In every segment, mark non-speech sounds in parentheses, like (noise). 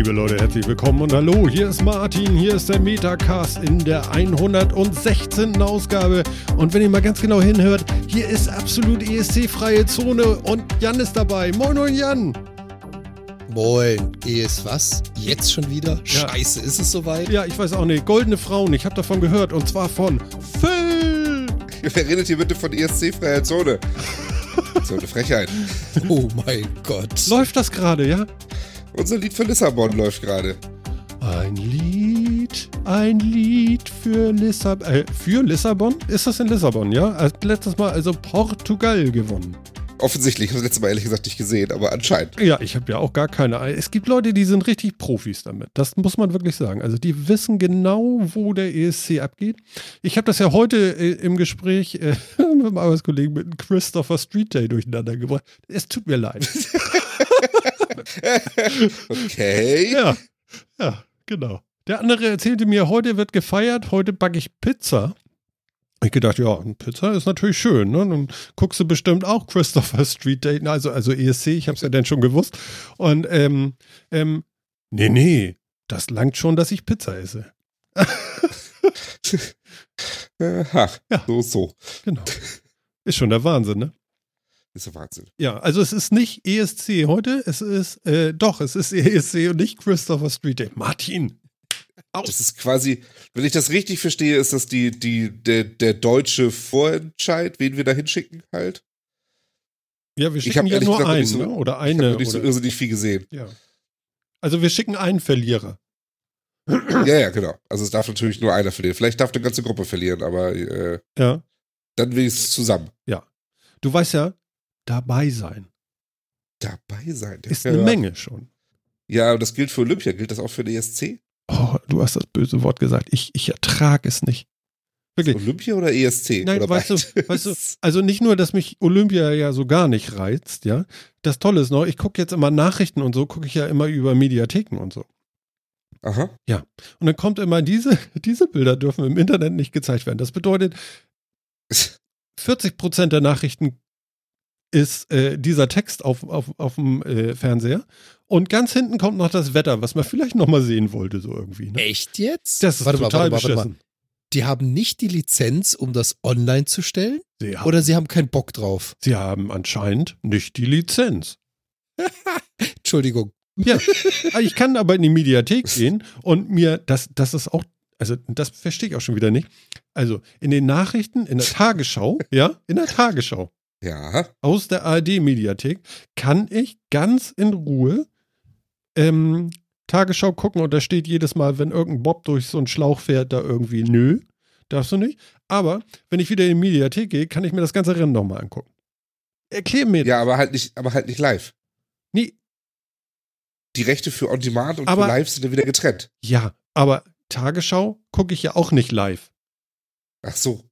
Liebe Leute, herzlich willkommen und hallo, hier ist Martin, hier ist der Metacast in der 116. Ausgabe. Und wenn ihr mal ganz genau hinhört, hier ist absolut ESC-freie Zone und Jan ist dabei. Moin, moin, Jan. Moin, ES was? Jetzt schon wieder? Ja. Scheiße, ist es soweit? Ja, ich weiß auch nicht, goldene Frauen, ich habe davon gehört und zwar von Phil. Wer (laughs) redet hier bitte von ESC-freier Zone? (laughs) So eine Frechheit. Oh mein Gott. Läuft das gerade, ja? Unser Lied für Lissabon läuft gerade. Ein Lied, ein Lied für Lissabon. Äh, für Lissabon? Ist das in Lissabon, ja? Letztes Mal also Portugal gewonnen. Offensichtlich, ich habe das letzte Mal ehrlich gesagt nicht gesehen, aber anscheinend. Ja, ich habe ja auch gar keine. Ahnung. Es gibt Leute, die sind richtig Profis damit. Das muss man wirklich sagen. Also die wissen genau, wo der ESC abgeht. Ich habe das ja heute äh, im Gespräch äh, (laughs) mit meinem Arbeitskollegen mit dem Christopher Street Day durcheinander gebracht. Es tut mir leid. (laughs) (laughs) Okay. ja, ja, genau. Der andere erzählte mir, heute wird gefeiert, heute backe ich Pizza. Ich gedacht, ja, Pizza ist natürlich schön, ne? Dann guckst du bestimmt auch Christopher Street Day, also, also ESC, ich hab's ja dann schon gewusst. Und, ähm, ähm, nee, nee, das langt schon, dass ich Pizza esse. (laughs) Ach, Ja. so, so. Genau. Ist schon der Wahnsinn, ne? Ist ja Wahnsinn. Ja, also es ist nicht ESC heute, es ist, äh, doch, es ist ESC und nicht Christopher Street Day. Martin! Das ist quasi, wenn ich das richtig verstehe, ist das die, die, der, der deutsche Vorentscheid, wen wir da hinschicken halt. Ja, wir Ich schicken ja nur gesagt einen, so- ne? oder Ich habe eine. nicht so irrsinnig viel gesehen. ja. Also wir schicken einen Verlierer. (clears throat) Ja, ja, genau. Also es darf natürlich nur einer verlieren. Vielleicht darf eine ganze Gruppe verlieren, aber äh, Ja. dann wenigstens zusammen. Du weißt ja, dabei sein Dabei sein. ist ja, eine Menge schon. Ja, das gilt für Olympia. Gilt das auch für den ESC? Oh, du hast das böse Wort gesagt. Ich, ich ertrage es nicht. Wirklich. Olympia oder ESC? Nein, oder weißt du, weißt du, also nicht nur, dass mich Olympia ja so gar nicht reizt, ja. Das Tolle ist noch, ich gucke jetzt immer Nachrichten und so, gucke ich ja immer über Mediatheken und so. Aha. Und dann kommt immer, diese, (laughs) diese Bilder dürfen im Internet nicht gezeigt werden. Das bedeutet, (laughs) 40 Prozent der Nachrichten ist äh, dieser Text auf, auf, auf dem äh, Fernseher. Und ganz hinten kommt noch das Wetter, was man vielleicht noch mal sehen wollte, so irgendwie. Ne? Echt jetzt? Das ist warte total mal, warte warte beschissen. mal. Die haben nicht die Lizenz, um das online zu stellen? Sie, haben, Oder sie haben keinen Bock drauf? sie haben anscheinend nicht die Lizenz. (laughs) Entschuldigung. Ja, (laughs) ich kann aber in die Mediathek gehen und mir, das, das ist auch, also das verstehe ich auch schon wieder nicht. Also in den Nachrichten, in der Tagesschau, ja, in der Tagesschau, Ja. aus der ARD-Mediathek kann ich ganz in Ruhe ähm, Tagesschau gucken und da steht jedes Mal, wenn irgendein Bob durch so einen Schlauch fährt, da irgendwie, nö, darfst du nicht. Aber wenn ich wieder in die Mediathek gehe, kann ich mir das ganze Rennen nochmal angucken. Erklär mir Ja, aber halt nicht, aber halt nicht live. Nee, Die Rechte für On Demand und Aber- für Live sind ja wieder getrennt. ja, aber Tagesschau gucke ich ja auch nicht live. Ach so.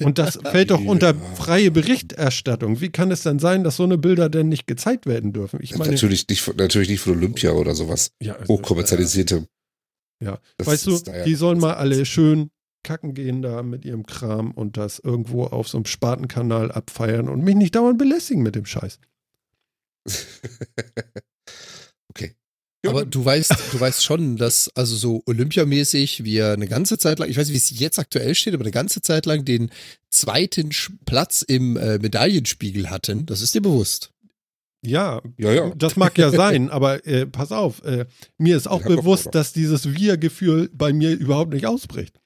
Und das (laughs) fällt doch unter freie Berichterstattung. Wie kann es denn sein, dass so eine Bilder denn nicht gezeigt werden dürfen? Ich meine, natürlich, nicht, von- natürlich nicht von Olympia oder sowas. ja, also, Hochkommerzialisierte. ja. Das weißt du, ja die sollen mal alle schön kacken gehen da mit ihrem Kram und das irgendwo auf so einem Spatenkanal abfeiern und mich nicht dauernd belästigen mit dem Scheiß. (laughs) Aber du weißt, du weißt schon, dass also so olympiamäßig wir eine ganze Zeit lang, ich weiß nicht, wie es jetzt aktuell steht, aber eine ganze Zeit lang den zweiten Platz im äh, Medaillenspiegel hatten. Das ist dir bewusst. Ja, ja, ja. das mag ja sein, (laughs) aber äh, pass auf, äh, mir ist auch Ja, doch, bewusst, doch. dass dieses Wir-Gefühl bei mir überhaupt nicht ausbricht.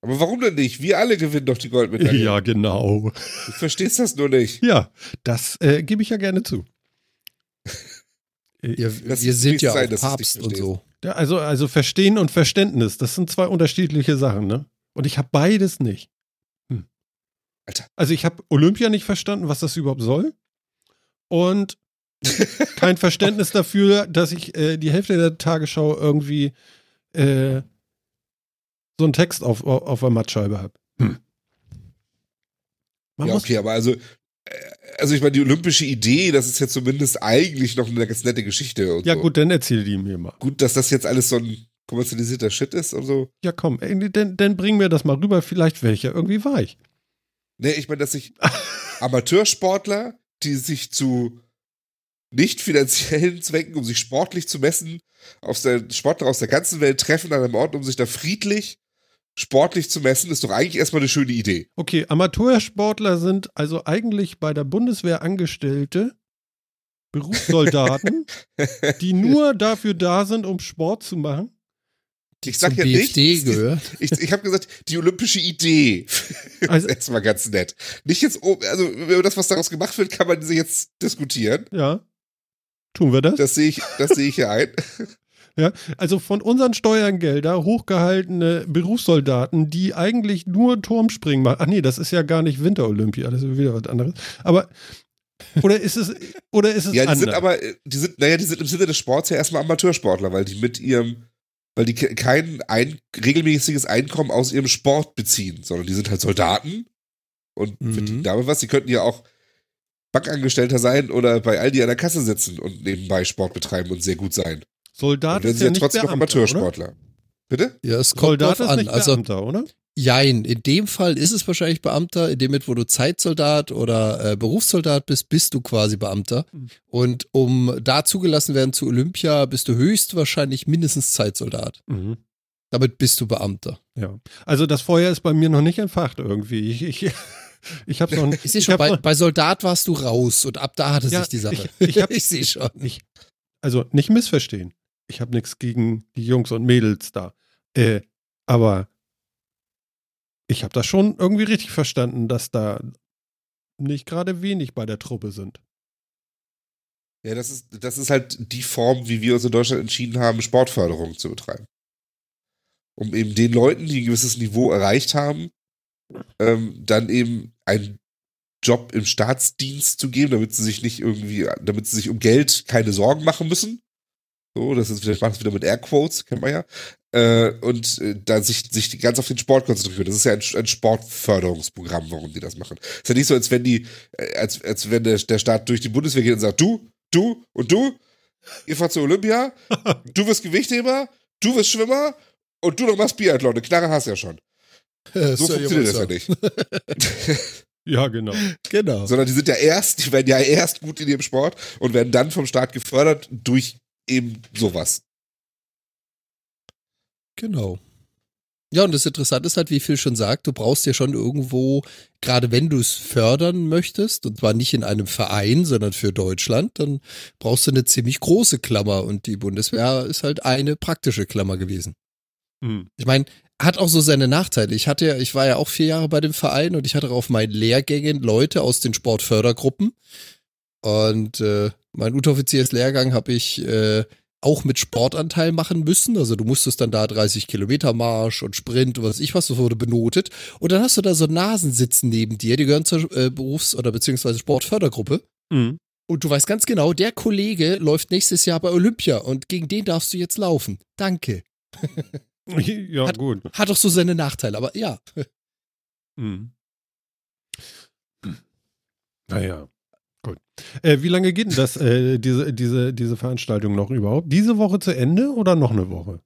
Aber warum denn nicht? Wir alle gewinnen doch die Goldmedaille. Ja, genau. Du verstehst das nur nicht. Ja, das äh, gebe ich ja gerne zu. Äh, Ja, Das wir sind ja sein, auch Papst und so. Ja, also, also Verstehen und Verständnis, das sind zwei unterschiedliche Sachen, ne? Und ich habe beides nicht. Hm. Alter. Also ich habe Olympia nicht verstanden, was das überhaupt soll. Und (laughs) kein Verständnis dafür, dass ich äh, die Hälfte der Tagesschau irgendwie äh, so einen Text auf, auf, auf der Mattscheibe habe. Hm. Man ja, muss, okay, aber also, äh, also ich meine, die olympische Idee, das ist ja zumindest eigentlich noch eine ganz nette Geschichte. Ja so. gut, dann erzähl die mir mal. Gut, dass das jetzt alles so ein kommerzialisierter Shit ist und so. Ja komm, äh, dann, dann bring mir das mal rüber, vielleicht wäre ich ja irgendwie weich. Nee, ich meine, dass sich Amateursportler, die sich zu nicht finanziellen (laughs) Zwecken, um sich sportlich zu messen, aus der Sportler aus der ganzen Welt treffen an einem Ort, um sich da friedlich sportlich zu messen, ist doch eigentlich erstmal eine schöne Idee. Okay, Amateursportler sind also eigentlich bei der Bundeswehr Angestellte, Berufssoldaten, (laughs) die nur dafür da sind, um Sport zu machen. Ich sag ja BFD nicht, gehört. ich, ich habe gesagt, die olympische Idee. Also- (laughs) ist erstmal ganz nett. Nicht jetzt, also über das, was daraus gemacht wird, kann man jetzt diskutieren. Ja. Tun wir das? Das sehe ich, das sehe ich hier ein. Ja, also von unseren Steuergelder hochgehaltene Berufssoldaten, die eigentlich nur Turmspringen machen. Ach nee, das ist ja gar nicht Winterolympia, das ist wieder was anderes. Aber oder ist es oder ist es Ja, die anders? sind aber, die sind, naja, die sind im Sinne des Sports ja erstmal Amateursportler, weil die mit ihrem, weil die ke- kein ein, regelmäßiges Einkommen aus ihrem Sport beziehen, sondern die sind halt Soldaten und Mhm. verdienen damit was. Die könnten ja auch Bankangestellter sein oder bei Aldi an der Kasse sitzen und nebenbei Sport betreiben und sehr gut sein. Soldat ist sie ja ja trotzdem noch Beamter, oder? Amateursportler. Bitte? Ja, es kommt Soldat drauf ist an. nicht Also, Beamter, oder? jein, in dem Fall ist es wahrscheinlich Beamter. In dem Moment, wo du Zeitsoldat oder äh, Berufssoldat bist, bist du quasi Beamter. Mhm. Und um da zugelassen werden zu Olympia, bist du höchstwahrscheinlich mindestens Zeitsoldat. Mhm. Damit bist du Beamter. Ja. Also das Feuer ist bei mir noch nicht entfacht irgendwie. Ich, ich, (laughs) ich habe noch nicht. Ich sehe schon, bei, noch- bei Soldat warst du raus und ab da hatte Ja, sich die Sache. ich- ich hab- (laughs) sehe schon. Ich, also nicht missverstehen. Ich habe nichts gegen die Jungs und Mädels da. Äh, aber ich habe das schon irgendwie richtig verstanden, dass da nicht gerade wenig bei der Truppe sind. Ja, das ist, das ist halt die Form, wie wir uns in Deutschland entschieden haben, Sportförderung zu betreiben. Um eben den Leuten, die ein gewisses Niveau erreicht haben, ähm, dann eben einen Job im Staatsdienst zu geben, damit sie sich nicht irgendwie, damit sie sich um Geld keine Sorgen machen müssen. So, das ist wieder, ich mache das wieder mit Airquotes, kennt man ja. Äh, und äh, da sich, sich ganz auf den Sport konzentrieren. Das ist ja ein, ein Sportförderungsprogramm, warum die das machen. ist ja nicht so, als wenn die, äh, als, als wenn der, der Staat durch die Bundeswehr geht und sagt, du, du und du, ihr fahrt zur Olympia, (laughs) du wirst Gewichtheber, du wirst Schwimmer und du noch machst Biathlon. Eine Knarre hast du ja schon. So funktioniert das ja nicht. (laughs) Ja, genau. Genau. Sondern die sind ja erst, die werden ja erst gut in ihrem Sport und werden dann vom Staat gefördert durch eben sowas. Genau. Ja, und das Interessante ist halt, wie Phil schon sagt, du brauchst ja schon irgendwo, gerade wenn du es fördern möchtest, und zwar nicht in einem Verein, sondern für Deutschland, dann brauchst du eine ziemlich große Klammer und die Bundeswehr ist halt eine praktische Klammer gewesen. Hm. Ich meine, hat auch so seine Nachteile. Ich hatte ja, ich war ja auch vier Jahre bei dem Verein und ich hatte auf meinen Lehrgängen Leute aus den Sportfördergruppen. Und äh, mein Unteroffizierslehrgang habe ich äh, auch mit Sportanteil machen müssen. Also du musstest dann da 30 Kilometer Marsch und Sprint und was ich was, das wurde benotet. Und dann hast du da so Nasen sitzen neben dir, die gehören zur äh, Berufs- oder beziehungsweise Sportfördergruppe. Hm. Und du weißt ganz genau, der Kollege läuft nächstes Jahr bei Olympia und gegen den darfst du jetzt laufen. Danke. (laughs) Ja, Hat- gut. Hat doch so seine Nachteile, aber ja. Hm. (laughs) Naja, gut. Äh, wie lange geht denn das, äh, diese, diese, diese Veranstaltung noch überhaupt? Diese Woche zu Ende oder noch eine Woche?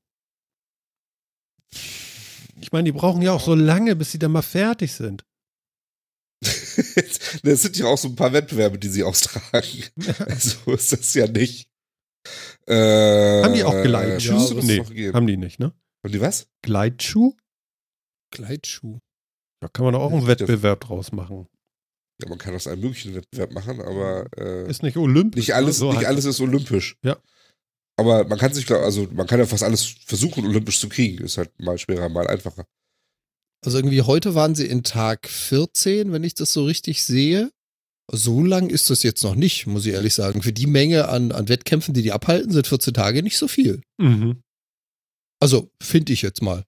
Ich meine, die brauchen ja auch so lange, bis sie dann mal fertig sind. (laughs) das sind ja auch so ein paar Wettbewerbe, die sie austragen. so ist das ja nicht. Äh, Haben die auch geleitet? Ja, nee, haben die nicht, ne? Haben die was? Gleitschuh? Gleitschuh. Da kann man doch auch einen Wettbewerb draus machen. Ja, man kann aus einem möglichen Wettbewerb machen, aber äh, Ist nicht olympisch. nicht alles, ne? So nicht halt- alles ist olympisch. Ja. Aber man kann sich, also man kann ja fast alles versuchen, olympisch zu kriegen. Ist halt mal schwerer, mal einfacher. Also irgendwie heute waren sie in Tag 14, wenn ich das so richtig sehe. So lang ist das jetzt noch nicht, muss ich ehrlich sagen. Für die Menge an, an Wettkämpfen, die die abhalten, sind 14 Tage nicht so viel. Mhm. Also, finde ich jetzt mal.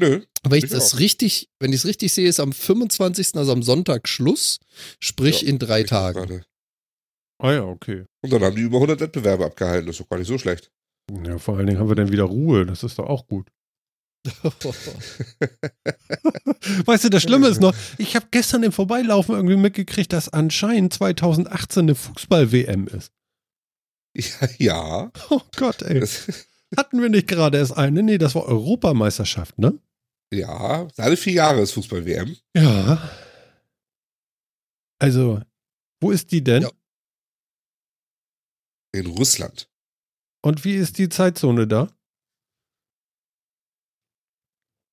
Nö. Aber ich das auch. richtig, wenn ich es richtig sehe, ist am 25., also am Sonntag Schluss, sprich Ja, in drei Tagen. Ah ja, okay. Und dann haben die über 100 Wettbewerbe abgehalten. Das ist doch gar nicht so schlecht. Ja, vor allen Dingen haben wir dann wieder Ruhe. Das ist doch auch gut. (laughs) Weißt du, das Schlimme ist noch, ich habe gestern im Vorbeilaufen irgendwie mitgekriegt, dass anscheinend 2018 eine Fußball-WM ist. Ja, ja. Oh Gott, ey. Hatten wir nicht gerade erst eine? Nee, das war Europameisterschaft, ne? Ja. Alle vier Jahre ist Fußball-WM. Ja. Also, wo ist die denn? Ja. In Russland. Und wie ist die Zeitzone da?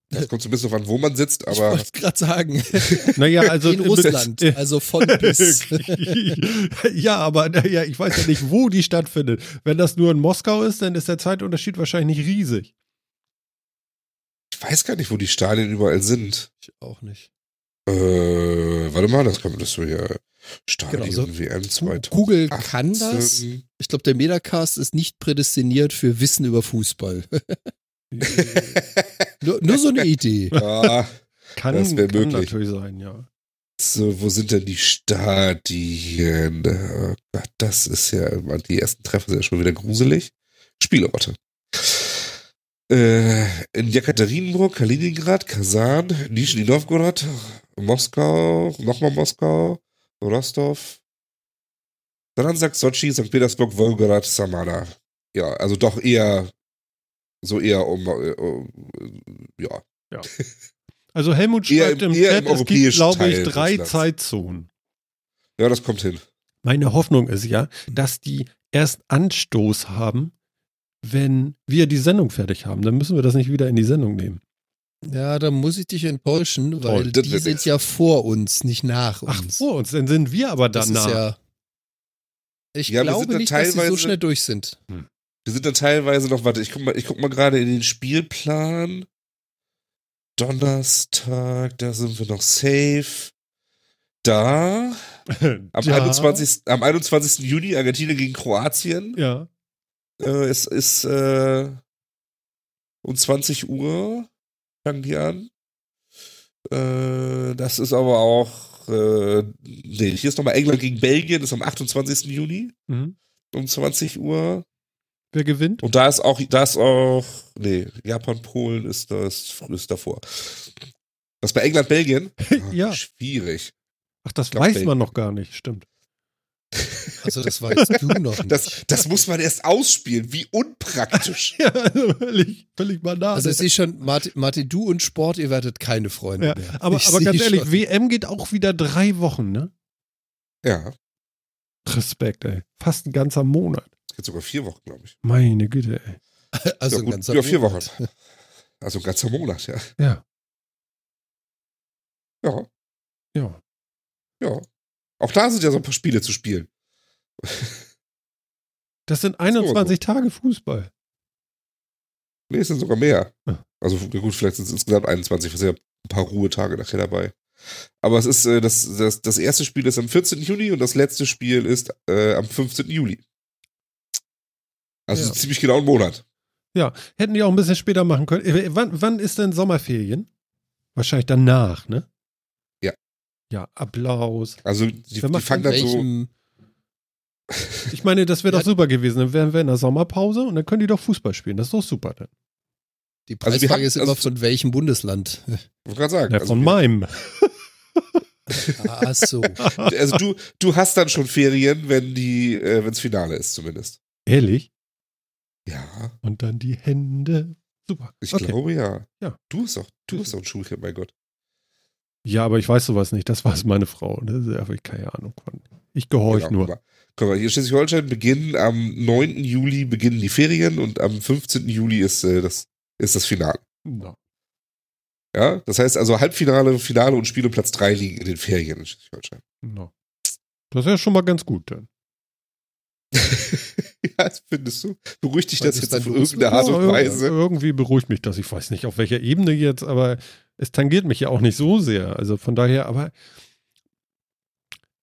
Das kommt so ein bisschen drauf an, wo man sitzt, Ich aber wollte gerade sagen, (laughs) Naja, also in Russland, also von bis. (laughs) ja, aber ja, ich weiß ja nicht, wo die stattfindet. Wenn das nur in Moskau ist, dann ist der Zeitunterschied wahrscheinlich nicht riesig. Ich weiß gar nicht, wo die Stadien überall sind. Ich auch nicht. Äh, warte mal, das kann man das so hier. Stadion Genau, so WM Gu- 2018. Google kann das. Ich glaube, der Metacast ist nicht prädestiniert für Wissen über Fußball. (laughs) nur, nur so eine Idee. (laughs) ja, Kann, Das kann möglich. natürlich sein, ja. so, wo sind denn die Stadien? Oh Gott, das ist ja, die ersten Treffer sind ja schon wieder gruselig. Spielorte. Äh, in Jekaterinburg, Kaliningrad, Kasan, Nischni Novgorod, Moskau, nochmal Moskau, Rostov, Saransak, Sochi, St. Petersburg, Wolgograd, Samara. Ja, also doch eher, so eher um, äh, um äh, ja. Also Helmut Eher schreibt im- im, eher im Chat, es gibt, glaube ich, drei. Zeitzonen. Ja, das kommt hin. Meine Hoffnung ist ja, dass die erst Anstoß haben, wenn wir die Sendung fertig haben. Dann müssen wir das nicht wieder in die Sendung nehmen. Ja, da muss ich dich enttäuschen, weil Oh, das die sind ja vor uns, nicht nach Ach, uns. vor uns, dann sind wir aber das danach. ist ja. Ich Ja, glaube da nicht, dass sie so schnell durch sind. Wir sind dann teilweise noch, warte, ich guck mal, ich guck mal gerade in den Spielplan. Donnerstag, da sind wir noch safe. Da, (laughs) am, Ja. 21. am 21. Juni, Argentinien gegen Kroatien. Ja. Äh, es ist äh, um 20 Uhr, fangen die an. Äh, das ist aber auch, äh, nee, hier ist nochmal England gegen Belgien, das ist am 28. Juni Mhm. um 20 Uhr. Wer gewinnt? Und da ist auch, da ist auch, nee, Japan, Polen ist das ist davor. Was bei England, Belgien? (laughs) Ja. Schwierig. Ach, das glaub, weiß Belgien. man noch gar nicht, stimmt. Also das weißt du noch nicht. Das, das muss man erst ausspielen. Wie unpraktisch. (laughs) Ja, also völlig, völlig banal. also ich sehe schon, Martin, Martin, du und Sport, ihr werdet keine Freunde ja, mehr. aber, ich aber ganz ehrlich, schon. WM geht auch wieder drei Wochen, ne? ja, Respekt, ey. Fast ein ganzer Monat. jetzt sogar vier Wochen, glaube ich. Meine Güte, ey. also ja, ein gut, ganzer ja, vier Monat. Wochen. Also ein ganzer Monat, ja. Ja, Ja, ja. ja. Auch da sind ja so ein paar Spiele zu spielen. Das sind 21 Tage Fußball. Nee, es sind sogar mehr. Ja. Also ja gut, vielleicht sind es insgesamt 21, es sind ja ein paar Ruhetage nachher dabei. Aber es ist, äh, das, das, das erste Spiel ist am 14. Juni und das letzte Spiel ist äh, am 15. Juli. Also Ja. ziemlich genau einen Monat. Hätten die auch ein bisschen später machen können. Äh, Wann, wann ist denn Sommerferien? Wahrscheinlich danach, ne? Ja. Applaus. Also die, die fangen dann so. (laughs) Ich meine, das wäre Ja. doch super gewesen. Dann wären wir in der Sommerpause und dann können die doch Fußball spielen. Das ist doch super dann. die Also Preisfrage haben- ist immer also- von welchem Bundesland. Ich wollte gerade sagen. Ja, also, von meinem. Ach so. (laughs) also du, du hast dann schon Ferien, wenn die, äh, wenns Finale ist, zumindest. Ehrlich? Ja, Und dann die Hände. Super. ich Okay. glaube ja. Ja. Du bist doch, du bist doch ein Schulkind, mein Gott. Ja, aber ich weiß sowas nicht. Das weiß meine Frau. Da habe ich keine Ahnung von. Ich gehorch Genau, nur. guck mal. Hier Schleswig-Holstein beginnen am 9. Juli beginnen die Ferien und am 15. Juli ist, äh, das, ist das Finale. Na. Ja, das heißt also Halbfinale, Finale und Spiel um Platz 3 liegen in den Ferien in Schleswig-Holstein. Na. Das ist ja schon mal ganz gut dann. (laughs) ja, das findest du? Beruhigt dich das jetzt auf irgendeine Art Ja, und Weise? Irgendwie beruhigt mich das. Ich weiß nicht, auf welcher Ebene jetzt, aber es tangiert mich ja auch nicht so sehr. Also von daher, aber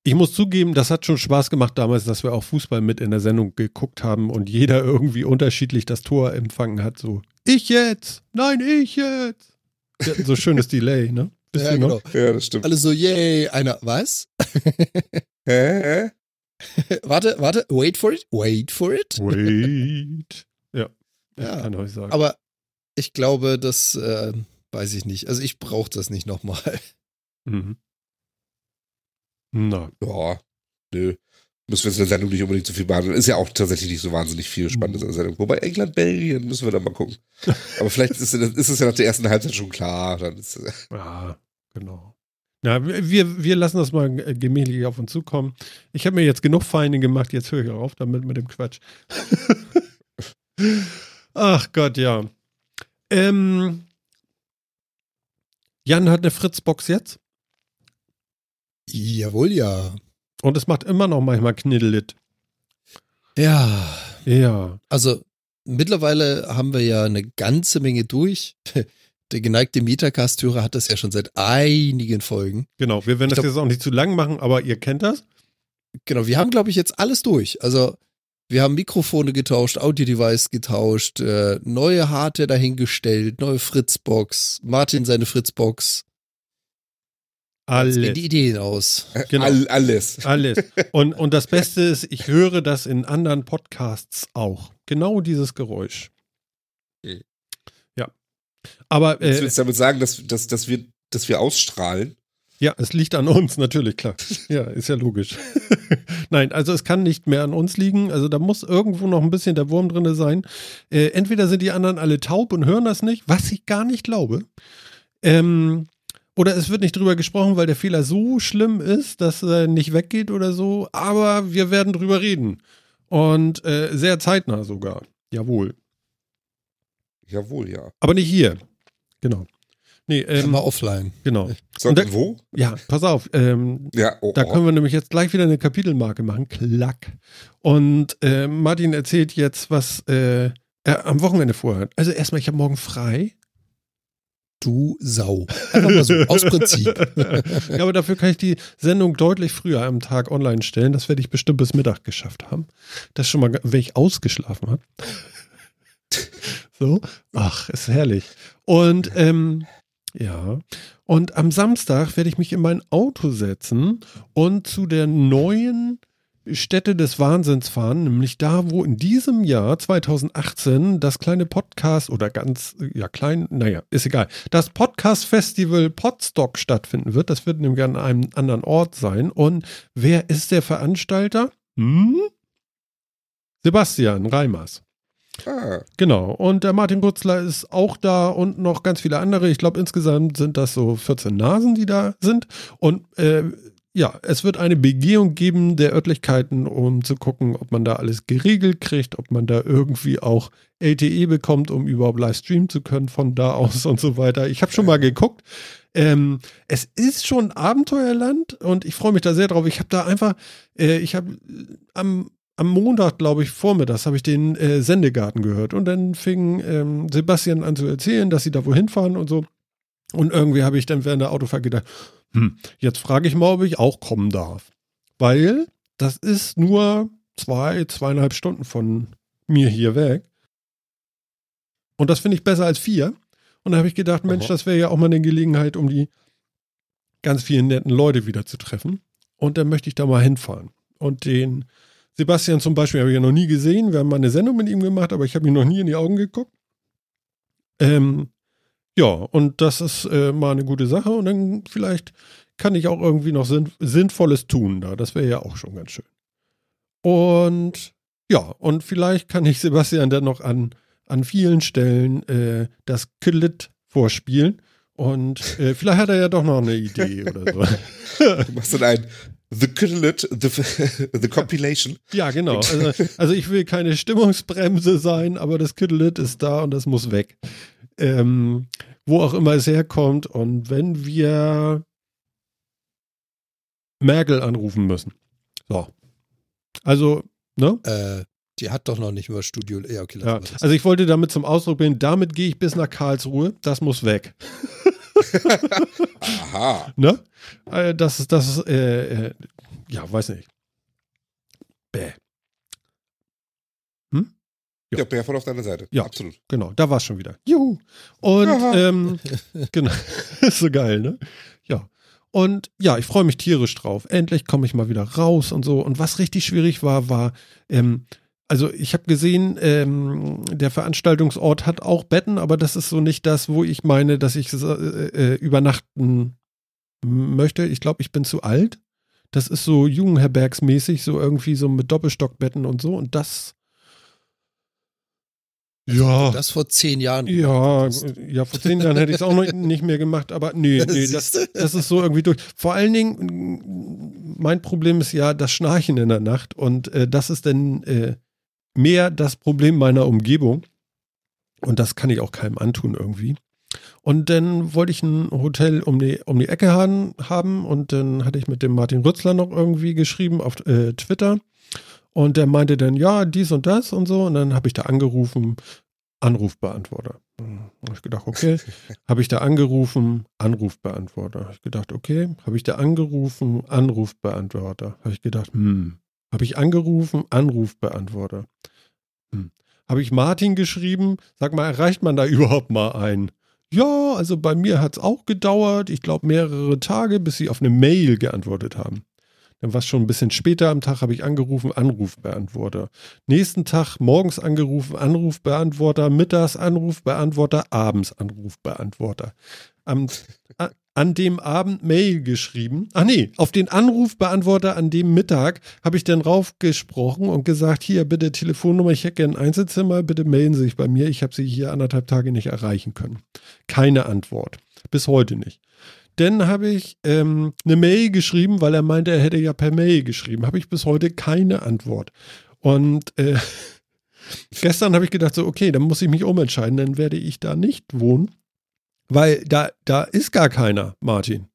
ich muss zugeben, das hat schon Spaß gemacht damals, dass wir auch Fußball mit in der Sendung geguckt haben und jeder irgendwie unterschiedlich das Tor empfangen hat. So, ich jetzt, nein, ich jetzt. Wir hatten so schönes Delay, ne? Wisst Ja, genau. Ja, das stimmt. Alle so, yay, einer, was? (laughs) Hä? (laughs) warte, warte, wait for it, wait for it. Wait. Ja, Ja, ich kann euch sagen. Aber ich glaube, das äh, weiß ich nicht. Also ich brauche das nicht nochmal. (laughs) mhm. Na, Ja, nö. Müssen wir jetzt in der Sendung nicht unbedingt so viel behandeln. Ist ja auch tatsächlich nicht so wahnsinnig viel Spannendes in der Sendung. Wobei England, Belgien müssen wir dann mal gucken. (laughs) Aber vielleicht ist, ist es ja nach der ersten Halbzeit schon klar. Dann ist, ja, genau. Ja, wir, wir lassen das mal gemächlich auf uns zukommen. Ich habe mir jetzt genug Feinde gemacht, jetzt höre ich auch auf damit mit dem Quatsch. (laughs) Ach Gott, ja. Ähm, Jan hat eine Fritzbox jetzt Jawohl, ja. und es macht immer noch manchmal Kniddelit. Ja. Ja. Also mittlerweile haben wir ja eine ganze Menge durch. (laughs) Der geneigte Metacast-Hörer hat das ja schon seit einigen Folgen. Genau, wir werden Ich das glaub- jetzt auch nicht zu lang machen, aber ihr kennt das. Genau, wir haben, glaube ich, jetzt alles durch. Also wir haben Mikrofone getauscht, Audio-Device getauscht, äh, neue Hardware dahingestellt, neue Fritzbox, Martin seine Fritzbox. Jetzt gehen Alles. die Ideen aus. Genau. All, alles. Alles. (laughs) Und, und das Beste ist, ich höre das in anderen Podcasts auch. Genau dieses Geräusch. Ja. Aber Willst du äh, jetzt damit sagen, dass, dass, dass, wir, dass wir ausstrahlen? Ja, es liegt an uns, natürlich, klar. Ja, ist ja logisch. (laughs) Nein, also es kann nicht mehr an uns liegen. Also da muss irgendwo noch ein bisschen der Wurm drin sein. Äh, entweder sind die anderen alle taub und hören das nicht, was ich gar nicht glaube. Ähm, oder es wird nicht drüber gesprochen, weil der Fehler so schlimm ist, dass er nicht weggeht oder so. Aber wir werden drüber reden. Und äh, sehr zeitnah sogar. Jawohl. Jawohl, ja. Aber nicht hier. Genau. Nee, ähm, Mal offline. genau. Sondern da- wo? Ja, pass auf. Ähm, Ja, oh, da oh. können wir nämlich jetzt gleich wieder eine Kapitelmarke machen. Klack. Und äh, Martin erzählt jetzt, was äh, er am Wochenende vorhat. Also erstmal, ich habe morgen frei. Du Sau. Einfach mal so, aus Prinzip. (laughs) ja, aber dafür kann ich die Sendung deutlich früher am Tag online stellen. Das werde ich bestimmt bis Mittag geschafft haben. Das schon mal, wenn ich ausgeschlafen habe. (laughs) so. Ach, ist herrlich. Und ähm, ja. Und am Samstag werde ich mich in mein Auto setzen und zu der neuen Stätte des Wahnsinns fahren, nämlich da, wo in diesem Jahr 2018 das kleine Podcast oder ganz, ja klein, naja, ist egal, das Podcast Festival Podstock stattfinden wird. Das wird nämlich an einem anderen Ort sein. Und wer ist der Veranstalter? Hm? Sebastian Reimers. Ah, Genau. Und der Martin Butzler ist auch da und noch ganz viele andere. Ich glaube, insgesamt sind das so 14 Nasen, die da sind. Und äh, ja, es wird eine Begehung geben der Örtlichkeiten, um zu gucken, ob man da alles geregelt kriegt, ob man da irgendwie auch LTE bekommt, um überhaupt live streamen zu können von da aus und so weiter. Ich habe schon mal geguckt. Ähm, es ist schon Abenteuerland und ich freue mich da sehr drauf. Ich habe da einfach, äh, ich habe am am Montag, glaube ich, vormittags habe ich den äh, Sendegarten gehört und dann fing ähm, Sebastian an zu erzählen, dass sie da wohin fahren und so. Und irgendwie habe ich dann während der Autofahrt gedacht, hm, jetzt frage ich mal, ob ich auch kommen darf. Weil das ist nur zwei, zweieinhalb Stunden von mir hier weg. Und das finde ich besser als vier. Und da habe ich gedacht, Mensch, Aha. das wäre ja auch mal eine Gelegenheit, um die ganz vielen netten Leute wieder zu treffen. Und dann möchte ich da mal hinfahren. Und den Sebastian zum Beispiel habe ich ja noch nie gesehen. Wir haben mal eine Sendung mit ihm gemacht, aber ich habe ihm noch nie in die Augen geguckt. Ähm, ja, und das ist äh, mal eine gute Sache. Und dann vielleicht kann ich auch irgendwie noch sinn Sinnvolles tun da. Das wäre ja auch schon ganz schön. Und ja, und vielleicht kann ich Sebastian dann noch an, an vielen Stellen äh, das Klit vorspielen. Und äh, vielleicht hat er ja doch noch eine Idee oder so. (laughs) du machst dann ein The Kidlet, the, (laughs) the Compilation. Ja, genau. Also, also ich will keine Stimmungsbremse sein, aber das Kittelit ist da und das muss weg. Ähm, wo auch immer es herkommt. Und wenn wir Merkel anrufen müssen. So. Also, ne? äh, die hat doch noch nicht mal Studio. Ja, okay, Ja. Also ich wollte damit zum Ausdruck bringen, damit gehe ich bis nach Karlsruhe. Das muss weg. (laughs) (laughs) Aha. Ne? Äh, Das ist, das ist, äh, äh, ja, weiß nicht. Bäh. Ja. Ja, Bär voll auf deiner Seite. Ja. Absolut. Genau, da war es schon wieder. Juhu. Und ähm, (laughs) genau, (laughs) ist so geil, ne? Ja. Und ja, ich freue mich tierisch drauf. Endlich komme ich mal wieder raus und so. Und was richtig schwierig war, war, ähm, also ich habe gesehen, ähm, der Veranstaltungsort hat auch Betten, aber das ist so nicht das, wo ich meine, dass ich äh, äh, übernachten möchte. Ich glaube, ich bin zu alt. Das ist so Jugendherbergsmäßig, so irgendwie so mit Doppelstockbetten und so. Und das Ja. Das vor zehn Jahren. Ja, ja, vor zehn Jahren hätte ich es auch noch nicht mehr gemacht, aber nee, (laughs) nee, das, das ist so irgendwie durch. Vor allen Dingen, mein Problem ist ja das Schnarchen in der Nacht und äh, das ist dann äh, mehr das Problem meiner Umgebung und das kann ich auch keinem antun irgendwie. Und dann wollte ich ein Hotel um die, um die Ecke haben, haben und dann hatte ich mit dem Martin Rützler noch irgendwie geschrieben auf äh, Twitter und der meinte dann, ja, dies und das und so. Und dann habe ich da angerufen, Anrufbeantworter. Habe ich gedacht, okay. habe ich da angerufen, Anrufbeantworter. Habe ich gedacht, okay. Habe ich da angerufen, Anrufbeantworter. Habe ich gedacht, hm. Habe ich angerufen, Anrufbeantworter. Hm. Habe ich Martin geschrieben, sag mal, erreicht man da (laughs) überhaupt mal einen? Ja, also bei mir hat es auch gedauert. Ich glaube mehrere Tage, bis sie auf eine Mail geantwortet haben. Dann war es schon ein bisschen später am Tag, habe ich angerufen, Anrufbeantworter. Nächsten Tag morgens angerufen, Anrufbeantworter, mittags Anrufbeantworter, abends Anrufbeantworter. Am, an dem Abend Mail geschrieben. Ach nee, auf den Anrufbeantworter an dem Mittag habe ich dann raufgesprochen und gesagt, hier bitte Telefonnummer, ich hätte gerne ein Einzelzimmer, bitte melden Sie sich bei mir, ich habe Sie hier anderthalb Tage nicht erreichen können. Keine Antwort. Bis heute nicht. Dann habe ich ähm, eine Mail geschrieben, weil er meinte, er hätte ja per Mail geschrieben. Habe ich bis heute keine Antwort. Und äh, (laughs) gestern habe ich gedacht, so, okay, dann muss ich mich umentscheiden, dann werde ich da nicht wohnen. Weil da, da ist gar keiner, Martin.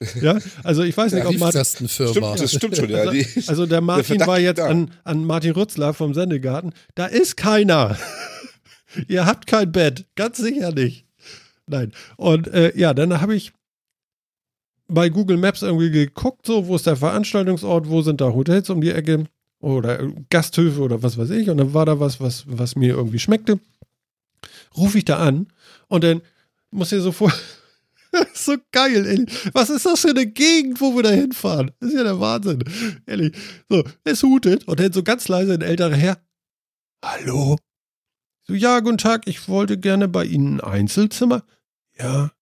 (laughs) ja, also ich weiß nicht, ob Martin. Stimmt, das stimmt schon, ja. Also, also der Martin der war jetzt an, an Martin Rützler vom Sendegarten. Da ist keiner. (laughs) Ihr habt kein Bett, ganz sicher nicht. Nein. Und äh, ja, dann habe ich bei Google Maps irgendwie geguckt, so, wo ist der Veranstaltungsort, wo sind da Hotels um die Ecke oder Gasthöfe oder was weiß ich. Und dann war da was, was, was mir irgendwie schmeckte. Rufe ich da an und dann muss ich so vor. (laughs) so geil, ehrlich. Was ist das für eine Gegend, wo wir da hinfahren? Das ist ja der Wahnsinn. Ehrlich. So, es hutet und dann so ganz leise ein älterer Herr. Hallo? So, ja, guten Tag, ich wollte gerne bei Ihnen ein Einzelzimmer. Ja,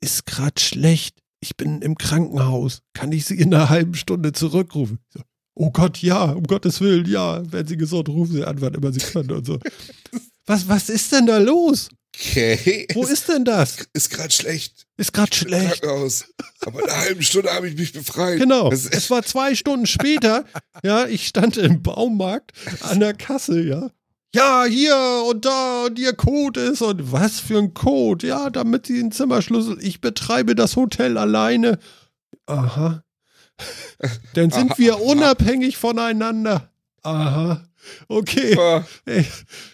ist grad schlecht. Ich bin im Krankenhaus. Kann ich Sie in einer halben Stunde zurückrufen? So, oh Gott, ja, um Gottes Willen, ja. Wenn Sie gesund, rufen Sie an, wann immer Sie können und so. (laughs) Was, was ist denn da los? Okay. Wo ist denn das? Ist gerade schlecht. Ist gerade schlecht. Krankenhaus. Aber in einer halben Stunde habe ich mich befreit. Genau. Es war zwei Stunden später. ja, ich stand im Baumarkt an der Kasse, ja ja, hier und da und ihr Code ist und was für ein Code, ja, damit sie den Zimmerschlüssel, ich betreibe das Hotel alleine. Aha. Dann sind aha, wir aha. unabhängig voneinander. Aha. Okay.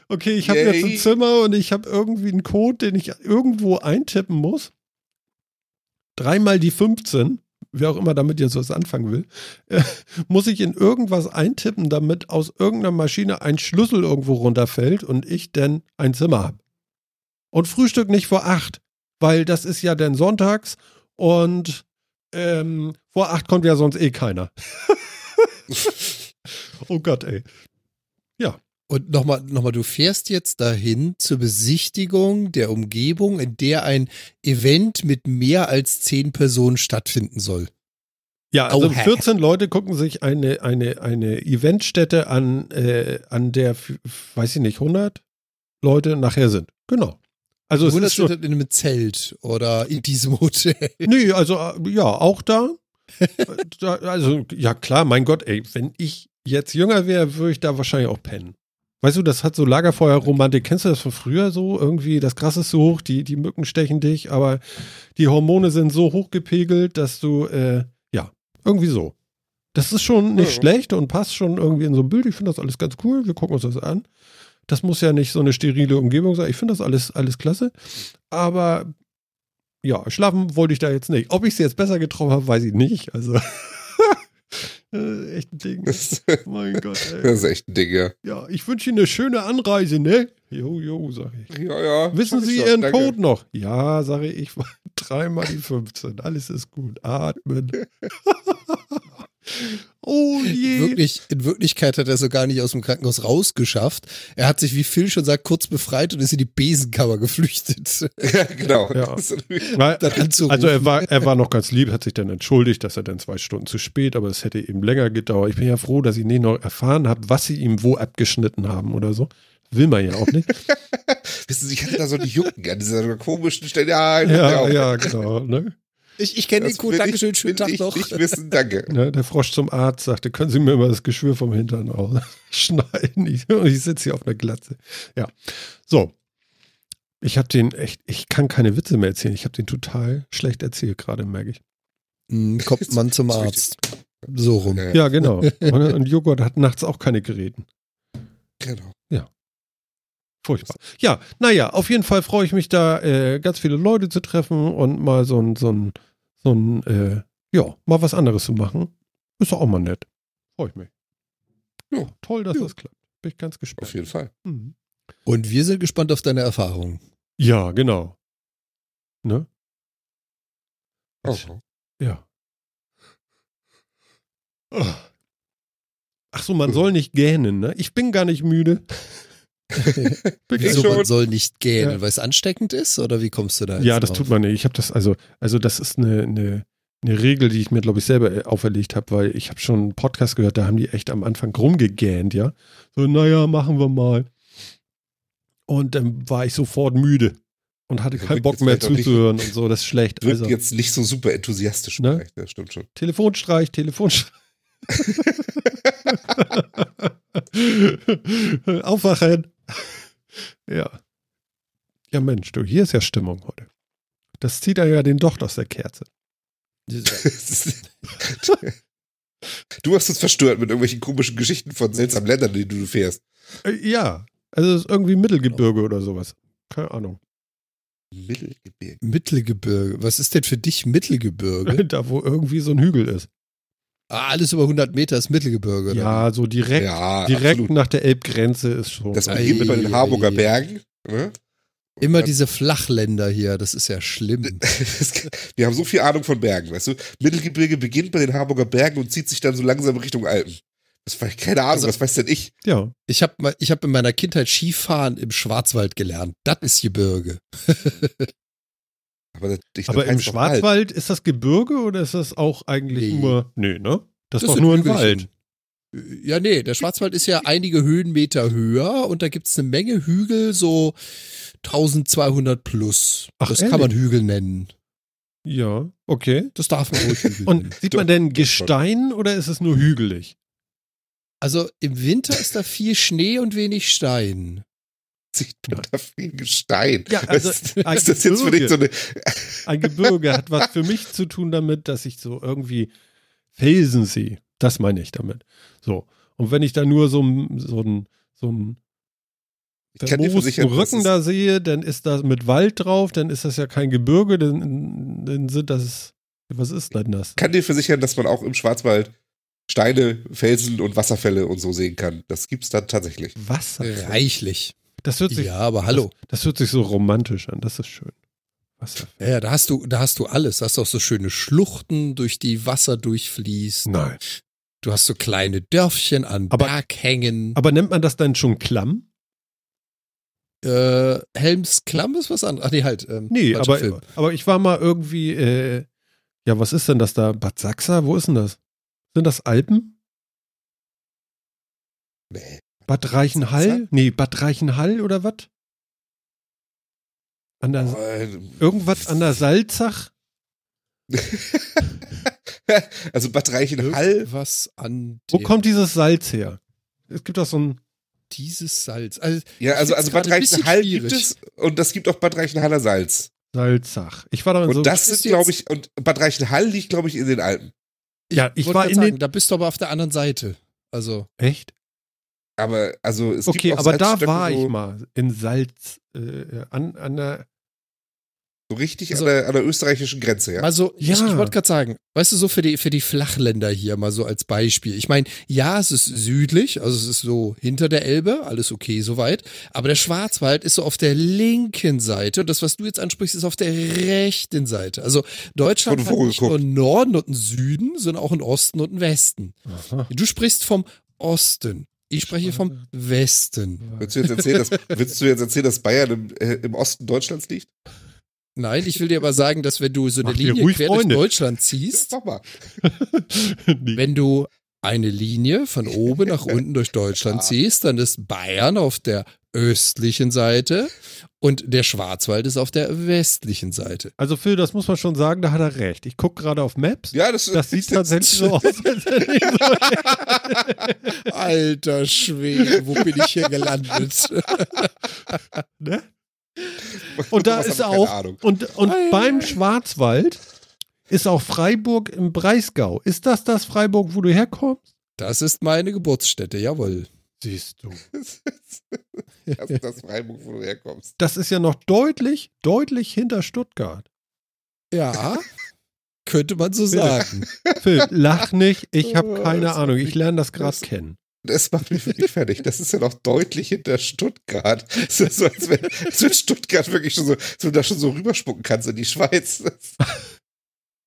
Okay, ich habe jetzt ein Zimmer und ich habe irgendwie einen Code, den ich irgendwo eintippen muss. Dreimal die 15 wer auch immer damit jetzt was anfangen will, äh, muss ich in irgendwas eintippen, damit aus irgendeiner Maschine ein Schlüssel irgendwo runterfällt und ich dann ein Zimmer habe. Und Frühstück nicht vor acht, weil das ist ja dann sonntags und ähm, vor acht kommt ja sonst eh keiner. (laughs) oh Gott, ey. Ja. Und nochmal, nochmal, du fährst jetzt dahin zur Besichtigung der Umgebung, in der ein Event mit mehr als zehn Personen stattfinden soll. Ja, also oh, 14 Leute gucken sich eine, eine, eine Eventstätte an, äh, an der, weiß ich nicht, 100 Leute nachher sind. Genau. Also 100 es ist schon, in einem Zelt oder in diesem Hotel. (laughs) Nee, also äh, ja, auch da. da. Also ja klar, mein Gott, ey, wenn ich jetzt jünger wäre, würde ich da wahrscheinlich auch pennen. Weißt du, das hat so Lagerfeuerromantik. Kennst du das von früher so? Irgendwie, das Gras ist so hoch, die, die Mücken stechen dich, aber die Hormone sind so hochgepegelt, dass du, äh, ja, irgendwie so. Das ist schon nicht ja. schlecht und passt schon irgendwie in so ein Bild. Ich finde das alles ganz cool. Wir gucken uns das an. Das muss ja nicht so eine sterile Umgebung sein. Ich finde das alles, alles klasse. Aber ja, schlafen wollte ich da jetzt nicht. Ob ich es jetzt besser getroffen habe, weiß ich nicht. Also. (laughs) Äh, echt ein Ding. mein Gott, (laughs) ey. Das ist echt ein Ding, ja. Ja, ich wünsche Ihnen eine schöne Anreise, ne? Jo, jo, sag ich. Ja, ja. Wissen Sie Ihren danke. Code noch? Ja, sage ich. (laughs) Dreimal die 15. Alles ist gut. Atmen. (laughs) Oh je. In, wirklich, in Wirklichkeit hat er so gar nicht aus dem Krankenhaus rausgeschafft. Er hat sich, wie Phil schon sagt, kurz befreit und ist in die Besenkammer geflüchtet. (laughs) Ja, genau. Ja. also er war, er war noch ganz lieb, hat sich dann entschuldigt, dass er dann zwei Stunden zu spät, aber es hätte eben länger gedauert. Ich bin ja froh, dass ich nicht noch erfahren habe, was sie ihm wo abgeschnitten haben oder so. will man ja auch nicht. (laughs) Wissen Sie, ich hatte da so eine Jucken an dieser komischen Stelle. Ja, ja, ja, genau. Ne? Ich, ich kenne den Das Code. Dankeschön, schönen Tag ich noch. Nicht wissen, danke. (laughs) Ne, der Frosch zum Arzt sagte, können Sie mir mal das Geschwür vom Hintern ausschneiden? (laughs) Ich, (laughs) ich sitze hier auf einer Glatze. Ja. So. Ich habe den echt, ich kann keine Witze mehr erzählen. Ich habe den total schlecht erzählt gerade, merke ich. Hm, Kommt man zum Arzt. So rum. Ja, Ja, genau. Und, und Joghurt hat nachts auch keine Geräten. genau. Furchtbar. Ja, naja, auf jeden Fall freue ich mich da, äh, ganz viele Leute zu treffen und mal so ein, so ein, so ein, äh, ja, mal was anderes zu machen. Ist doch auch mal nett. Freue ich mich. Ja, toll, dass Ja. das klappt. Bin ich ganz Auf gespannt. jeden Fall. Mhm. Und wir sind gespannt auf deine Erfahrungen. Ja, genau. Ne? Oh. Ja. Ah. Ach so, man soll nicht gähnen, ne? Ich bin gar nicht müde. (laughs) (laughs) Wieso man soll nicht gähnen, Ja. weil es ansteckend ist? Oder wie kommst du da Ja, das drauf? tut man nicht. Ich habe das also, also das ist eine, eine, eine Regel, die ich mir, glaube ich, selber äh, auferlegt habe, weil ich habe schon einen Podcast gehört, da haben die echt am Anfang rumgegähnt, ja. So, naja, machen wir mal. Und dann war ich sofort müde und hatte keinen Bock mehr auch nicht- zuzuhören und so, das ist schlecht. Wirkt Also, jetzt nicht so super enthusiastisch. Ne? Das stimmt schon. Telefonstreich, Telefonstreich. (laughs) (laughs) Aufwachen. Ja. Ja, Mensch, du, hier ist ja Stimmung heute. Das zieht er ja den Docht aus der Kerze. (laughs) du hast uns verstört mit irgendwelchen komischen Geschichten von seltsamen Ländern, die du fährst. Äh, ja, also es ist irgendwie Mittelgebirge oder sowas. Keine Ahnung. Mittelgebirge. Mittelgebirge. Was ist denn für dich Mittelgebirge? (laughs) da, wo irgendwie so ein Hügel ist. Ah, alles über 100 Meter ist Mittelgebirge. oder Ja, so direkt, Ja, direkt absolut. nach der Elbgrenze ist schon. Das beginnt bei den Harburger ei. Bergen. Ne? Immer diese Flachländer hier, das ist ja schlimm. (laughs) Wir haben so viel Ahnung von Bergen, weißt du? Mittelgebirge beginnt bei den Harburger Bergen und zieht sich dann so langsam Richtung Alpen. Das war keine Ahnung, Also- was weiß denn ich? ja, Ich habe ich hab in meiner Kindheit Skifahren im Schwarzwald gelernt. Das ist Gebirge. (laughs) Aber, das, aber das im doch Wald. Schwarzwald ist das Gebirge oder ist das auch eigentlich Nee. nur. Nee, ne? Das, ist doch sind nur ein. Wald. Ja, nee, der Schwarzwald ist ja einige Höhenmeter höher und da gibt's eine Menge Hügel, so 1200 plus. Ach, das kann man ehrlich? Hügel nennen. Ja, okay. Das darf man ruhig Hügel nennen. Und sieht man denn Gestein oder ist es nur hügelig? Also im Winter ist da viel Schnee und wenig Stein. Sieht man da viel Gestein. Ja, also was, ein ist das jetzt für dich so eine. Ein Gebirge hat was für mich zu tun damit, dass ich so irgendwie Felsen sehe. Das meine ich damit. So. Und wenn ich da nur so, ein- so ein, so ein Ich kann dir vermoosten Rücken ist- da sehe, dann ist das mit Wald drauf, dann ist das ja kein Gebirge, dann, dann sind das. Was ist denn das? kann dir versichern, dass man auch im Schwarzwald Steine, Felsen und Wasserfälle und so sehen kann. Das gibt's dann tatsächlich. Wasser. Reichlich. Das hört sich, Ja, aber hallo. das hört sich so romantisch an. Das ist schön. Wasser. Ja, ja, da hast du, da hast du alles. Da hast du auch so schöne Schluchten, durch die Wasser durchfließt. Nein. Du hast so kleine Dörfchen an Aber- Berghängen. Aber nennt man das dann schon Klamm? Äh, Helms Klamm ist was anderes. Ach nee, halt. Ähm, Nee, aber, Film. aber ich war mal irgendwie, äh, ja, was ist denn das da? Bad Sachsa? Wo ist denn das? Sind das Alpen? Nee. Bad Reichenhall? Nee, Bad Reichenhall oder was? An der, Äh, irgendwas an der Salzach? (laughs) also Bad Reichenhall. Was an Wo kommt dieses Salz her? Es gibt doch so ein, dieses Salz? Also, Ja, also, Ich also Bad Reichenhall gibt es und das gibt auch Bad Reichenhaller Salz. Salzach. Ich war da in Und so, das ist glaube ich, und Bad Reichenhall liegt, glaube ich, in den Alpen. ja, ich wollte war in sagen, den, da bist du aber auf der anderen Seite. Also, echt? Aber, also, es Okay, gibt auch aber da war ich mal, in Salz, äh, an, an der, so richtig Also- an, der, an der österreichischen Grenze, ja. Also, ich, Ja. ich wollte gerade sagen, weißt du, so für die, für die Flachländer hier mal so als Beispiel. Ich meine, ja, es ist südlich, also es ist so hinter der Elbe, alles okay soweit. Aber der Schwarzwald ist so auf der linken Seite und das, was du jetzt ansprichst, ist auf der rechten Seite. Also Deutschland hat nicht nur einen Norden und einen Süden, sondern auch einen Osten und einen Westen. aha. Du sprichst vom Osten. Ich spreche vom Westen. Willst du jetzt erzählen, dass, (laughs) willst du jetzt erzählen, dass Bayern im, äh, im Osten Deutschlands liegt? Nein, ich will dir aber sagen, dass wenn du so eine (laughs) Mach Linie quer Freunde. durch Deutschland ziehst, Sag mal. (laughs) nee. wenn du eine Linie von oben nach unten durch Deutschland ziehst, dann ist Bayern auf der östlichen Seite und der Schwarzwald ist auf der westlichen Seite. Also Phil, das muss man schon sagen, da hat er recht. Ich gucke gerade auf Maps. Ja, das, Das sieht (laughs) tatsächlich so aus, so (laughs) Alter Schwede, wo bin ich hier gelandet? (laughs) ne? Und da Was ist auch, und, und beim Schwarzwald ist auch Freiburg im Breisgau. Ist das das Freiburg, wo du herkommst? Das ist meine Geburtsstätte, jawohl. Siehst du. Das ist das Freiburg, wo du herkommst. Das ist ja noch deutlich, deutlich hinter Stuttgart. Ja, (laughs) könnte man so sagen. (laughs) Phil, lach nicht, ich habe Oh, keine Ahnung. Ich lerne das gerade kennen. Das macht mich wirklich fertig. Das ist ja noch deutlich hinter Stuttgart. (laughs) Das ist so, als wenn, als wenn Stuttgart wirklich schon so, du da schon so rüberspucken kannst in die Schweiz.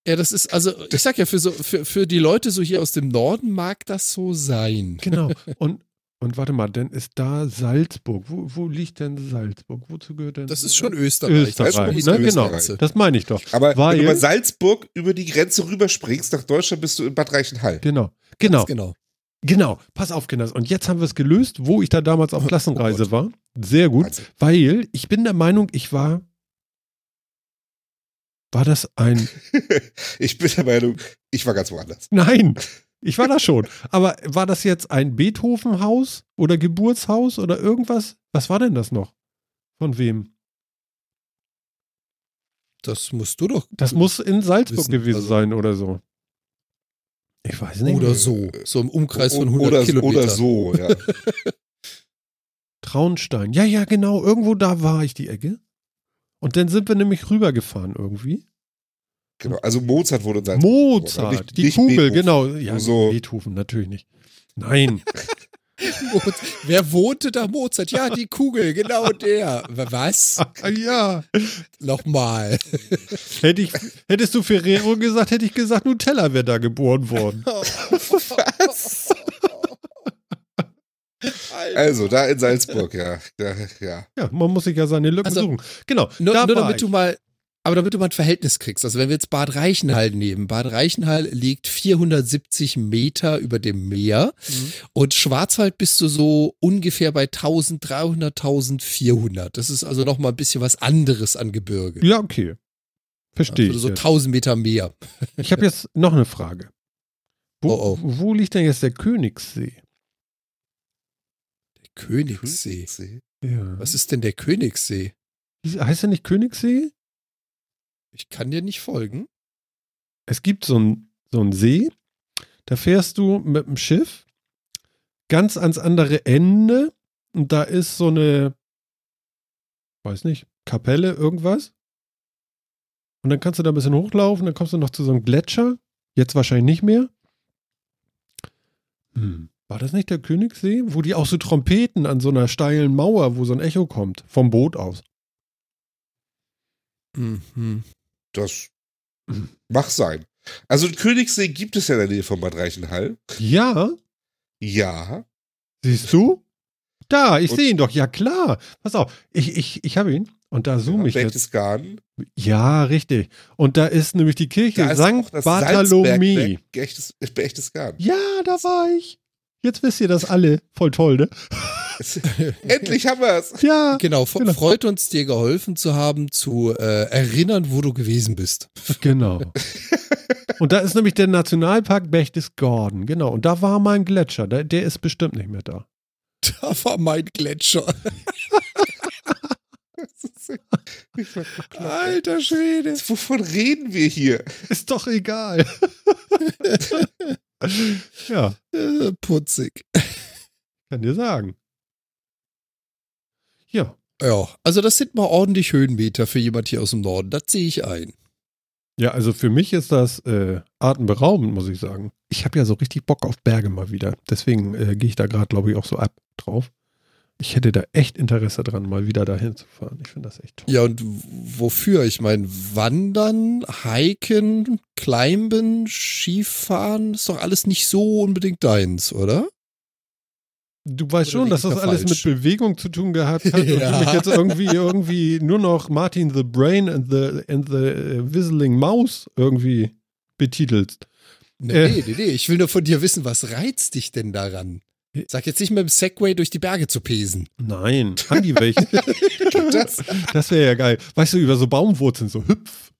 Ja, das ist, also, ich sag ja, für, so, für, für die Leute so hier aus dem Norden mag das so sein. Genau. Und, und warte mal, dann ist da Salzburg. Wo, wo liegt denn Salzburg? Wozu gehört denn Das ist schon Österreich. Österreich, Salzburg ne? ist Genau. Österreich. Das meine ich doch. Aber Weil- wenn du bei Salzburg über die Grenze rüberspringst nach Deutschland, bist du in Bad Reichenhall. Genau. Genau. Genau. Genau. Pass auf, Kinder. Und jetzt haben wir es gelöst, wo ich da damals auf (laughs) Oh Klassenreise Gott. war. Sehr gut. Wahnsinn. Weil ich bin der Meinung, ich war. War das ein. (laughs) Ich bin der Meinung, ich war ganz woanders. Nein, ich war da schon. Aber war das jetzt ein Beethovenhaus oder Geburtshaus oder irgendwas? Was war denn das noch? Von wem? Das musst du doch. Das muss in Salzburg Wissen, gewesen also- sein oder so. Ich weiß nicht. Oder so. So im Umkreis von O- 100 oder, Kilometern. Oder so, ja. (laughs) Traunstein. Ja, ja, genau. Irgendwo da war ich die Ecke. Und dann sind wir nämlich rübergefahren irgendwie. Genau. Also Mozart wurde in Salzburg. geboren, Mozart, nicht- die nicht Kugel, Beethoven. genau. Ja, So. Beethoven, natürlich nicht. Nein. (laughs) Wer wohnte da Mozart? Ja, die Kugel, genau der. Was? (laughs) ja. Nochmal. Hätte ich, hättest du Ferrero gesagt, hätte ich gesagt, Nutella wäre da geboren worden. (laughs) Was? Also, da in Salzburg, ja. ja, ja. Man muss sich ja seine Lücken Also, suchen. Genau. Nur, nur damit ich. du mal, aber damit du mal ein Verhältnis kriegst. Also wenn wir jetzt Bad Reichenhall nehmen. Bad Reichenhall liegt 470 Meter über dem Meer Mhm. und Schwarzwald bist du so ungefähr bei 1300, 1400. Das ist also noch mal ein bisschen was anderes an Gebirge. Ja, okay. Verstehe Also ich. so jetzt. 1000 Meter mehr. Ich habe jetzt noch eine Frage. Wo, Oh, oh. wo liegt denn jetzt der Königssee? Königssee. Ja. Was ist denn der Königssee? Heißt der nicht Königssee? Ich kann dir nicht folgen. Es gibt so einen so einen See, da fährst du mit dem Schiff ganz ans andere Ende und da ist so eine, weiß nicht, Kapelle, irgendwas. Und dann kannst du da ein bisschen hochlaufen, dann kommst du noch zu so einem Gletscher. Jetzt wahrscheinlich nicht mehr. Hm. War das nicht der Königssee? Wo die auch so Trompeten an so einer steilen Mauer, wo so ein Echo kommt, vom Boot aus. Mhm. Das mag sein. Also den Königssee gibt es ja in der Nähe von Bad Reichenhall. Ja, Ja. Siehst du? Da, ich sehe ihn doch. Ja, klar. Pass auf. Ich, ich, ich habe ihn. Und da zoome ich jetzt. Berchtesgaden. Ja, richtig. Und da ist nämlich die Kirche Da St. auch das Bartholomä. Salzbergwerk Berchtes- Berchtesgaden. Ja, da war ich. Jetzt wisst ihr das alle. Voll toll, ne? (laughs) Endlich haben wir es. Ja, Genau, Genau. freut uns, dir geholfen zu haben, zu äh, erinnern, wo du gewesen bist. genau. Und da ist nämlich der Nationalpark Berchtesgaden. Genau. Und da war mein Gletscher. Der, der ist bestimmt nicht mehr da. Da war mein Gletscher. Alter Schwede. (laughs) Wovon reden wir hier? Ist doch egal. (laughs) ja, Äh, putzig. kann dir sagen. Ja. Ja, also das sind mal ordentlich Höhenmeter für jemand hier aus dem Norden. Das sehe ich ein. Ja, also für mich ist das äh, atemberaubend, muss ich sagen. Ich habe ja so richtig Bock auf Berge mal wieder. Deswegen äh, gehe ich da gerade, glaube ich, auch so ab drauf. Ich hätte da echt Interesse dran, mal wieder dahin zu fahren. Ich finde das echt toll. Ja, und wofür? Ich meine, Wandern, Hiken, Climben, Skifahren, ist doch alles nicht so unbedingt deins, oder? Du weißt schon, dass das da alles falsch? mit Bewegung zu tun gehabt hat und (laughs) Ja. du mich jetzt irgendwie, irgendwie nur noch Martin the Brain and the, and the äh, Whistling Mouse irgendwie betitelst. Nee, Äh. nee, nee. Ich will nur von dir wissen, was reizt dich denn daran? Sag jetzt nicht mit dem Segway durch die Berge zu pesen. Nein, haben die welche? (laughs) Das, das wäre ja geil. Weißt du, über so Baumwurzeln, so hüpf.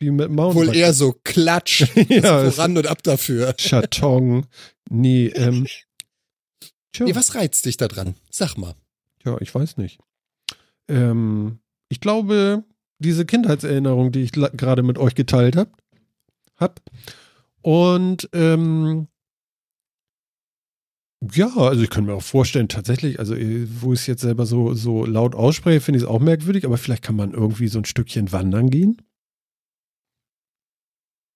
Wie mit dem Wohl Mountainbike. eher so klatsch. (laughs) ja, es- voran und ab dafür. Chatong. Nee, ähm. Tja, Nee, was reizt dich da dran? Sag mal. ja, ich weiß nicht. Ähm, ich glaube, diese Kindheitserinnerung, die ich gerade mit euch geteilt habe, hab. Und ähm, ja, also ich kann mir auch vorstellen, tatsächlich, also äh, wo ich es jetzt selber so, so laut ausspreche, finde ich es auch merkwürdig, aber vielleicht kann man irgendwie so ein Stückchen wandern gehen.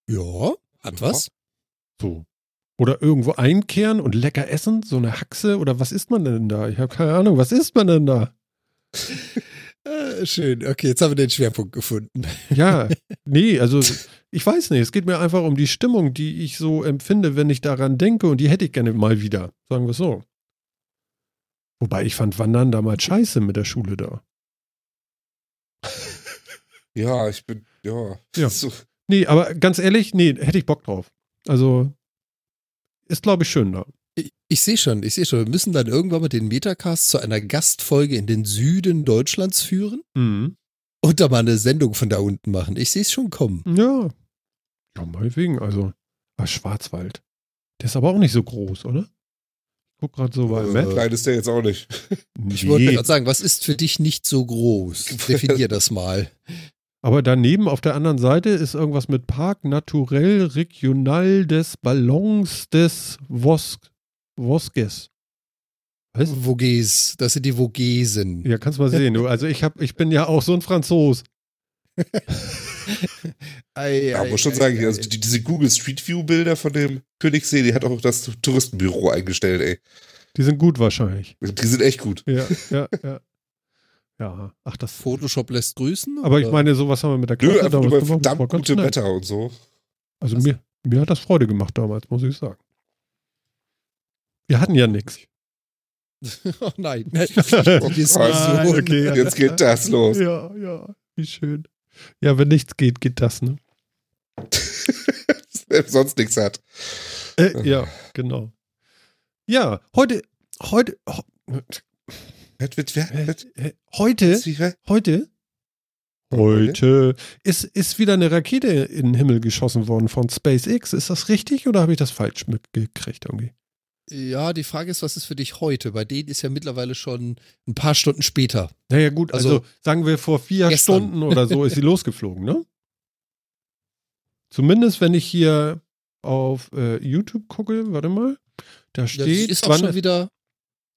Ja, hat was? So. Oder irgendwo einkehren und lecker essen, so eine Haxe oder was isst man denn da? Ich habe keine Ahnung, was isst man denn da? Äh, (laughs) schön. Okay, jetzt haben wir den Schwerpunkt gefunden. (laughs) Ja, nee, also ich weiß nicht, es geht mir einfach um die Stimmung, die ich so empfinde, wenn ich daran denke und die hätte ich gerne mal wieder, sagen wir es so. Wobei ich fand Wandern damals scheiße mit der Schule da. ja, ich bin, ja. Ja. (laughs) So, Nee, aber ganz ehrlich, nee, hätte ich Bock drauf. Also ist glaube ich schön da. Ich, ich sehe schon, ich sehe schon. Wir müssen dann irgendwann mal den Metacast zu einer Gastfolge in den Süden Deutschlands führen Mhm. und da mal eine Sendung von da unten machen. Ich sehe es schon kommen. Ja. Ja, meinetwegen, also war Schwarzwald. Der ist aber auch nicht so groß, oder? Ich guck gerade so bei Äh, Matt. klein ist der jetzt auch nicht. Ich wollte Nee. gerade sagen, was ist für dich nicht so groß? (laughs) Definier das mal. Aber daneben auf der anderen Seite ist irgendwas mit Park Naturell Regional des Ballons des Vos Vosges. Was? Vogesen, das sind die Vogesen. Ja, kannst mal sehen. Du. Also ich hab, ich bin ja auch so ein Franzos. (laughs) Ei, Ja, ei, muss schon ei, sagen, ei. also die, diese Google Street View Bilder von dem Königssee, die hat auch das Touristenbüro eingestellt, ey. Die sind gut wahrscheinlich. Die sind echt gut. Ja, ja, ja. (laughs) Ja, ach das. Photoshop lässt grüßen. Aber ich oder? meine, sowas haben wir mit der Nö, Klasse nur damals gemacht. Das war gutem nett. Wetter und so. Also mir, mir hat das Freude gemacht damals, muss ich sagen. Wir hatten ja nichts. (laughs) oh nein. (laughs) (laughs) Oh. Ah, okay. Jetzt geht das los. Ja, ja, wie schön. Ja, wenn nichts geht, geht das, ne? Wer sonst nichts hat. Äh, ja, genau. Ja, heute, heute, heute, wird, heute, heute ist, ist wieder eine Rakete in den Himmel geschossen worden von SpaceX. Ist das richtig oder habe ich das falsch mitgekriegt irgendwie? Ja, die Frage ist, was ist für dich heute? Bei denen ist ja mittlerweile schon ein paar Stunden später. Naja, gut, also, Also, sagen wir vor vier gestern. Stunden oder so ist sie (laughs) losgeflogen, ne? Zumindest, wenn ich hier auf äh, YouTube gucke, warte mal, da Ja, steht, die ist auch schon wieder.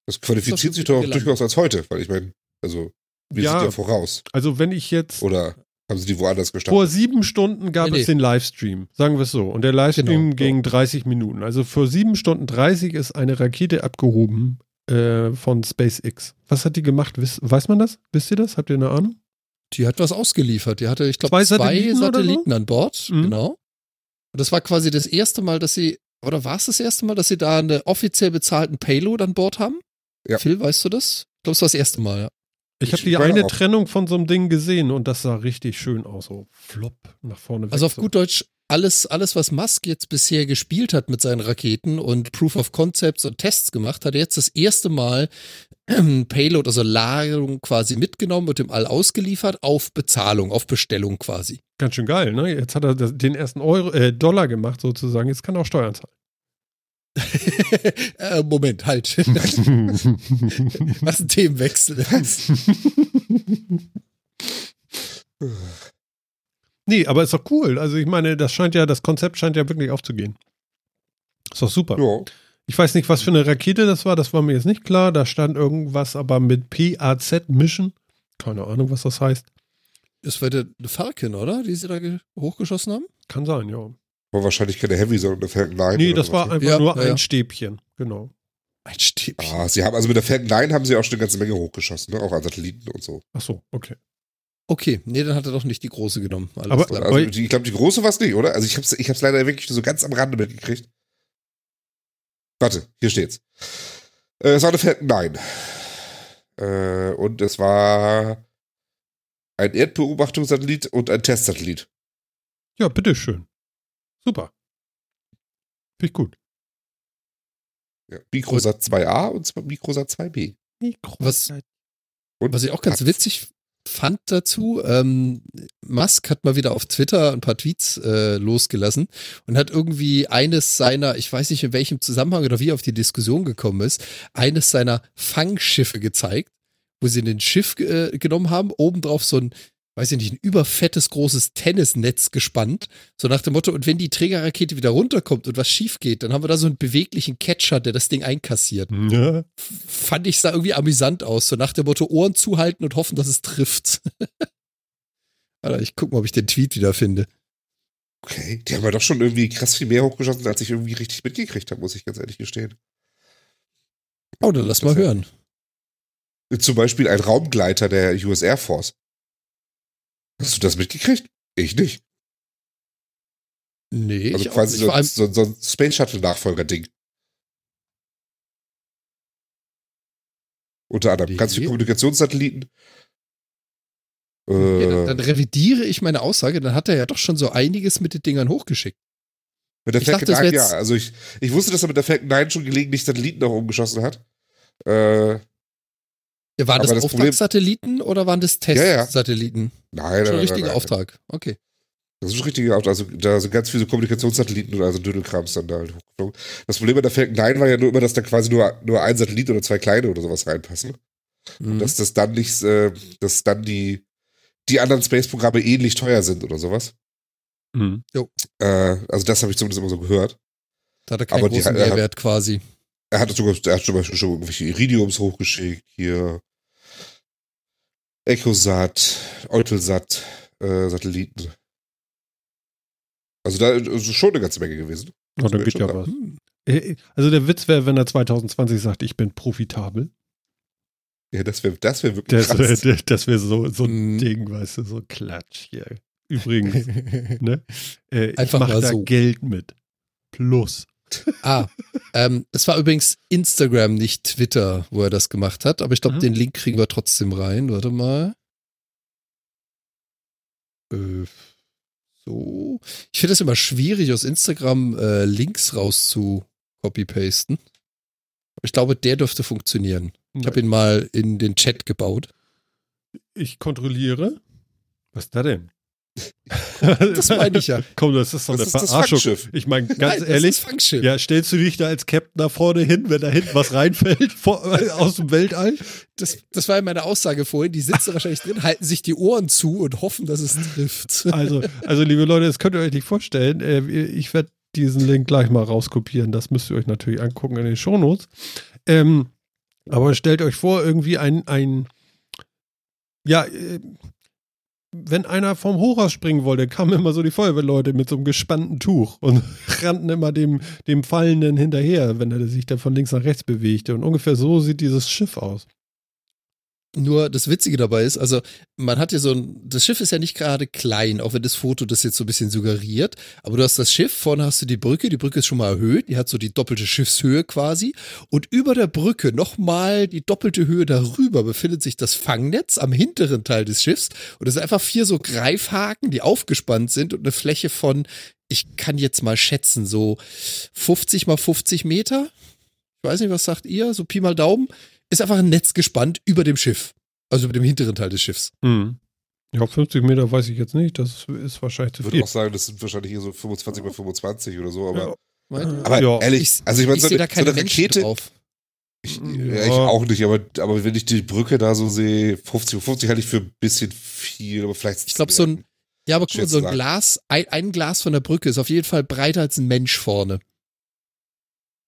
Das qualifiziert doch sich doch gelandet. durchaus als heute, weil ich meine, also, wir Ja. sind ja voraus. also wenn ich jetzt Oder haben sie die woanders gestartet? Vor sieben Stunden gab Nee, es nee. den Livestream, sagen wir es so. Und der Livestream Genau, so. ging 30 Minuten. Also vor sieben Stunden 30 ist eine Rakete abgehoben äh, von SpaceX. Was hat die gemacht? Wiss, weiß man das? Wisst ihr das? Habt ihr eine Ahnung? Die hat was ausgeliefert. Die hatte, ich glaube, Zwei zwei, Satelliten Satelliten, so? an Bord. Mhm. Genau. Und das war quasi das erste Mal, dass sie, oder war es das erste Mal, dass sie da eine offiziell bezahlten Payload an Bord haben? Ja. Phil, weißt du das? Ich glaube, es war das erste Mal, ja. Ich habe die eine auch. Trennung von so einem Ding gesehen und das sah richtig schön aus. So flop nach vorne. Also weg, auf so. gut Deutsch, alles, alles, was Musk jetzt bisher gespielt hat mit seinen Raketen und Proof of Concepts und Tests gemacht, hat er jetzt das erste Mal ähm, Payload, also Ladung quasi mitgenommen und im All ausgeliefert auf Bezahlung, auf Bestellung quasi. Ganz schön geil, ne? Jetzt hat er den ersten Euro, äh, Dollar gemacht sozusagen. Jetzt kann er auch Steuern zahlen. (laughs) äh, Moment, halt. (laughs) Was ein Themenwechsel. nee, aber ist doch cool. Also ich meine, das scheint ja, das Konzept scheint ja wirklich aufzugehen. Ist doch super. Ja. Ich weiß nicht, was für eine Rakete das war, das war mir jetzt nicht klar. Da stand irgendwas aber mit PAZ Mission. Keine Ahnung, was das heißt. Das war der Falcon, oder? Die sie da ge- hochgeschossen haben? Kann sein, ja. War wahrscheinlich keine Heavy, sondern eine Falcon 9. Nee, das war sowas, ne? einfach Ja, nur ja, ein. Stäbchen. Genau. Ein Stäbchen. Ah, sie haben, also mit der Falcon 9 haben sie auch schon eine ganze Menge hochgeschossen, ne? Auch an Satelliten und so. Ach so, okay. Okay, nee, dann hat er doch nicht die große genommen. Alles Aber- klar. Also ich glaube, die große war es nicht, oder? Also ich hab's, ich hab's leider wirklich nur so ganz am Rande mitgekriegt. Warte, hier steht's. Äh, es war eine Falcon 9. Äh, und es war ein Erdbeobachtungssatellit und ein Testsatellit. Ja, bitteschön. Super. Finde ich gut. Ja. Microsat 2a und zwar Microsat 2b. Was, Und was ich auch ganz witzig fand dazu, ähm, Musk hat mal wieder auf Twitter ein paar Tweets äh, losgelassen und hat irgendwie eines seiner, ich weiß nicht in welchem Zusammenhang oder wie er auf die Diskussion gekommen ist, eines seiner Fangschiffe gezeigt, wo sie ein Schiff äh, genommen haben, obendrauf so ein, weiß ich nicht, ein überfettes großes Tennisnetz gespannt, so nach dem Motto, und wenn die Trägerrakete wieder runterkommt und was schief geht, dann haben wir da so einen beweglichen Catcher, der das Ding einkassiert Ja. fand ich sah irgendwie amüsant aus. So nach dem Motto Ohren zuhalten und hoffen, dass es trifft. (laughs) Alter, ich guck mal, ob ich den Tweet wieder finde. Okay, die haben ja doch schon irgendwie krass viel mehr hochgeschossen, als ich irgendwie richtig mitgekriegt habe, muss ich ganz ehrlich gestehen. Oh, dann lass mal Das wär- hören. Zum Beispiel ein Raumgleiter der US Air Force. Hast du das mitgekriegt? Ich nicht. Nee, Also ich auch quasi nicht. so, so, so ein Space Shuttle Nachfolger-Ding. Unter anderem Nee. ganz viele Kommunikationssatelliten. Äh, ja, dann, dann revidiere ich meine Aussage, dann hat er ja doch schon so einiges mit den Dingern hochgeschickt. mit der ich dachte, Falcon das 9, wär ja. Also ich, ich wusste, dass er mit der Falcon 9 schon gelegentlich Satelliten auch umgeschossen hat. Äh, Ja, waren das, das Auftragssatelliten oder waren das Ja, ja. Nein, Schon nein, richtiger nein, nein. Auftrag. Okay. Das ist ein richtiger Auftrag. Also da sind ganz viele Kommunikationssatelliten und also Dödelkrams dann da halt hochgeflogen. Das Problem bei der Falcon 9 war ja nur immer, dass da quasi nur, nur ein Satellit oder zwei kleine oder sowas reinpassen. Mhm. dass das dann nicht, äh, dass dann die, die anderen Space-Programme ähnlich teuer sind oder sowas. Mhm. Äh, also das habe ich zumindest immer so gehört. da hat er keinen aber die- großen er hat- Mehrwert quasi. Er hat sogar, er hat zum Beispiel schon irgendwelche Iridiums hochgeschickt, hier Ecosat, Eutelsat, äh, Satelliten. Also da ist schon eine ganze Menge gewesen. Oh, wird geht ja da. was. Äh, Also der Witz wäre, wenn er 2020 sagt, ich bin profitabel. Ja, das wäre das wär wirklich Das krass. wäre das wär so, so ein Mhm. Ding, weißt du, so Klatsch hier. Übrigens, (laughs) ne? Äh, ich Einfach mache da so. Geld mit. Plus. Ah, ähm, es war übrigens Instagram, nicht Twitter, wo er das gemacht hat, aber ich glaube, Mhm. den Link kriegen wir trotzdem rein. Warte mal. Äh, so. Ich finde es immer schwierig, aus Instagram äh, Links raus zu copy-pasten. Aber ich glaube, der dürfte funktionieren. Ich habe ihn mal in den Chat gebaut. Ich kontrolliere. Was ist da denn? Das meine ich ja. (laughs) Komm, das ist doch Das eine Verarschung. Ich meine, ganz Nein, ehrlich, ja, stellst du dich da als Captain da vorne hin, wenn da hinten was reinfällt (laughs) vor, aus dem Weltall? Das, das war ja meine Aussage vorhin. Die sitzen wahrscheinlich drin, halten sich die Ohren zu und hoffen, dass es trifft. Also, also liebe Leute, das könnt ihr euch nicht vorstellen. Äh, Ich werde diesen Link gleich mal rauskopieren. Das müsst ihr euch natürlich angucken in den Shownotes. Ähm, aber stellt euch vor, irgendwie ein, ein ja, äh, wenn einer vom Hochhaus springen wollte, kamen immer so die Feuerwehrleute mit so einem gespannten Tuch und (laughs) rannten immer dem, dem Fallenden hinterher, wenn er sich dann von links nach rechts bewegte. Und ungefähr so sieht dieses Schiff aus. Nur das Witzige dabei ist, also man hat ja so ein, das Schiff ist ja nicht gerade klein, auch wenn das Foto das jetzt so ein bisschen suggeriert, aber du hast das Schiff, vorne hast du die Brücke, die Brücke ist schon mal erhöht, die hat so die doppelte Schiffshöhe quasi und über der Brücke nochmal die doppelte Höhe darüber befindet sich das Fangnetz am hinteren Teil des Schiffs und es sind einfach vier so Greifhaken, die aufgespannt sind und eine Fläche von, ich kann jetzt mal schätzen, so 50 mal 50 Meter, ich weiß nicht, was sagt ihr, so Pi mal Daumen, ist einfach ein Netz gespannt über dem Schiff. Also über dem hinteren Teil des Schiffs. Hm. Ja, 50 Meter weiß ich jetzt nicht. Das ist wahrscheinlich zu Ich würde viel. auch sagen, das sind wahrscheinlich hier so 25 mal 25 oder so, aber, Ja. Aber Ja. ehrlich, Ich- also ich meine, so, sehe da eine- so keine eine Menschen Rakete, drauf. Ich, Ja. ich auch nicht, aber, aber wenn ich die Brücke da so sehe, 50 50 halte ich für ein bisschen viel, aber vielleicht. Ich glaube, so ein, ja, aber guck mal, so ein sagen. Glas, ein, ein Glas von der Brücke ist auf jeden Fall breiter als ein Mensch vorne.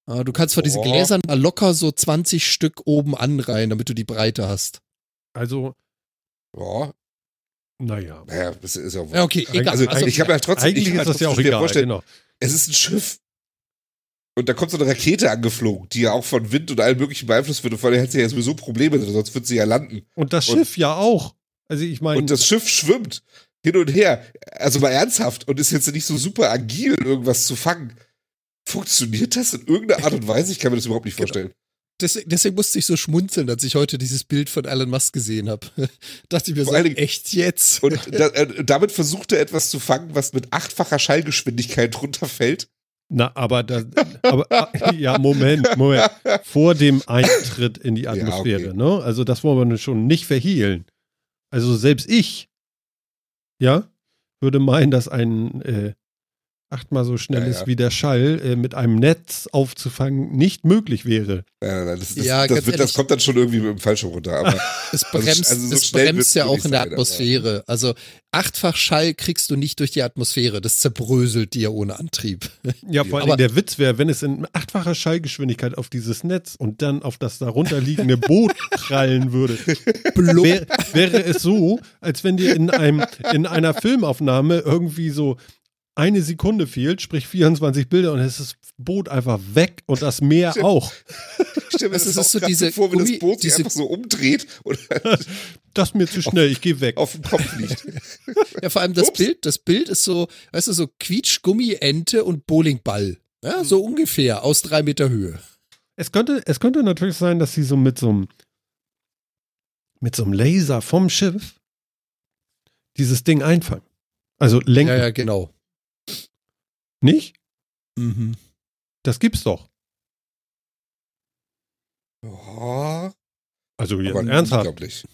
Ah, Du kannst von diesen. Gläsern mal locker so 20 Stück oben anreihen, damit du die Breite hast. Also, Ja, naja. naja, das ist ja. Ja, okay, egal. Also, Also, ich habe ja trotzdem. Eigentlich ist mir das ja auch egal. vorstellen, Genau. Es ist ein Schiff. Und da kommt so eine Rakete angeflogen, die ja auch von Wind und allem möglichen beeinflusst wird. Und vor allem hätte sie ja sowieso Probleme, sonst wird sie ja landen. Und das Und- Schiff ja auch. Also ich meine, Und das Schiff schwimmt hin und her. Also mal ernsthaft und ist jetzt nicht so super agil, irgendwas zu fangen. Funktioniert das in irgendeiner Art und Weise? Ich kann mir das überhaupt nicht Genau. vorstellen. deswegen, deswegen musste ich so schmunzeln, als ich heute dieses Bild von Elon Musk gesehen habe. (laughs) Dachte ich mir Vor so, allen Dingen- echt jetzt? Und da, äh, damit versucht er etwas zu fangen, was mit achtfacher Schallgeschwindigkeit runterfällt. Na, aber, das, aber (laughs) ja, Moment, Moment. Vor dem Eintritt in die Atmosphäre, Ja, okay. ne? Also das wollen wir schon nicht verhehlen. Also selbst ich, ja, würde meinen, dass ein äh, achtmal so schnell Ja, ist ja. wie der Schall äh, mit einem Netz aufzufangen nicht möglich wäre. Nein, nein, das, das, Ja, das, wird, das kommt dann schon irgendwie mit dem Fallschirm runter. Aber (laughs) Es Also, bremst, also so es bremst ja wohl auch in der sein, aber- Atmosphäre. Also achtfach Schall kriegst du nicht durch die Atmosphäre. Das zerbröselt dir ohne Antrieb. (laughs) Ja, vor allem Aber- der Witz wäre, wenn es in achtfacher Schallgeschwindigkeit auf dieses Netz und dann auf das darunter liegende Boot (laughs) prallen würde. Wär, wäre es so, als wenn dir in, einem, in einer Filmaufnahme irgendwie so eine Sekunde fehlt, sprich 24 Bilder und es ist das Boot einfach weg und das Meer Stimmt. auch. (laughs) das, es ist auch so diese vor, wenn Gummi- das Boot sich einfach so umdreht und (laughs) Das ist mir zu schnell, ich gehe weg. auf den Kopf fliegt. (laughs) Ja, vor allem das Ups. Bild, das Bild ist so, weißt du, so Quietschgummi, Ente und Bowlingball. Ja, so ungefähr aus drei Meter Höhe. Es könnte, es könnte natürlich sein, dass sie so mit so einem mit so einem Laser vom Schiff dieses Ding einfangen. Also lenken. Ja, ja, genau. Nicht? Mhm. Das gibt's doch. Ja, Also jetzt aber ernsthaft. Ich glaube nicht.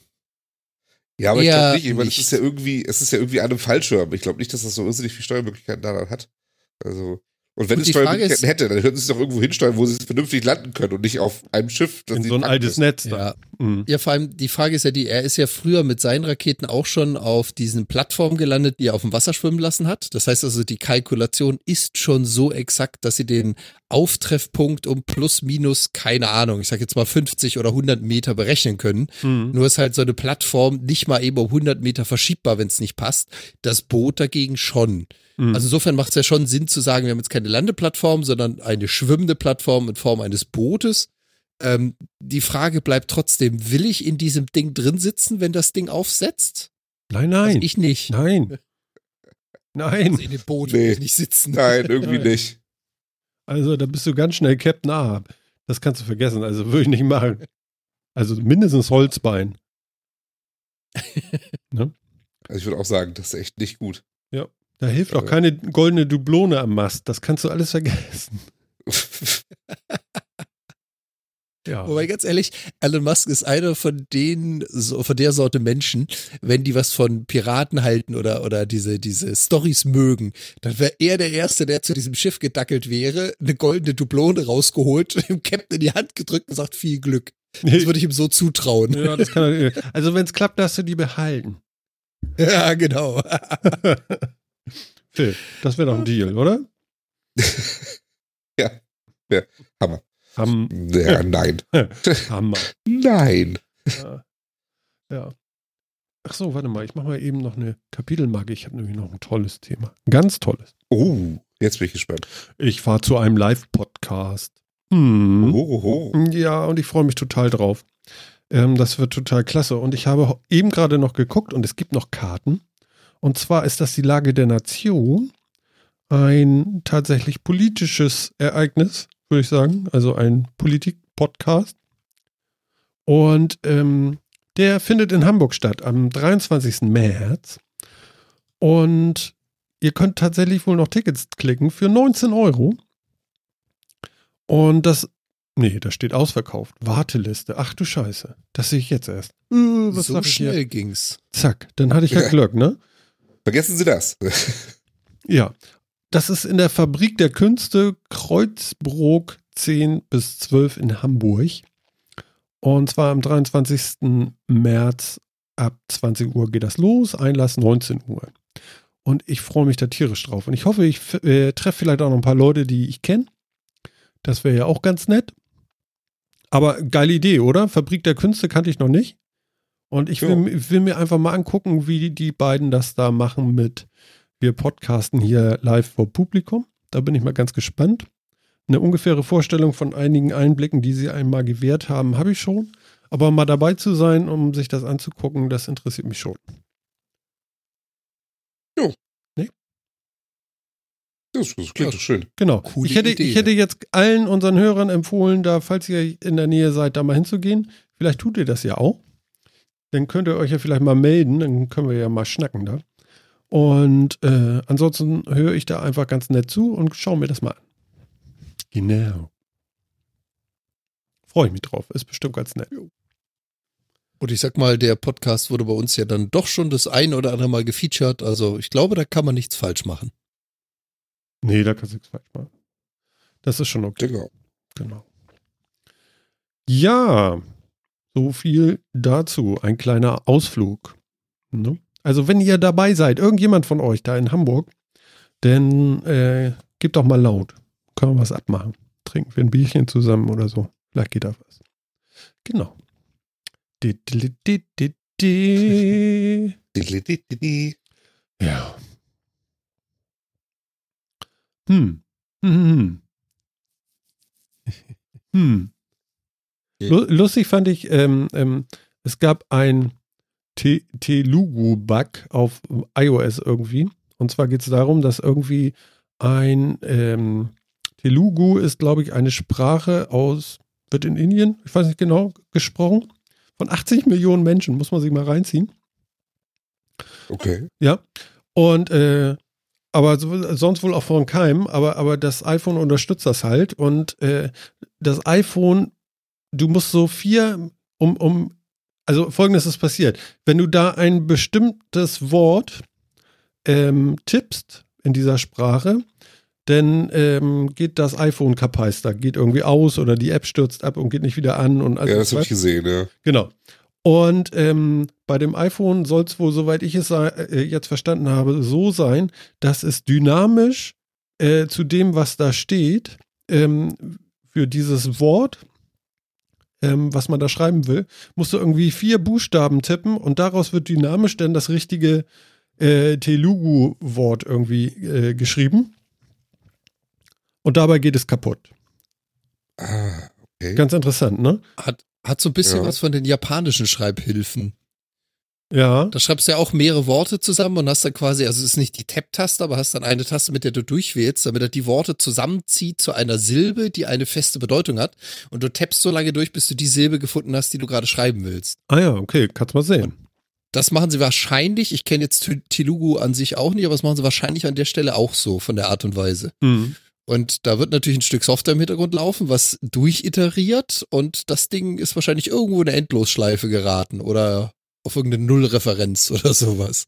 Ja, aber ich Eher glaube nicht. Ich meine, es ist ja irgendwie, es ist ja irgendwie an einem Fallschirm. Ich glaube nicht, dass das so irrsinnig viele Steuermöglichkeiten daran hat. Also, und wenn Und es die Frage Steuermöglichkeiten ist- hätte, dann könnten sie es doch irgendwo hinsteuern, wo sie es vernünftig landen können und nicht auf einem Schiff. In sie so ein altes müssen. Netz. Ja. Mhm. ja, vor allem die Frage ist ja die, er ist ja früher mit seinen Raketen auch schon auf diesen Plattformen gelandet, die er auf dem Wasser schwimmen lassen hat. Das heißt also, die Kalkulation ist schon so exakt, dass sie den Auftreffpunkt um plus minus, keine Ahnung, ich sag jetzt mal 50 oder 100 Meter berechnen können. Mhm. Nur ist halt so eine Plattform nicht mal eben um 100 Meter verschiebbar, wenn es nicht passt. Das Boot dagegen schon. Mhm. Also insofern macht es ja schon Sinn zu sagen, wir haben jetzt keine Landeplattform, sondern eine schwimmende Plattform in Form eines Bootes. Ähm, die Frage bleibt trotzdem, will ich in diesem Ding drin sitzen, wenn das Ding aufsetzt? nein, Also nein. ich nicht. nein. (laughs) Nein. Also in dem Boot Nee. will ich nicht sitzen. Nein, irgendwie Nein. (laughs) nicht. Also da bist du ganz schnell Captain Ahab. Das kannst du vergessen. Also würde ich nicht machen. Also mindestens Holzbein. (laughs) Also ich würde auch sagen, das ist echt nicht gut. Da hilft auch Ja. keine goldene Dublone am Mast. Das kannst du alles vergessen. (laughs) Ja. Wobei ganz ehrlich, Elon Musk ist einer von den, von der Sorte Menschen, wenn die was von Piraten halten oder, oder diese, diese Stories mögen, dann wäre er der Erste, der zu diesem Schiff gedackelt wäre, eine goldene Dublone rausgeholt, (laughs) dem Captain in die Hand gedrückt und sagt viel Glück. Das würde ich ihm so zutrauen. ja, kann er, also wenn es klappt, darfst du die behalten. (laughs) Ja, genau. (laughs) Phil, das wäre doch ein Deal, oder? Ja. Ja. Hammer. Ham, Ja, nein. (laughs) Hammer. Nein. Ja. ja. Ach so, warte mal, ich mache mal eben noch eine Kapitelmarke. Ich habe nämlich noch ein tolles Thema. Ein ganz tolles. Oh, jetzt bin ich gespannt. Ich fahre zu einem Live-Podcast. Hm. Oh, oh. Ja, und ich freue mich total drauf. Ähm, das wird total klasse. Und ich habe eben gerade noch geguckt und es gibt noch Karten. Und zwar ist das die Lage der Nation. Ein tatsächlich politisches Ereignis, würde ich sagen. Also ein Politik-Podcast. Und ähm, der findet in Hamburg statt am 23. März. Und ihr könnt tatsächlich wohl noch Tickets klicken für 19 Euro. Und das Nee, da steht ausverkauft. Warteliste. Ach du Scheiße. Das sehe ich jetzt erst. Äh, was so ich hier? schnell ging's. Zack, dann hatte ich Ja. Glück, ne? Vergessen Sie das. (laughs) Ja. Das ist in der Fabrik der Künste Kreuzbrook 10 bis 12 in Hamburg. Und zwar am 23. März ab 20 Uhr geht das los. Einlass 19 Uhr. Und ich freue mich da tierisch drauf. Und ich hoffe, ich äh, treffe vielleicht auch noch ein paar Leute, die ich kenne. Das wäre ja auch ganz nett. Aber geile Idee, oder? Fabrik der Künste kannte ich noch nicht. Und ich will, will mir einfach mal angucken, wie die beiden das da machen mit wir podcasten hier live vor Publikum. Da bin ich mal ganz gespannt. Eine ungefähre Vorstellung von einigen Einblicken, die sie einmal gewährt haben, habe ich schon. Aber mal dabei zu sein, um sich das anzugucken, das interessiert mich schon. Das, das klingt doch schön. Genau. Coole ich, hätte, Idee. ich hätte jetzt allen unseren Hörern empfohlen, da, falls ihr in der Nähe seid, da mal hinzugehen. Vielleicht tut ihr das ja auch. Dann könnt ihr euch ja vielleicht mal melden, dann können wir ja mal schnacken da. Und äh, ansonsten höre ich da einfach ganz nett zu und schaue mir das mal an. Genau. Freue ich mich drauf. Ist bestimmt ganz nett. Und ich sag mal, der Podcast wurde bei uns ja dann doch schon das ein oder andere Mal gefeatured. Also ich glaube, da kann man nichts falsch machen. Nee, da kannst du nichts falsch machen. Das ist schon okay. Genau. Genau. Ja, so viel dazu. Ein kleiner Ausflug. Ne? Also, wenn ihr dabei seid, irgendjemand von euch da in Hamburg, dann äh, gebt doch mal laut. Können wir was abmachen. Trinken wir ein Bierchen zusammen oder so. Vielleicht geht da was. Genau. Ja. Hm. Hm. Hm. hm. Lu- Lustig fand ich, ähm, ähm, es gab ein Te- Telugu-Bug auf iOS irgendwie. Und zwar geht es darum, dass irgendwie ein ähm, Telugu ist, glaube ich, eine Sprache aus, wird in Indien, ich weiß nicht genau, gesprochen. Von 80 Millionen Menschen, muss man sich mal reinziehen. Okay. Ja. Und äh, aber so, sonst wohl auch von keinem, aber, aber das iPhone unterstützt das halt. Und äh, das iPhone, du musst so vier, um, um, also folgendes ist passiert. Wenn du da ein bestimmtes Wort ähm, tippst in dieser Sprache, dann ähm, geht das iPhone kapeister, geht irgendwie aus oder die App stürzt ab und geht nicht wieder an und also ja, das habe ich gesehen, ja. Genau. Und ähm, bei dem iPhone soll es wohl, soweit ich es äh, jetzt verstanden habe, so sein, dass es dynamisch äh, zu dem, was da steht, ähm, für dieses Wort, ähm, was man da schreiben will, musst du irgendwie vier Buchstaben tippen und daraus wird dynamisch dann das richtige äh, Telugu-Wort irgendwie äh, geschrieben. Und dabei geht es kaputt. Ah, okay. Ganz interessant, ne? Hat, hat so ein bisschen Ja. was von den japanischen Schreibhilfen. Ja. Da schreibst du ja auch mehrere Worte zusammen und hast dann quasi, also es ist nicht die Tab-Taste, aber hast dann eine Taste, mit der du durchwählst, damit er die Worte zusammenzieht zu einer Silbe, die eine feste Bedeutung hat. Und du tappst so lange durch, bis du die Silbe gefunden hast, die du gerade schreiben willst. Ah ja, okay, kannst mal sehen. Das machen sie wahrscheinlich, ich kenne jetzt Te- Telugu an sich auch nicht, aber das machen sie wahrscheinlich an der Stelle auch so, von der Art und Weise. Mhm. Und da wird natürlich ein Stück Software im Hintergrund laufen, was durchiteriert und das Ding ist wahrscheinlich irgendwo in eine Endlosschleife geraten oder auf irgendeine Nullreferenz (laughs) oder sowas.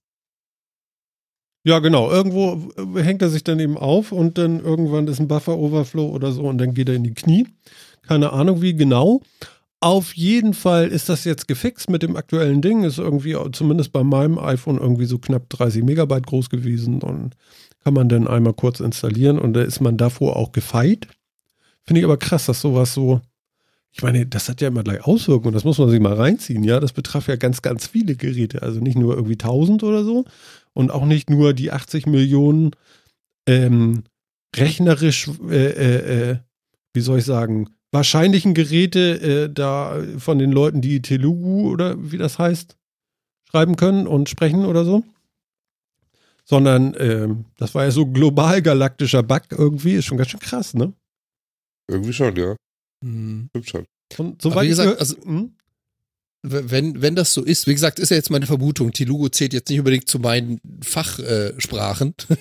Ja, genau. Irgendwo äh, hängt er sich dann eben auf und dann irgendwann ist ein Buffer-Overflow oder so und dann geht er in die Knie. Keine Ahnung wie genau. Auf jeden Fall ist das jetzt gefixt mit dem aktuellen Ding. Ist irgendwie, zumindest bei meinem iPhone, irgendwie so knapp 30 Megabyte groß gewesen und kann man dann einmal kurz installieren und da ist man davor auch gefeit. Finde ich aber krass, dass sowas so. Ich meine, das hat ja immer gleich Auswirkungen, das muss man sich mal reinziehen, ja. Das betraf ja ganz, ganz viele Geräte. Also nicht nur irgendwie 1000 oder so, und auch nicht nur die 80 Millionen ähm, rechnerisch, äh, äh, äh, wie soll ich sagen, wahrscheinlichen Geräte äh, da von den Leuten, die Telugu oder wie das heißt, schreiben können und sprechen oder so. Sondern ähm, das war ja so global galaktischer Bug irgendwie, ist schon ganz schön krass, ne? Irgendwie schon, ja. Hm. Stimmt schon. Und soweit wie gesagt, also- Hm? Wenn, wenn das so ist, wie gesagt, ist ja jetzt meine Vermutung, Telugu zählt jetzt nicht unbedingt zu meinen Fachsprachen. Äh.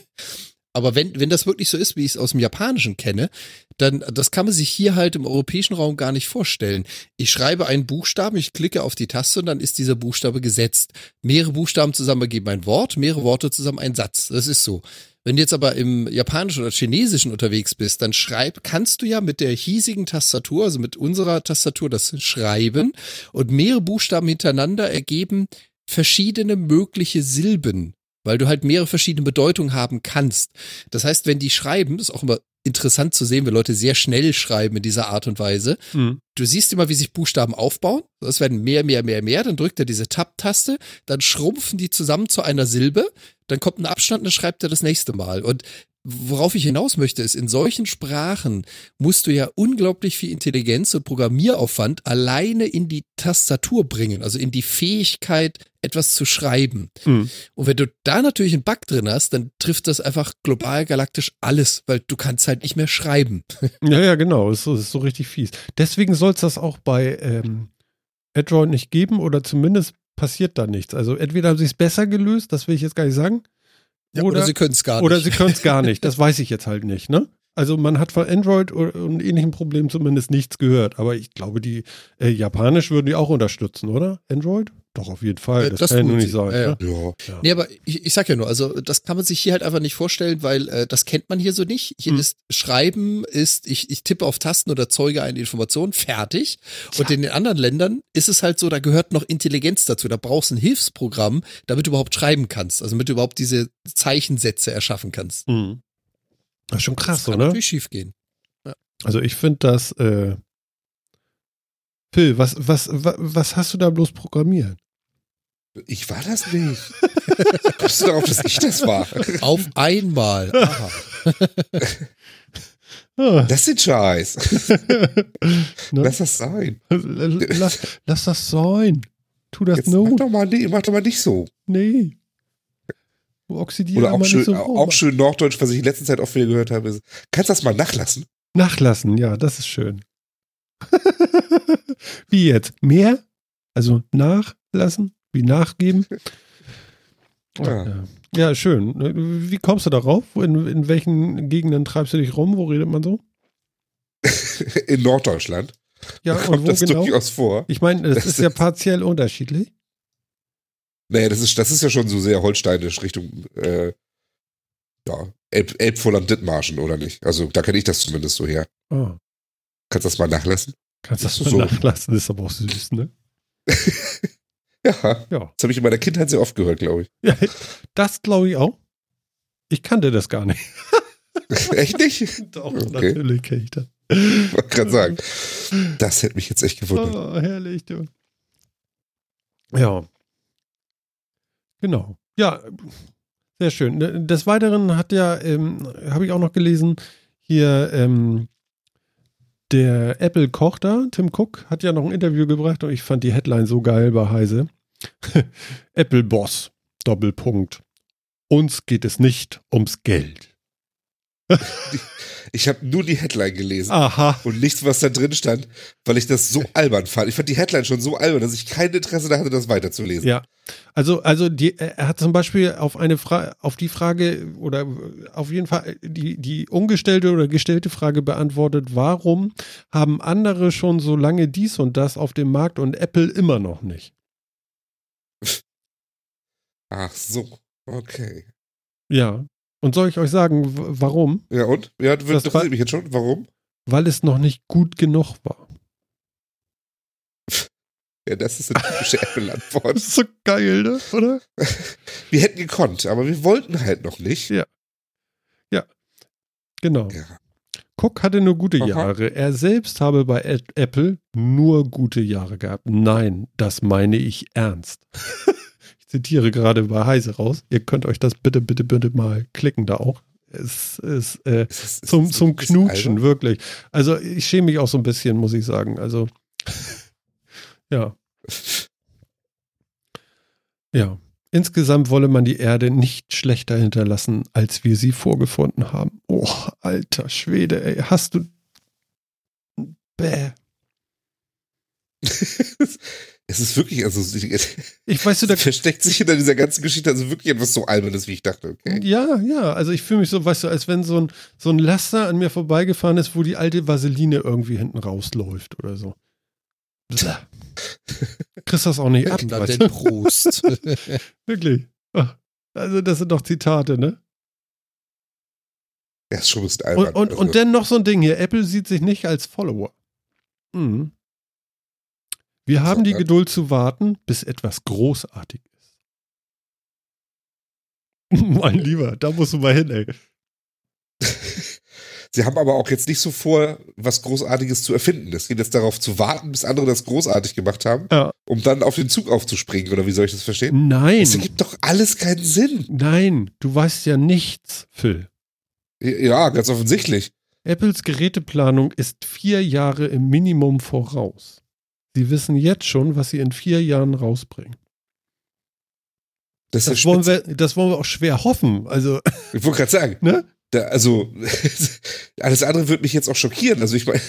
Aber wenn, wenn das wirklich so ist, wie ich es aus dem Japanischen kenne, dann, das kann man sich hier halt im europäischen Raum gar nicht vorstellen. Ich schreibe einen Buchstaben, ich klicke auf die Taste und dann ist dieser Buchstabe gesetzt. Mehrere Buchstaben zusammen ergeben ein Wort, mehrere Worte zusammen ein Satz. Das ist so. Wenn du jetzt aber im Japanischen oder Chinesischen unterwegs bist, dann schreib, kannst du ja mit der hiesigen Tastatur, also mit unserer Tastatur, das schreiben und mehrere Buchstaben hintereinander ergeben verschiedene mögliche Silben, weil du halt mehrere verschiedene Bedeutungen haben kannst. Das heißt, wenn die schreiben, ist auch immer interessant zu sehen, wenn Leute sehr schnell schreiben in dieser Art und Weise. Hm. Du siehst immer, wie sich Buchstaben aufbauen. Es werden mehr, mehr, mehr, mehr. Dann drückt er diese Tab-Taste, dann schrumpfen die zusammen zu einer Silbe, dann kommt ein Abstand und dann schreibt er das nächste Mal. Und worauf ich hinaus möchte, ist, in solchen Sprachen musst du ja unglaublich viel Intelligenz und Programmieraufwand alleine in die Tastatur bringen, also in die Fähigkeit, etwas zu schreiben. Hm. Und wenn du da natürlich einen Bug drin hast, dann trifft das einfach global galaktisch alles, weil du kannst halt nicht mehr schreiben. (laughs) Ja, ja, genau. Das ist, ist so richtig fies. Deswegen soll es das auch bei ähm, Android nicht geben oder zumindest passiert da nichts. Also entweder haben sie es besser gelöst, das will ich jetzt gar nicht sagen. Ja, oder, oder sie können es gar oder nicht. sie können es gar nicht. Das (laughs) weiß ich jetzt halt nicht, ne? Also man hat von Android und ähnlichen Problemen zumindest nichts gehört. Aber ich glaube, die äh, Japanisch würden die auch unterstützen, oder? Android? Doch, auf jeden Fall. Äh, das, das kann ja tun nur nicht sein. Ja, ne? Ja. Ja. Nee, aber ich, ich sag ja nur, also das kann man sich hier halt einfach nicht vorstellen, weil äh, das kennt man hier so nicht. Hier Hm. ist Schreiben, ist, ich, ich tippe auf Tasten oder zeuge eine Information, fertig. Und in den anderen Ländern ist es halt so, da gehört noch Intelligenz dazu. Da brauchst du ein Hilfsprogramm, damit du überhaupt schreiben kannst. Also damit du überhaupt diese Zeichensätze erschaffen kannst. Hm. Das ist schon krass, das kann oder? natürlich schief gehen. Also ich finde das, äh, Phil, was, was, was, was hast du da bloß programmiert? Ich war das nicht. Kommst du darauf, dass ich das war? Auf einmal. Aha. Ah, Das ist Scheiß. (laughs) ne? Lass das sein. lass, lass das sein. Tu das Jetzt mach doch mal, nee, mach doch mal nicht so. Nee. Du oxidierst Oder auch schön, so auch schön Norddeutsch, was ich in letzter Zeit oft wieder gehört habe, ist, kannst du das mal nachlassen? Nachlassen, ja, das ist schön. (laughs) Wie jetzt? Mehr? Also nachlassen? Wie nachgeben? (laughs) Ja. Ja. ja, schön. Wie kommst du darauf? In, in welchen Gegenden treibst du dich rum? Wo redet man so? (laughs) In Norddeutschland Ja, kommt und wo das genau? durchaus vor. Ich meine, das Das ist ja partiell unterschiedlich. Naja, das ist, das ist ja schon so sehr holsteinisch Richtung, äh, ja, Elb, Elbvorland Dithmarschen, oder nicht? Also, da kenne ich das zumindest so her. Ah, Kannst du das mal nachlassen? kannst du das mal so. nachlassen, ist aber auch süß, ne? (laughs) Ja, Ja. das habe ich in meiner Kindheit sehr oft gehört, glaube ich. ja das glaube ich auch. Ich kannte das gar nicht. (laughs) Echt nicht? Doch, Okay. natürlich kenne ich das. Wollte gerade sagen. Das hätte mich jetzt echt gewundert. Oh, herrlich, du. Ja. Genau. Ja, sehr schön. Des Weiteren hat ja, ähm, habe ich auch noch gelesen, hier ähm, der Apple-Koch da, Tim Cook, hat ja noch ein Interview gebracht und ich fand die Headline so geil bei Heise. (laughs) Apple-Boss, Doppelpunkt. Uns geht es nicht ums Geld. (laughs) Ich habe nur die Headline gelesen Aha. und nichts, was da drin stand, weil ich das so albern fand. Ich fand die Headline schon so albern, dass ich kein Interesse da hatte, das weiterzulesen. Ja, also, also die, er hat zum Beispiel auf eine Frage, auf die Frage oder auf jeden Fall die, die ungestellte oder gestellte Frage beantwortet, warum haben andere schon so lange dies und das auf dem Markt und Apple immer noch nicht? Ach so, okay. Ja. Und soll ich euch sagen, warum? Ja, und? Ja, das interessiert mich jetzt schon. Warum? Weil es noch nicht gut genug war. Ja, das ist eine typische Apple-Antwort. Das ist so geil, ne? oder? (laughs) Wir hätten gekonnt, aber wir wollten halt noch nicht. Ja. Genau. Ja. Cook hatte nur gute Aha. Jahre. Er selbst habe bei Apple nur gute Jahre gehabt. Nein, das meine ich ernst. (laughs) zitiere gerade bei Heise raus. Ihr könnt euch das bitte, bitte, bitte mal klicken da auch. Es ist äh, Ist ist zum, das zum Knutschen, wirklich. Also ich schäme mich auch so ein bisschen, muss ich sagen. Also, (laughs) ja. Ja. Insgesamt wolle man die Erde nicht schlechter hinterlassen, als wir sie vorgefunden haben. Oh, alter Schwede, ey. Hast du. Bäh. (laughs) Es ist wirklich, also (laughs) Ich weiß du, da. versteckt sich hinter dieser ganzen Geschichte also wirklich etwas so Albernes, wie ich dachte. Okay. Ja, ja, also ich fühle mich so, weißt du, als wenn so ein, so ein Laster an mir vorbeigefahren ist, wo die alte Vaseline irgendwie hinten rausläuft oder so. (laughs) Kriegst das auch nicht ab, dann den? Prost. (laughs) Wirklich. Also, das sind doch Zitate, ne? Ja, ist schon ein bisschen albern. Und, und, also, und dann noch so ein Ding hier. Apple sieht sich nicht als Follower. Mhm. Wir haben die Sondern? Geduld zu warten, bis etwas großartig ist. (laughs) mein Lieber, da musst du mal hin, ey. (laughs) Sie haben aber auch jetzt nicht so vor, was Großartiges zu erfinden. Es geht jetzt darauf zu warten, bis andere das großartig gemacht haben, Ja. um dann auf den Zug aufzuspringen, oder wie soll ich das verstehen? Nein, Das ergibt doch alles keinen Sinn. nein, du weißt ja nichts, Phil. Ja, ganz offensichtlich. Apples Geräteplanung ist vier Jahre im Minimum voraus. Sie wissen jetzt schon, was sie in vier Jahren rausbringen. Das, Das wollen, wir, das wollen wir auch schwer hoffen. Also, Ich wollte gerade sagen, ne? da, also (laughs) alles andere würde mich jetzt auch schockieren. Also ich meine,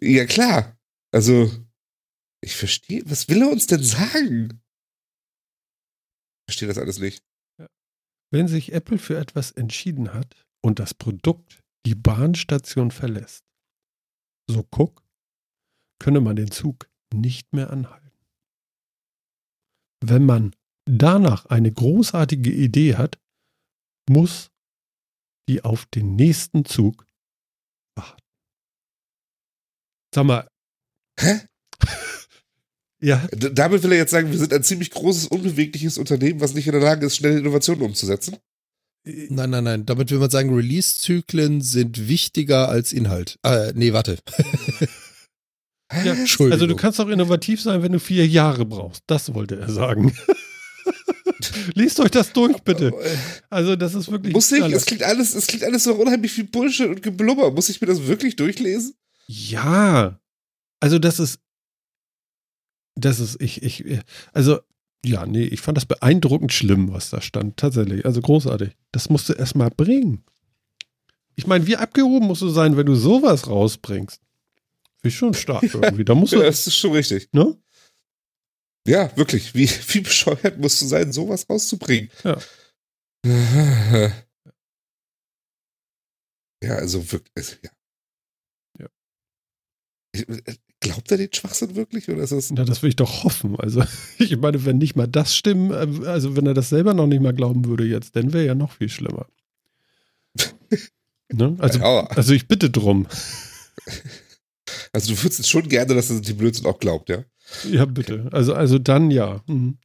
ja klar. Also ich verstehe, was will er uns denn sagen? Ich verstehe das alles nicht. Wenn sich Apple für etwas entschieden hat und das Produkt die Bahnstation verlässt, so guck, könne man den Zug nicht mehr anhalten. Wenn man danach eine großartige Idee hat, muss die auf den nächsten Zug warten. Sag mal. Hä? (laughs) ja. D damit will er jetzt sagen, wir sind ein ziemlich großes, unbewegliches Unternehmen, was nicht in der Lage ist, schnelle Innovationen umzusetzen. Nein, nein, nein. Damit will man sagen, Release-Zyklen sind wichtiger als Inhalt. Äh, nee, warte. (laughs) Ja, also du kannst auch innovativ sein, wenn du vier Jahre brauchst. Das wollte er sagen. (laughs) Liest euch das durch, bitte. Also das ist wirklich. Muss ich, es klingt alles, es klingt alles so unheimlich viel Bullshit und Geblubber. Muss ich mir das wirklich durchlesen? Ja. Also das ist. Das ist, ich, ich, also, ja, nee, ich fand das beeindruckend schlimm, was da stand. Tatsächlich. Also großartig. Das musst du erst mal bringen. Ich meine, wie abgehoben musst du sein, wenn du sowas rausbringst? Finde ich schon stark irgendwie. Da musst Ja, (laughs) du, das ist schon richtig. ne? Ja, wirklich. Wie, (laughs) wie bescheuert musst du sein, sowas rauszubringen? Ja. (laughs) Ja, also wirklich. Ja. Ja. Ich- äh, Glaubt er den Schwachsinn wirklich? Oder ist das. Na, das will ich doch hoffen. Also, ich meine, wenn nicht mal das stimmen, äh, also wenn er das selber noch nicht mal glauben würde jetzt, dann wäre ja noch viel schlimmer. ne? Also, Ja. also ich bitte drum. Also du würdest schon gerne, dass er die Blödsinn auch glaubt, ja? Ja, bitte. Also, also dann ja. Mhm.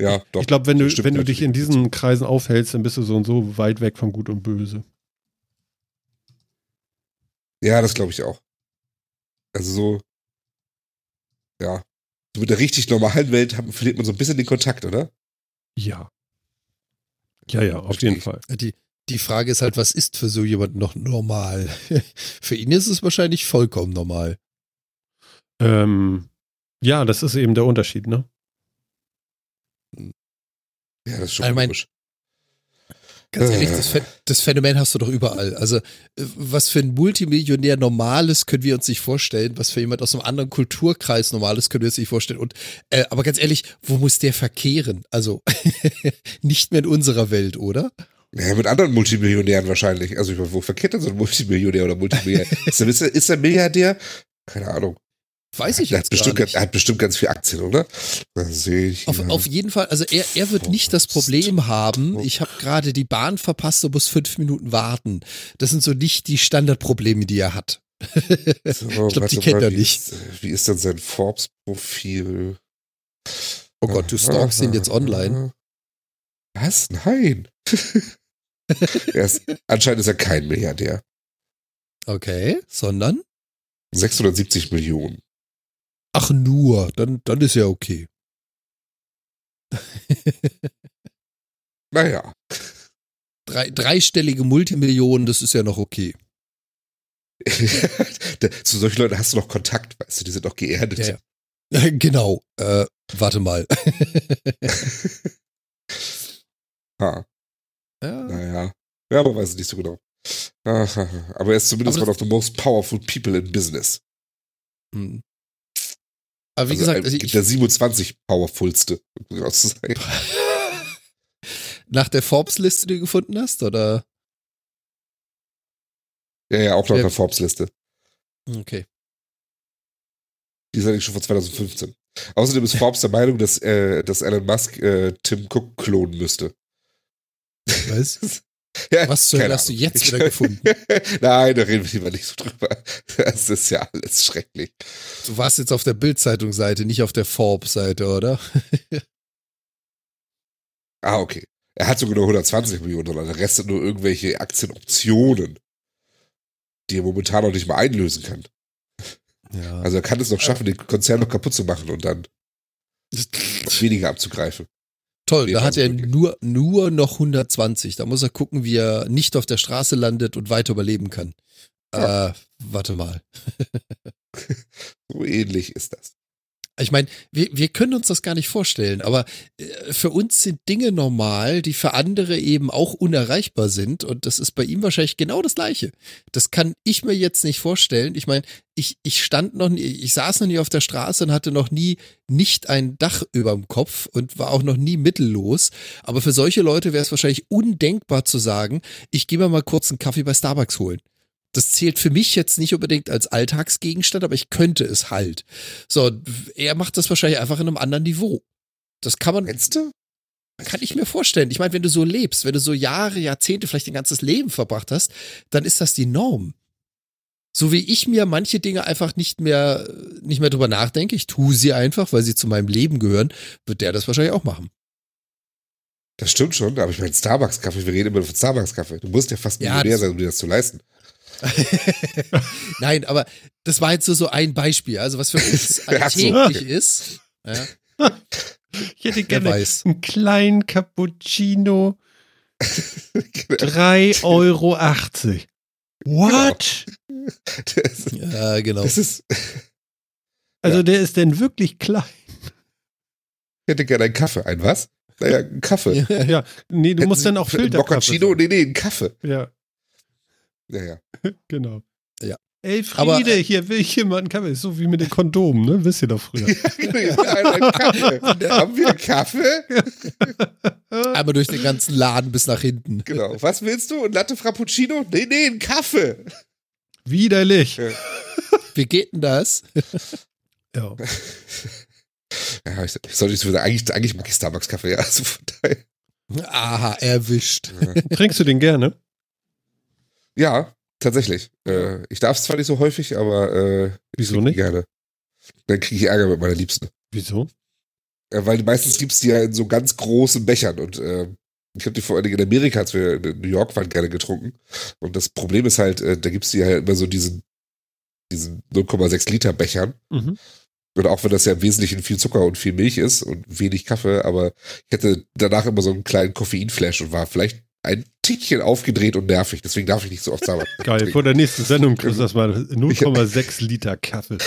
Ja, doch. Ich glaube, wenn du, wenn du dich in diesen Kreisen aufhältst, dann bist du so und so weit weg von Gut und Böse. Ja, das glaube ich auch. Also so. Ja. So mit der richtig normalen Welt haben, verliert man so ein bisschen den Kontakt, oder? Ja. Ja, ja, auf jeden. Fall. Die, die Frage ist halt, was ist für so jemand noch normal? (laughs) für ihn ist es wahrscheinlich vollkommen normal. Ähm, ja, das ist eben der Unterschied, ne? Ja, das ist schon Ich mein- komisch. Ganz ehrlich, Äh. das, Phän- das Phänomen hast du doch überall. Also, äh, was für ein Multimillionär Normales können wir uns nicht vorstellen, was für jemand aus einem anderen Kulturkreis Normales können wir uns nicht vorstellen. Und, äh, aber ganz ehrlich, wo muss der verkehren? Also, (laughs) nicht mehr in unserer Welt, oder? Ja, mit anderen Multimillionären wahrscheinlich. Also ich meine, wo verkehrt denn so ein Multimillionär oder Multimillionär? (laughs) ist, er, ist, er, ist er Milliardär? Keine Ahnung. Weiß ich Er hat, jetzt bestimmt, nicht. er hat bestimmt ganz viel Aktien, oder? Das sehe ich. Auf, auf jeden Fall, also er, er wird nicht das Problem haben, ich habe gerade die Bahn verpasst und muss fünf Minuten warten. Das sind so nicht die Standardprobleme, die er hat. (laughs) So, ich glaube, die kennt mal, er wie nicht. Ist, wie ist denn sein Forbes-Profil? Oh Gott, du stalkst ihn jetzt online. Was? Nein. (laughs) ist, anscheinend ist er kein Milliardär. Okay, sondern? 670 Millionen. Ach nur, dann, dann ist ja okay. Naja. Drei, dreistellige Multimillionen, das ist ja noch okay. (laughs) Zu solchen Leuten hast du noch Kontakt, weißt du, die sind doch geerdet. Ja, ja. (laughs) Genau. Äh, warte mal. (laughs) Ha, ja. naja. Ja, aber weiß ich nicht so genau. Ah, (laughs) Aber er ist zumindest Aber one of the most powerful people in business. hm. Aber wie also, gesagt, also ich, der 27 powerfulste, um genau zu sein. (laughs) nach der Forbes-Liste, die du gefunden hast, oder? Ja, ja, auch nach der Forbes-Liste. Okay. Die ist eigentlich schon von 2015. Außerdem ist Forbes der Meinung, dass, äh, dass Elon Musk äh, Tim Cook klonen müsste. Was? (laughs) Ja, Was zur Hölle hast du jetzt wieder gefunden? (laughs) Nein, da reden wir lieber nicht so drüber. Das ist ja alles schrecklich. Du warst jetzt auf der Bild-Zeitungsseite, nicht auf der Forbes-Seite, oder? (laughs) Ah, okay. Er hat sogar nur 120 Millionen Dollar. Der Rest sind nur irgendwelche Aktienoptionen, die er momentan noch nicht mal einlösen kann. Ja. Also er kann es noch schaffen, den Konzern noch kaputt zu machen und dann weniger abzugreifen. Toll, da hat er nur, nur noch 120. Da muss er gucken, wie er nicht auf der Straße landet und weiter überleben kann. Ja. Äh, warte mal. (laughs) So ähnlich ist das. Ich meine, wir, wir können uns das gar nicht vorstellen, aber äh, für uns sind Dinge normal, die für andere eben auch unerreichbar sind. Und das ist bei ihm wahrscheinlich genau das Gleiche. Das kann ich mir jetzt nicht vorstellen. Ich meine, ich, ich stand noch nie, ich saß noch nie auf der Straße und hatte noch nie nicht ein Dach überm Kopf und war auch noch nie mittellos. Aber für solche Leute wäre es wahrscheinlich undenkbar zu sagen, ich gehe mal kurz einen Kaffee bei Starbucks holen. Das zählt für mich jetzt nicht unbedingt als Alltagsgegenstand, aber ich könnte es halt. So, er macht das wahrscheinlich einfach in einem anderen Niveau. Das kann man, Kennst du? kann ich mir vorstellen. Ich meine, wenn du so lebst, wenn du so Jahre, Jahrzehnte, vielleicht dein ganzes Leben verbracht hast, dann ist das die Norm. So wie ich mir manche Dinge einfach nicht mehr, nicht mehr drüber nachdenke, ich tue sie einfach, weil sie zu meinem Leben gehören, wird der das wahrscheinlich auch machen. Das stimmt schon, aber ich meine Starbucks-Kaffee, wir reden immer von Starbucks-Kaffee. Du musst ja fast Ja, Millionär das- sein, um dir das zu leisten. (laughs) Nein, aber das war jetzt so, so ein Beispiel. Also was für uns (laughs) alltäglich ist. Ja, (laughs) Ich hätte gerne einen kleinen Cappuccino, Genau. 3,80 Euro. What? Das, Ja, genau. das ist, Also Ja. der ist denn wirklich klein? ich hätte gerne einen Kaffee. Ein was? Naja, einen Kaffee. Ja, nee, du Hätten musst Sie dann auch Filterkaffee. Mochaccino? sagen. Nee, nee, einen Kaffee. Ja, Ja, ja. (laughs) genau. Ja. Ey, Friede, Aber, äh, hier will ich jemand einen Kaffee. So wie mit den Kondomen, ne? Wisst ihr doch früher. (laughs) Kaffee. (laughs) Haben wir Kaffee? Einmal durch den ganzen Laden bis nach hinten. Genau. Was willst du? Ein Latte Frappuccino? Nee, nee, einen Kaffee. Widerlich. Ja. Wie geht denn das? Ja. Ja, ich, ich sollte so sagen, eigentlich, eigentlich mag ich Starbucks-Kaffee, ja. Also von daher. Aha, erwischt. Trinkst du den gerne? Ja, tatsächlich. Äh, ich darf es zwar nicht so häufig, aber äh, Wieso nicht? gerne. Dann kriege ich Ärger mit meiner Liebsten. Wieso? Ja, weil meistens gibt's die ja in so ganz großen Bechern und äh, ich habe die vor allen Dingen in Amerika, als wir in New York waren, gerne getrunken. Und das Problem ist halt, äh, da gibt's die ja immer so diesen, diesen 0,6 Liter Bechern. Mhm. Und auch wenn das ja im Wesentlichen viel Zucker und viel Milch ist und wenig Kaffee, aber ich hatte danach immer so einen kleinen Koffeinflash und war vielleicht ein Tickchen aufgedreht und nervig. Deswegen darf ich nicht so oft Starbucks (laughs) Geil, trinken. vor der nächsten Sendung kriegst du das mal 0,6 Liter Kaffee. (laughs)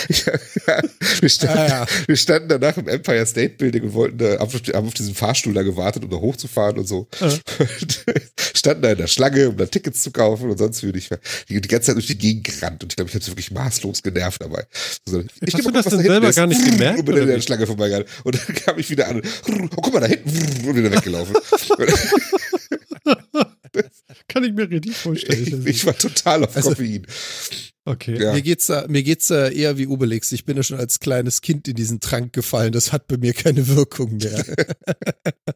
Ja, wir, standen, Ah, ja. wir standen danach im Empire State Building und wollten da, haben auf- haben auf diesen Fahrstuhl da gewartet, um da hochzufahren und so. Ja. Und (laughs) standen da in der Schlange, um da Tickets zu kaufen und sonst würde ich die, die ganze Zeit durch die Gegend gerannt und ich glaube, ich habe sie wirklich maßlos genervt dabei. So, ich Hast du das denn selber gar nicht gemerkt, Und bin oder in der wie? Schlange vorbeigegangen. Und dann kam ich wieder an und, oh, guck mal da hinten und wieder weggelaufen. (laughs) Kann ich mir richtig vorstellen. ich, ich war total auf Also- Koffein. okay. Ja. Mir geht's da, mir geht's da eher wie Obelix. Ich bin ja schon als kleines Kind in diesen Trank gefallen. Das hat bei mir keine Wirkung mehr. (laughs)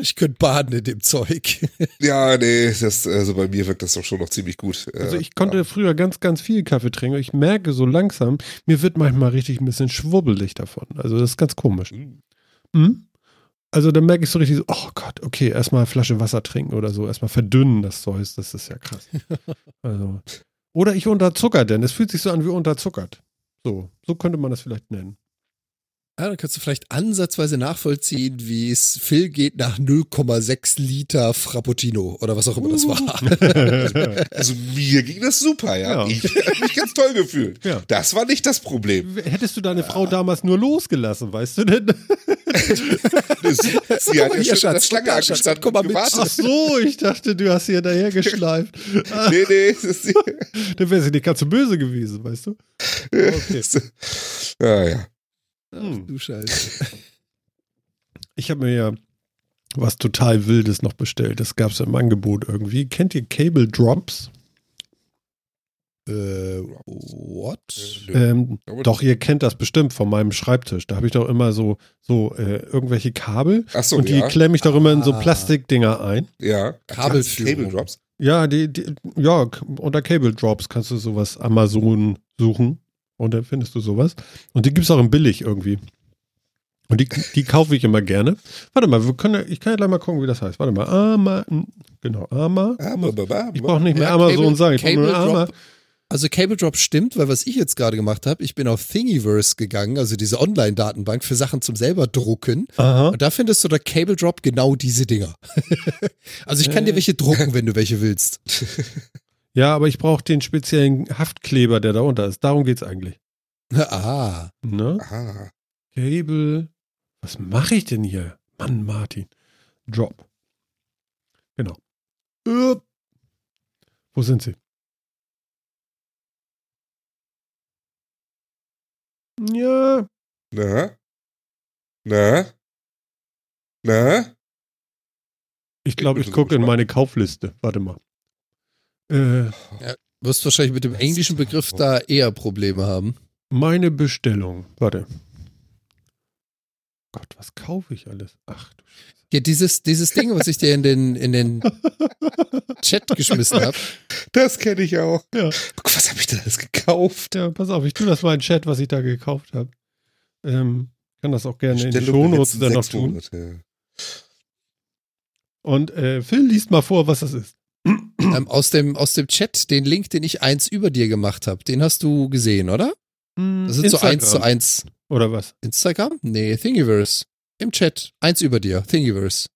ich könnte baden in dem Zeug. (laughs) Ja, nee, das, also bei mir wirkt das doch schon noch ziemlich gut. Also ich konnte früher ganz, ganz viel Kaffee trinken. Ich merke so langsam, mir wird manchmal richtig ein bisschen schwubbelig davon. Also das ist ganz komisch. Hm. Hm? Also dann merke ich so richtig so, oh Gott, okay, erstmal eine Flasche Wasser trinken oder so, erstmal verdünnen das Zeug, das ist ja krass. (laughs) Also. Oder ich unterzucker denn, es fühlt sich so an wie unterzuckert. So, so könnte man das vielleicht nennen. Ja, dann kannst du vielleicht ansatzweise nachvollziehen, wie es Phil geht nach 0,6 Liter Frappuccino oder was auch immer das war. (laughs) Also mir ging das super, ja. Ja. Ich habe mich ganz toll gefühlt. Ja. Das war nicht das Problem. Hättest du deine Frau damals nur losgelassen, weißt du denn? (laughs) Sie, sie hat ja Hier, schon Schatz, Schlange angestanden komm mal mit. Ach so, ich dachte, du hast sie hinterher geschleift. (laughs) Nee, nee, das ist Dann wäre sie nicht ganz so böse gewesen, weißt du? Okay. Ja, ja. Hm. Du Scheiße. (laughs) Ich habe mir ja was total Wildes noch bestellt. Das gab es im Angebot irgendwie. Kennt ihr Cable Drops? Äh, what? Ähm, Aber- doch, ihr kennt das bestimmt von meinem Schreibtisch. Da habe ich doch immer so, so äh, irgendwelche Kabel Ach so, und die ja. klemme ich doch immer in so Ah. Plastikdinger ein. Ja. Kabelführung. Cable Drops. Ja, die, die, ja, unter Cable Drops kannst du sowas Amazon suchen und dann findest du sowas. Und die gibt es auch in billig irgendwie. Und die, die kaufe ich immer gerne. Warte mal, wir können, ich kann ja gleich mal gucken, wie das heißt. Warte mal, Ama, genau, Ama. Ba, Ich brauche nicht mehr Ja, Amazon Cable- sagen, ich brauche nur Cable Ama. Also Cable Drop stimmt, weil was ich jetzt gerade gemacht habe, ich bin auf Thingiverse gegangen, also diese Online-Datenbank für Sachen zum selber drucken. Aha. Und da findest du der Cable Drop genau diese Dinger. (laughs) also ich kann dir welche drucken, wenn du welche willst. (laughs) Ja, aber ich brauche den speziellen Haftkleber, der da unter ist. Darum geht's eigentlich. (laughs) Ah. Ne? Ah. Cable. Was mache ich denn hier? Mann, Martin. Drop. Genau. Äh. Wo sind sie? Ja, Na? Na? Na? ich glaube, ich gucke in meine Kaufliste. Warte mal. Äh, Wirst wahrscheinlich mit dem englischen Begriff da eher Probleme haben. meine Bestellung. Warte. Gott, was kaufe ich alles? Ach du Scheiße. Ja, dieses, dieses Ding, was ich dir in den, in den (laughs) Chat geschmissen habe. Das kenne ich auch. Ja. Was habe ich denn alles gekauft? Ja, pass auf, ich tue das mal in den Chat, was ich da gekauft habe. Ähm, kann das auch gerne in der Shownotes dann noch tun. Monate. Und äh, Phil liest mal vor, was das ist. (clears throat) Ähm, aus, dem, aus dem Chat, den Link, den ich eins über dir gemacht habe, den hast du gesehen, oder? Das sind so eins zu eins. Oder was? Instagram? Nee, Thingiverse. Im Chat. Eins über dir. Thingiverse.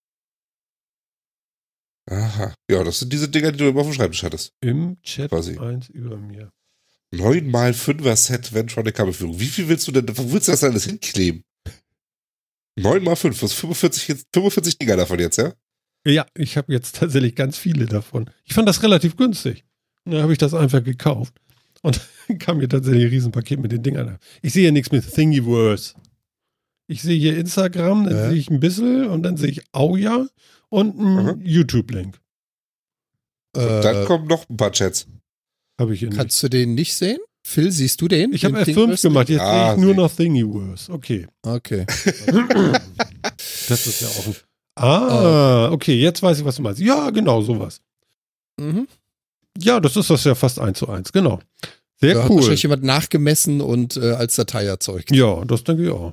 Aha. Ja, das sind diese Dinger, die du immer auf dem Schreibtisch hattest. Im Chat Quasi. eins über mir. 9 mal 5er Set Ventronic Kabelführung. Wie viel willst du denn, wo willst du das alles hinkleben? 9 mal 5, was 45, jetzt, 45 Dinger davon jetzt, ja? Ja, ich habe jetzt tatsächlich ganz viele davon. Ich fand das relativ günstig. Und dann habe ich das einfach gekauft. Und (laughs) kam mir tatsächlich ein Riesenpaket mit den Dingern. Ich sehe ja nichts mit Thingiverse. Ich sehe hier Instagram, dann Ja. sehe ich ein bisschen und dann sehe ich Auja und einen Mhm. YouTube-Link. Äh, Dann kommen noch ein paar Chats. Habe ich hier nicht. kannst du den nicht sehen? Phil, siehst du den? Ich habe Den F5 Thingiverse? gemacht, jetzt Ah, sehe ich nur noch Thingiverse. Okay. Okay. (laughs) das ist ja auch ein. Ah, okay, jetzt weiß ich, was du meinst. Ja, genau, sowas. Mhm. Ja, das ist das ja fast eins zu eins, genau. Sehr Da hat cool. wahrscheinlich jemand nachgemessen und äh, als Datei erzeugt. Ja, das denke ich auch.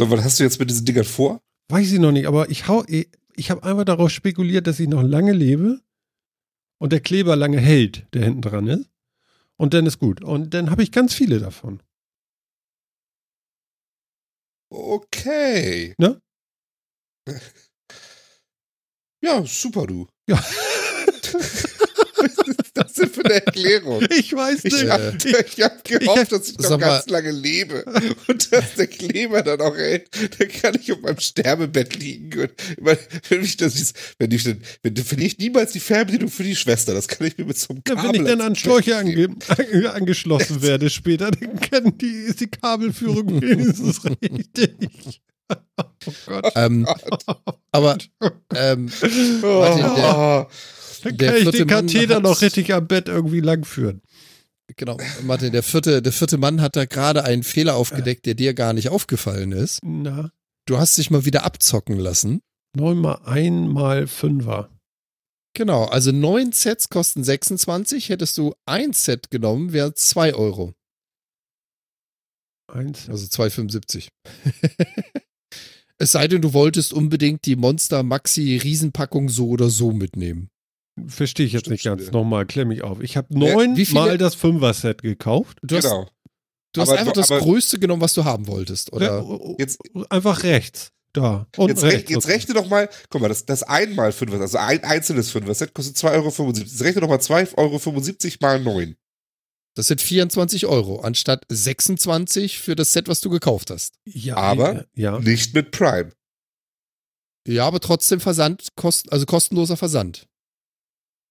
So, was hast du jetzt mit diesen Dingern vor? Weiß ich noch nicht, aber ich hau, ich, ich habe einfach darauf spekuliert, dass ich noch lange lebe und der Kleber lange hält, der hinten dran ist. Und dann ist gut. Und dann habe ich ganz viele davon. Okay. Ne? (laughs) Ja, super, du. Ja. (laughs) Was ist das denn für eine Erklärung? Ich weiß Ich nicht. ich hab gehofft, Ich dass ich noch Sag mal- ganz lange lebe und dass der Kleber dann auch hält. Dann kann ich auf meinem Sterbebett liegen. Und immer, wenn, ich das, ist- wenn, ich, dann- wenn, verliere ich niemals die Fernbedienung für die Schwester. Das kann ich mir mit so einem Ja, Kabel wenn ich dann an Schläuche ange, (laughs) angeschlossen (laughs) werde später, dann kann die, ist die Kabelführung wenigstens richtig. Oh Gott. Ähm, aber ähm, Oh, Martin, der- Dann kann ich den Katheter hat- noch richtig am Bett irgendwie langführen. genau, Martin, der vierte, der vierte Mann hat da gerade einen Fehler aufgedeckt, der dir gar nicht aufgefallen ist. Na, Du hast dich mal wieder abzocken lassen. neun mal ein mal Fünfer. Genau, also neun Sets kosten 26. Hättest du ein Set genommen, wäre 2 Euro. Eins. Also 2,75. (laughs) es sei denn, du wolltest unbedingt die Monster Maxi Riesenpackung so oder so mitnehmen. Verstehe ich jetzt Stimmt, nicht ganz. Nochmal, klemm mich auf. Ich habe Wer- neun wie viele- mal das Fünfer-Set gekauft. Du hast, Genau. du hast Aber- einfach das aber- Größte genommen, was du haben wolltest, oder? Ja, Jetzt- einfach rechts. Da. Und Jetzt, rech, rechts. jetzt rechne doch mal, guck mal, das, das einmal Fünfer, also ein einzelnes Fünfer-Set kostet 2,75 Euro. Jetzt rechne doch mal 2,75 Euro mal 9. Das sind 24 Euro, anstatt 26 für das Set, was du gekauft hast. ja, aber- Ja. Nicht mit Prime. Ja, aber trotzdem Versand, kost, also kostenloser Versand.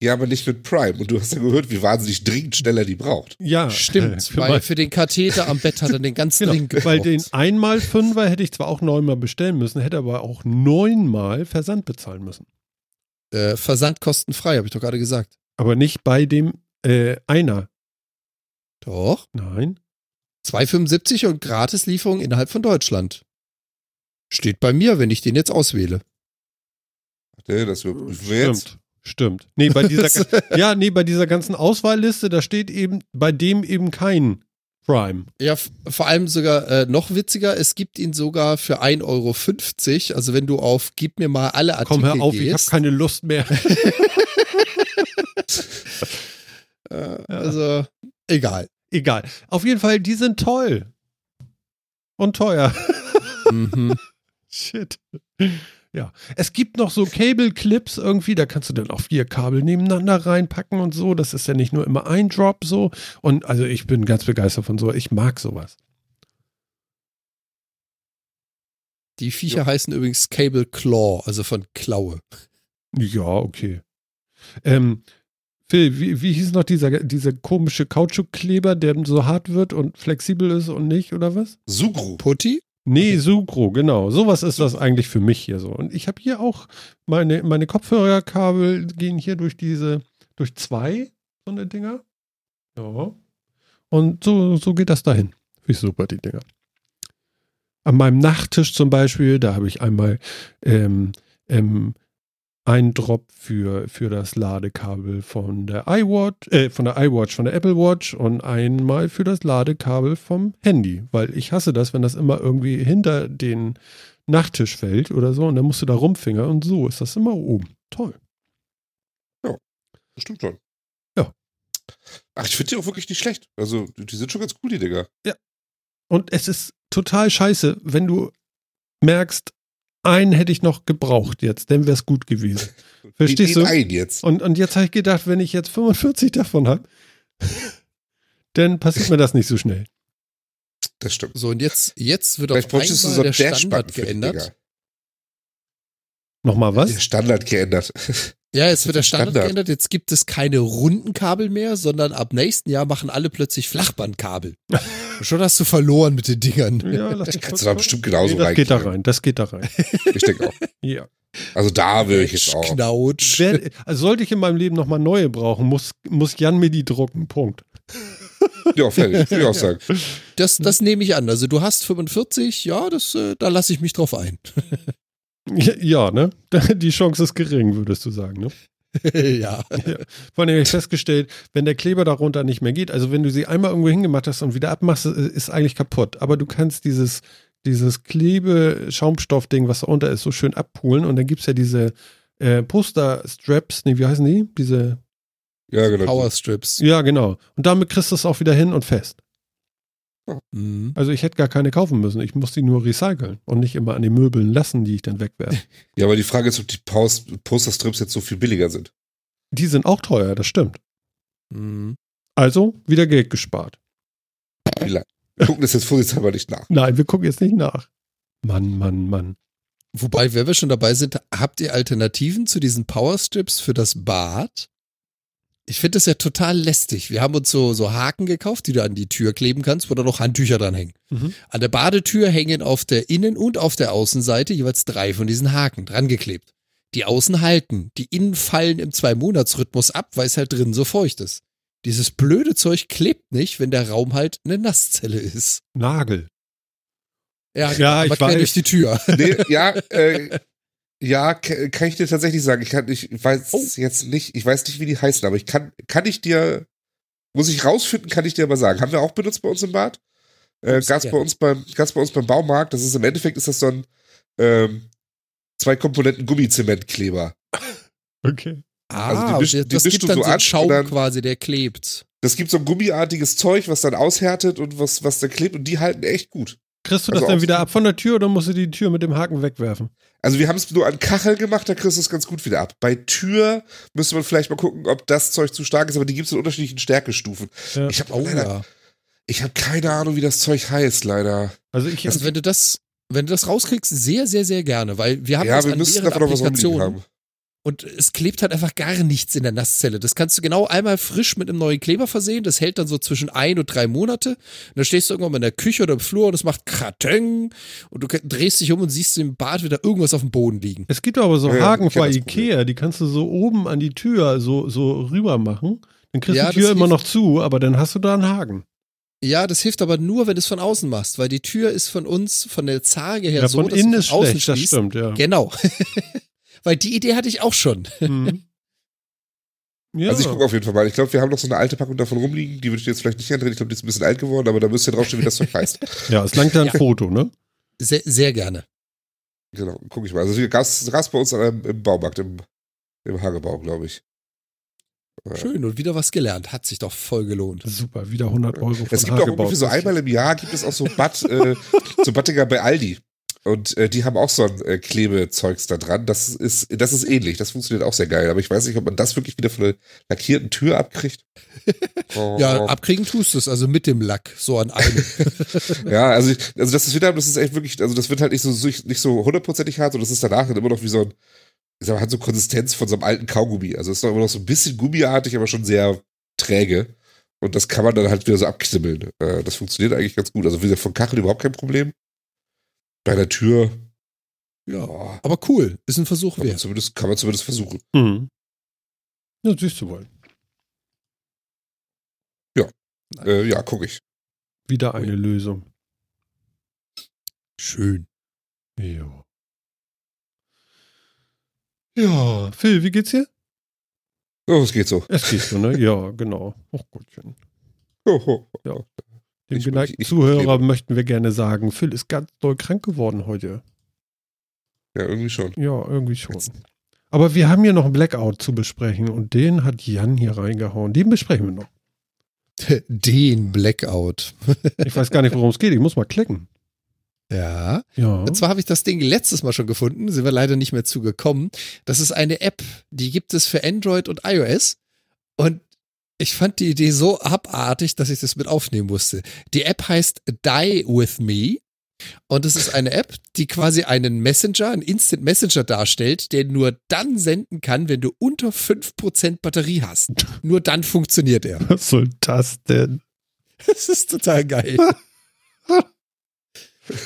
Ja, aber nicht mit Prime. Und du hast ja gehört, wie wahnsinnig dringend schneller die braucht. Ja. Stimmt, Für weil mein- für den Katheter am Bett hat er den ganzen (laughs) Genau, Ring gebraucht. weil den einmal Fünfer hätte ich zwar auch neunmal bestellen müssen, hätte aber auch neunmal Versand bezahlen müssen. äh, Versand kostenfrei, habe ich doch gerade gesagt. Aber nicht bei dem äh, einer. Doch. Nein. 2,75 und Gratislieferung innerhalb von Deutschland. Steht bei mir, wenn ich den jetzt auswähle. Warte, Das überprüfen wir jetzt. Stimmt. Stimmt. Nee, bei dieser, (laughs) ja, nee, bei dieser ganzen Auswahlliste, da steht eben bei dem eben kein Prime. Ja, vor allem sogar äh, noch witziger, es gibt ihn sogar für 1,50 Euro. Also wenn du auf Gib mir mal alle Artikel Komm, hör auf, ich habe gehst. keine Lust mehr. (laughs) (laughs) äh, also, egal. Egal. Auf jeden Fall, die sind toll. Und teuer. Mhm. (laughs) Shit. Ja. Es gibt noch so Cable-Clips irgendwie, da kannst du dann auch vier Kabel nebeneinander reinpacken und so. Das ist ja nicht nur immer ein Drop so. Und also ich bin ganz begeistert von so. Ich mag sowas. Die Viecher jo. heißen übrigens Cable Claw, also von Klaue. Ja, okay. Ähm, Phil, wie, wie hieß noch dieser, dieser komische Kautschukkleber, der so hart wird und flexibel ist und nicht, oder was? Sugru. Putti? Nee, Sucro, genau. Sowas ist das eigentlich für mich hier so. Und ich habe hier auch meine, meine Kopfhörerkabel gehen hier durch diese, durch zwei so eine Dinger. Ja. Und so, so geht das dahin. Finde ich super, die Dinger. An meinem Nachttisch zum Beispiel, da habe ich einmal ähm, ähm, einen Drop für, für das Ladekabel von der iWatch, äh, von der iWatch, von der Apple Watch und einmal für das Ladekabel vom Handy, weil ich hasse das, wenn das immer irgendwie hinter den Nachttisch fällt oder so und dann musst du da rumfingern und so ist das immer oben. Toll. Das stimmt schon. Ja. Ach, ich finde die auch wirklich nicht schlecht. Also, die sind schon ganz cool, die Dinger. Und es ist total scheiße, wenn du merkst, einen hätte ich noch gebraucht jetzt, dann wäre es gut gewesen. Verstehst den du? einen jetzt. Und, und jetzt habe ich gedacht, wenn ich jetzt 45 davon habe, (laughs) dann passiert mir das nicht so schnell. Das stimmt. So, und jetzt, jetzt wird auf Vielleicht du einmal so der Standard geändert. Nochmal Der was? Standard geändert. Ja, jetzt wird der Standard, Standard. geändert. Jetzt gibt es keine runden Kabel mehr, sondern ab nächsten Jahr machen alle plötzlich Flachbandkabel. (laughs) Schon hast du verloren mit den Dingern. Ja, lass mich (laughs) Kannst du da bestimmt genauso nee, das geht da reinkriegen. rein, das geht da rein. (laughs) Ich denke auch. Ja. Also da würde ich jetzt auch. Knautsch. Wer, also sollte ich in meinem Leben nochmal neue brauchen, muss, muss Jan mir die drucken. Punkt. Ja, fertig. Würde ich auch sagen. Das, das nehme ich an. Also du hast 45, ja, das, äh, da lasse ich mich drauf ein. Ja, ja, ne? (laughs) Die Chance ist gering, würdest du sagen, ne? (laughs) ja. Vor allem habe ich festgestellt, wenn der Kleber darunter nicht mehr geht, also wenn du sie einmal irgendwo hingemacht hast und wieder abmachst, ist eigentlich kaputt. Aber du kannst dieses, dieses Klebe-Schaumstoff-Ding, was da unter ist, so schön abpulen und dann gibt es ja diese äh, Poster-Straps, nee, wie heißen die? Diese, Ja, genau. Powerstrips. ja, genau. Und damit kriegst du es auch wieder hin und fest. Mhm. Also ich hätte gar keine kaufen müssen. Ich muss die nur recyceln und nicht immer an den Möbeln lassen, die ich dann wegwerfe. (laughs) Ja, aber die Frage ist, ob die Pos- Posterstrips jetzt so viel billiger sind. Die sind auch teuer, das stimmt. Mhm. Also wieder Geld gespart. Wir gucken das jetzt vorsichtshalber nicht nach. Nein, wir gucken jetzt nicht nach. Mann, Mann, Mann. Wobei, wenn wir schon dabei sind, habt ihr Alternativen zu diesen Powerstrips für das Bad? Ich finde das ja total lästig. Wir haben uns so, so Haken gekauft, die du an die Tür kleben kannst, wo da noch Handtücher dran hängen. Mhm. An der Badetür hängen auf der Innen- und auf der Außenseite jeweils drei von diesen Haken dran geklebt. Die Außen halten, die Innen fallen im Zwei-Monats-Rhythmus ab, weil es halt drin so feucht ist. Dieses blöde Zeug klebt nicht, wenn der Raum halt eine Nasszelle ist. Nagel. Ja, Ja, ich weiß. durch die Tür. Nee, ja, äh, ja, kann ich dir tatsächlich sagen. Ich kann, ich weiß Oh. jetzt nicht, ich weiß nicht, wie die heißen, aber ich kann, kann ich dir, muss ich rausfinden, kann ich dir aber sagen. Haben wir auch benutzt bei uns im Bad? Äh, ja. bei uns beim, gab's bei uns beim Baumarkt. Das ist im Endeffekt ist das so ein ähm, zwei Komponenten Gummizementkleber. Okay. Ah, Also die misch- die das mischst gibt dann so einen Schaum dann- quasi, der klebt. Das gibt so ein gummiartiges Zeug, was dann aushärtet und was, was da klebt und die halten echt gut. Kriegst du Also das dann auch- wieder ab von der Tür oder musst du die Tür mit dem Haken wegwerfen? Also wir haben es nur an Kachel gemacht, da kriegst du es ganz gut wieder ab. Bei Tür müsste man vielleicht mal gucken, ob das Zeug zu stark ist, aber die gibt es in unterschiedlichen Stärkestufen. Ja. Ich habe Oh leider, ja. ich habe keine Ahnung, wie das Zeug heißt, leider. Also ich, Also wenn du das, wenn du das rauskriegst, sehr, sehr, sehr gerne, weil wir haben ja, das wir an müssen davon noch was rumliegen Applikationen haben. Und es klebt halt einfach gar nichts in der Nasszelle. Das kannst du genau einmal frisch mit einem neuen Kleber versehen. Das hält dann so zwischen ein und drei Monate. Und dann stehst du irgendwann mal in der Küche oder im Flur und es macht Krateng und du drehst dich um und siehst im Bad wieder irgendwas auf dem Boden liegen. es gibt aber so Ja, ja, Haken kenn bei Ikea, die kannst du so oben an die Tür so, so rüber machen. Dann kriegst Ja, du die Tür immer noch zu, aber dann hast du da einen Haken. Ja, das hilft aber nur, wenn du es von außen machst, weil die Tür ist von uns, von der Zarge her Ja, so, von dass innen sie ist von außen schlecht, das stimmt, ja. Genau. (laughs) weil die Idee hatte ich auch schon. Mhm. (laughs) ja. Also ich gucke auf jeden Fall mal. Ich glaube, wir haben noch so eine alte Packung davon rumliegen. Die würde ich dir jetzt vielleicht nicht andrehen. Ich glaube, die ist ein bisschen alt geworden, aber da müsst ihr draufstehen, wie das Zeug heißt. (laughs) ja, es langt da ein Ja. Foto, ne? Sehr, sehr gerne. Genau, gucke ich mal. Also hier gab es bei uns im Baumarkt, im, im Hagebau, glaube ich. Ja. Schön und wieder was gelernt. Hat sich doch voll gelohnt. Super, wieder 100 Euro von Es gibt auch Hagebaut. ungefähr so einmal im Jahr gibt es auch so Bad, äh, so Baddinger bei Aldi. Und äh, die haben auch so ein äh, Klebezeugs da dran. Das ist, das ist ähnlich. Das funktioniert auch sehr geil. Aber ich weiß nicht, ob man das wirklich wieder von einer lackierten Tür abkriegt. (laughs) Oh. Ja, abkriegen tust du es, also mit dem Lack, so an einem. (laughs) Ja, also, ich, also das ist wieder, das ist echt wirklich, also das wird halt nicht so nicht so hundertprozentig hart, sondern das ist danach dann immer noch wie so ein, ich sag mal, hat so Konsistenz von so einem alten Kaugummi. Also es ist doch immer noch so ein bisschen gummiartig, aber schon sehr träge. Und das kann man dann halt wieder so abknibbeln. Äh, das funktioniert eigentlich ganz gut. Also wie gesagt, von Kacheln überhaupt kein Problem. Bei der Tür, ja. Aber cool, ist ein Versuch kann, man wert. zumindest, kann man zumindest versuchen. Mhm. Ja, siehst du wohl. Äh, ja, gucke ich. Wieder eine Lösung. Schön. Ja. Ja, Phil, wie geht's dir? Oh, es geht so. Es geht so, ne? Ja, genau. Oh Gottchen. (laughs) Oh, oh. Ja. Dem Ich- geneigten ich- ich- Zuhörer möchten wir gerne sagen, Phil ist ganz doll krank geworden heute. Ja, irgendwie schon. Ja, irgendwie schon. Aber wir haben hier noch einen Blackout zu besprechen und den hat Jan hier reingehauen. Den besprechen wir noch. (laughs) Den Blackout. (laughs) Ich weiß gar nicht, worum es geht. Ich muss mal klicken. Ja. Ja. Und zwar habe ich das Ding letztes Mal schon gefunden, sind wir leider nicht mehr zugekommen. Das ist eine App, die gibt es für Android und iOS. Und ich fand die Idee so abartig, dass ich das mit aufnehmen musste. Die App heißt Die With Me. Und es ist eine App, die quasi einen Messenger, einen Instant Messenger darstellt, der nur dann senden kann, wenn du unter 5% Batterie hast. Nur dann funktioniert er. Was soll das denn? (laughs) Das ist total geil. (laughs)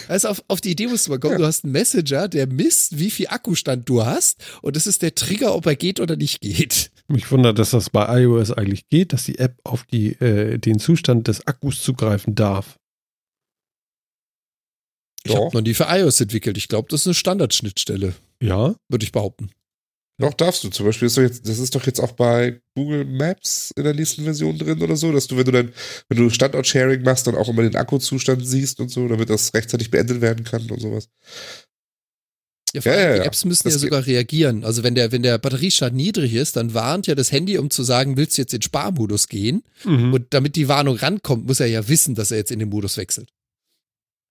Also auf, auf die Idee musst du mal kommen, du hast einen Messenger, der misst, wie viel Akkustand du hast und das ist der Trigger, ob er geht oder nicht geht. Mich wundert, dass das bei iOS eigentlich geht, dass die App auf die, äh, den Zustand des Akkus zugreifen darf. Ich Ja. habe noch nie für iOS entwickelt. Ich glaube, das ist eine Standardschnittstelle, Ja? würde ich behaupten. Doch, darfst du. Zum Beispiel ist doch jetzt, das ist doch jetzt auch bei Google Maps in der nächsten Version drin oder so, dass du, wenn du dann, wenn du Standort-Sharing machst, dann auch immer den Akkuzustand siehst und so, damit das rechtzeitig beendet werden kann und sowas. Ja, vor Ja, allem, ja, die. Apps müssen Das ja sogar reagieren. Also wenn der, wenn der Batteriestand niedrig ist, dann warnt ja das Handy, um zu sagen, willst du jetzt in Sparmodus gehen? Mhm. Und damit die Warnung rankommt, muss er ja wissen, dass er jetzt in den Modus wechselt.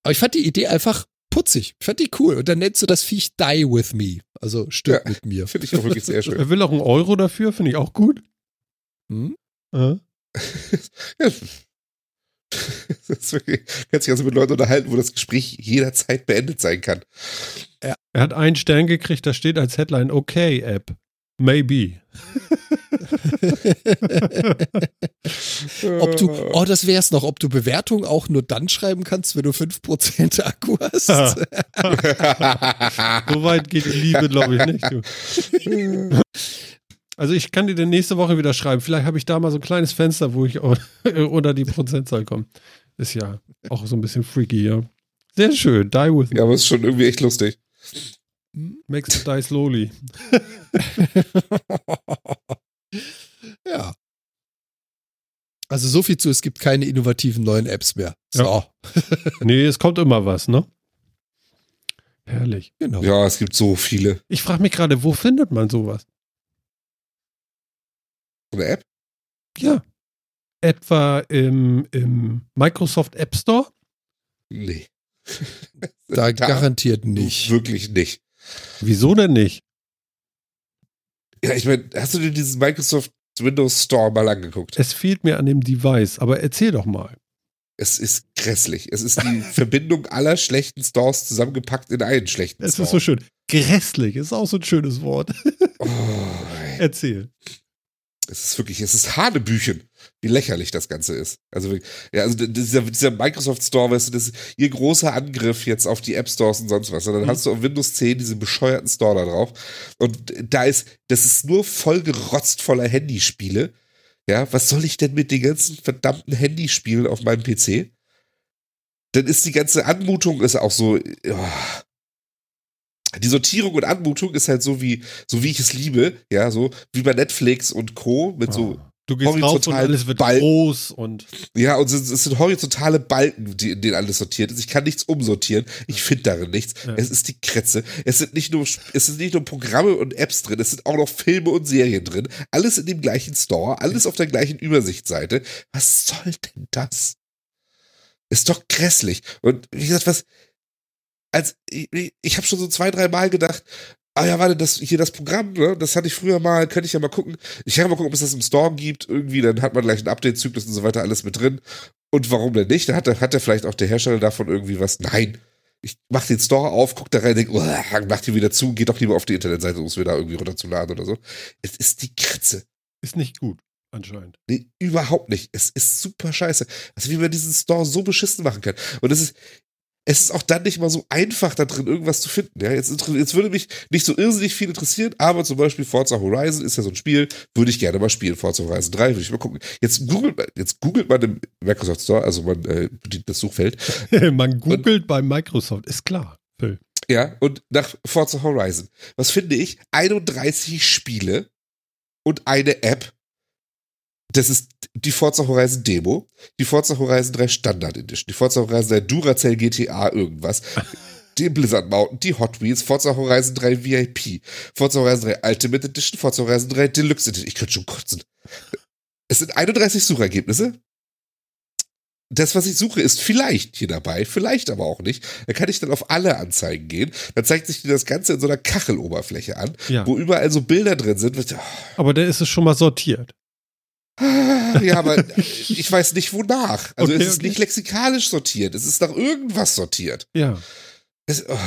Aber ich fand die Idee einfach putzig. Ich fand die cool. Und dann nennst du das Viech Die With Me. Also stirb Ja. mit mir. Finde ich auch wirklich sehr schön. Er will auch einen Euro dafür, finde ich auch gut. Hm? Äh? Ja. (laughs) Das ist wirklich, kannst dich also mit Leuten unterhalten, wo das Gespräch jederzeit beendet sein kann. Er hat einen Stern gekriegt, da steht als Headline, okay, App. Maybe. (laughs) ob du, oh, das wär's noch, ob du Bewertungen auch nur dann schreiben kannst, wenn du 5% Akku hast. (laughs) (laughs) so weit geht die Liebe, glaube ich, nicht. Also ich kann dir dann nächste Woche wieder schreiben. Vielleicht habe ich da mal so ein kleines Fenster, wo ich unter die Prozentzahl komme. Ist ja auch so ein bisschen freaky, ja. Sehr schön. Die with me. ja, aber es ist schon irgendwie echt lustig. Makes it die slowly. ja. Also so viel zu, es gibt keine innovativen neuen Apps mehr. So, Nee, es kommt immer was, ne? Herrlich. genau. Ja, es gibt so viele. Ich frage mich gerade, wo findet man sowas? So eine App? Ja. Etwa im, im Microsoft App Store? Nee. Da (laughs) garantiert nicht. Wirklich nicht. Wieso denn nicht? Ja, ich meine, hast du dir diesen Microsoft Windows Store mal angeguckt? Es fehlt mir an dem Device, aber erzähl doch mal. Es ist grässlich. Es ist die (laughs) Verbindung aller schlechten Stores zusammengepackt in einen schlechten Es Store. ist so schön. Grässlich ist auch so ein schönes Wort. Oh, Erzähl. es ist wirklich, es ist Hanebüchen, wie lächerlich das Ganze ist. Also, ja, also dieser, dieser Microsoft Store, weißt du, das ist ihr großer Angriff jetzt auf die App Stores und sonst was. Und dann Mhm. hast du auf Windows 10 diesen bescheuerten Store da drauf. Und da ist, das ist nur vollgerotzt voller Handyspiele. Ja, was soll ich denn mit den ganzen verdammten Handyspielen auf meinem PC? Dann ist die ganze Anmutung ist auch so, ja. Die Sortierung und Anmutung ist halt so wie, so wie ich es liebe, ja, so wie bei Netflix und Co. mit so Ah. Du gehst rauf und horizontal alles wird Ball- groß und ja, und es, es sind horizontale Balken, die, in denen alles sortiert ist. Ich kann nichts umsortieren. Ich finde darin nichts. Ja. Es ist die Kretze. Es sind nicht nur, es sind nicht nur Programme und Apps drin, es sind auch noch Filme und Serien drin. Alles in dem gleichen Store, alles auf der gleichen Übersichtsseite. Was soll denn das? Ist doch grässlich. Und wie gesagt, was, als ich, ich habe schon so zwei, drei Mal gedacht, ah ja, warte, das hier das Programm, ne, das hatte ich früher mal, könnte ich ja mal gucken. Ich kann mal gucken, ob es das im Store gibt, irgendwie, dann hat man gleich einen Update-Zyklus und so weiter alles mit drin. Und warum denn nicht? Da hat, hat der vielleicht auch der Hersteller davon irgendwie was. Nein. Ich mach den Store auf, guck da rein, denk, oh, mach die wieder zu, geh doch lieber auf die Internetseite, um es wieder irgendwie runterzuladen oder so. Es ist die Kratze. Ist nicht gut, anscheinend. Nee, überhaupt nicht. Es ist super scheiße. Also wie man diesen Store so beschissen machen kann. Und es ist, es ist auch dann nicht mal so einfach, da drin irgendwas zu finden. Ja, jetzt, jetzt würde mich nicht so irrsinnig viel interessieren, aber zum Beispiel Forza Horizon ist ja so ein Spiel, würde ich gerne mal spielen. Forza Horizon 3 würde ich mal gucken. Jetzt googelt man, jetzt googelt man im Microsoft Store, also man äh, bedient das Suchfeld. (laughs) man googelt und, bei Microsoft, ist klar. Phil. Ja, und nach Forza Horizon. Was finde ich? 31 Spiele und eine App das ist die Forza Horizon Demo, die Forza Horizon 3 Standard Edition, die Forza Horizon 3 Duracell GTA irgendwas, (laughs) die Blizzard Mountain, die Hot Wheels, Forza Horizon 3 VIP, Forza Horizon 3 Ultimate Edition, Forza Horizon 3 Deluxe Edition. Ich könnte schon kotzen. Es sind 31 Suchergebnisse. Das, was ich suche, ist vielleicht hier dabei, vielleicht aber auch nicht. Da kann ich dann auf alle Anzeigen gehen. Dann zeigt sich dir das Ganze in so einer Kacheloberfläche an, ja. wo überall so Bilder drin sind. Aber da ist es schon mal sortiert. (laughs) Ja, aber ich weiß nicht wonach. Also okay, es ist okay. nicht lexikalisch sortiert, es ist nach irgendwas sortiert. Ja. Es, oh.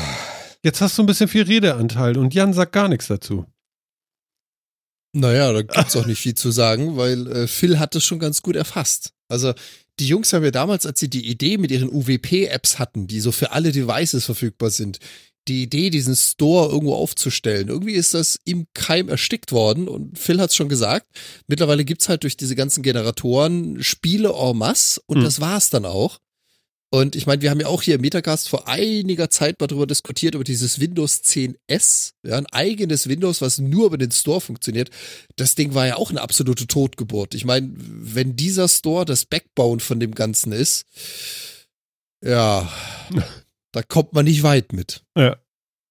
Jetzt hast du ein bisschen viel Redeanteil und Jan sagt gar nichts dazu. Naja, da gibt's auch nicht viel zu sagen, weil äh, Phil hat es schon ganz gut erfasst. Also die Jungs haben ja damals, als sie die Idee mit ihren UWP-Apps hatten, die so für alle Devices verfügbar sind, die Idee, diesen Store irgendwo aufzustellen. Irgendwie ist das im Keim erstickt worden und Phil hat es schon gesagt. Mittlerweile gibt's halt durch diese ganzen Generatoren Spiele en masse und mhm. das war's dann auch. Und ich meine, wir haben ja auch hier im Metacast vor einiger Zeit mal drüber diskutiert, über dieses Windows 10S, ja, ein eigenes Windows, was nur über den Store funktioniert. Das Ding war ja auch eine absolute Totgeburt. Ich meine, wenn dieser Store das Backbone von dem Ganzen ist, ja, (laughs) Da kommt man nicht weit mit. Ja.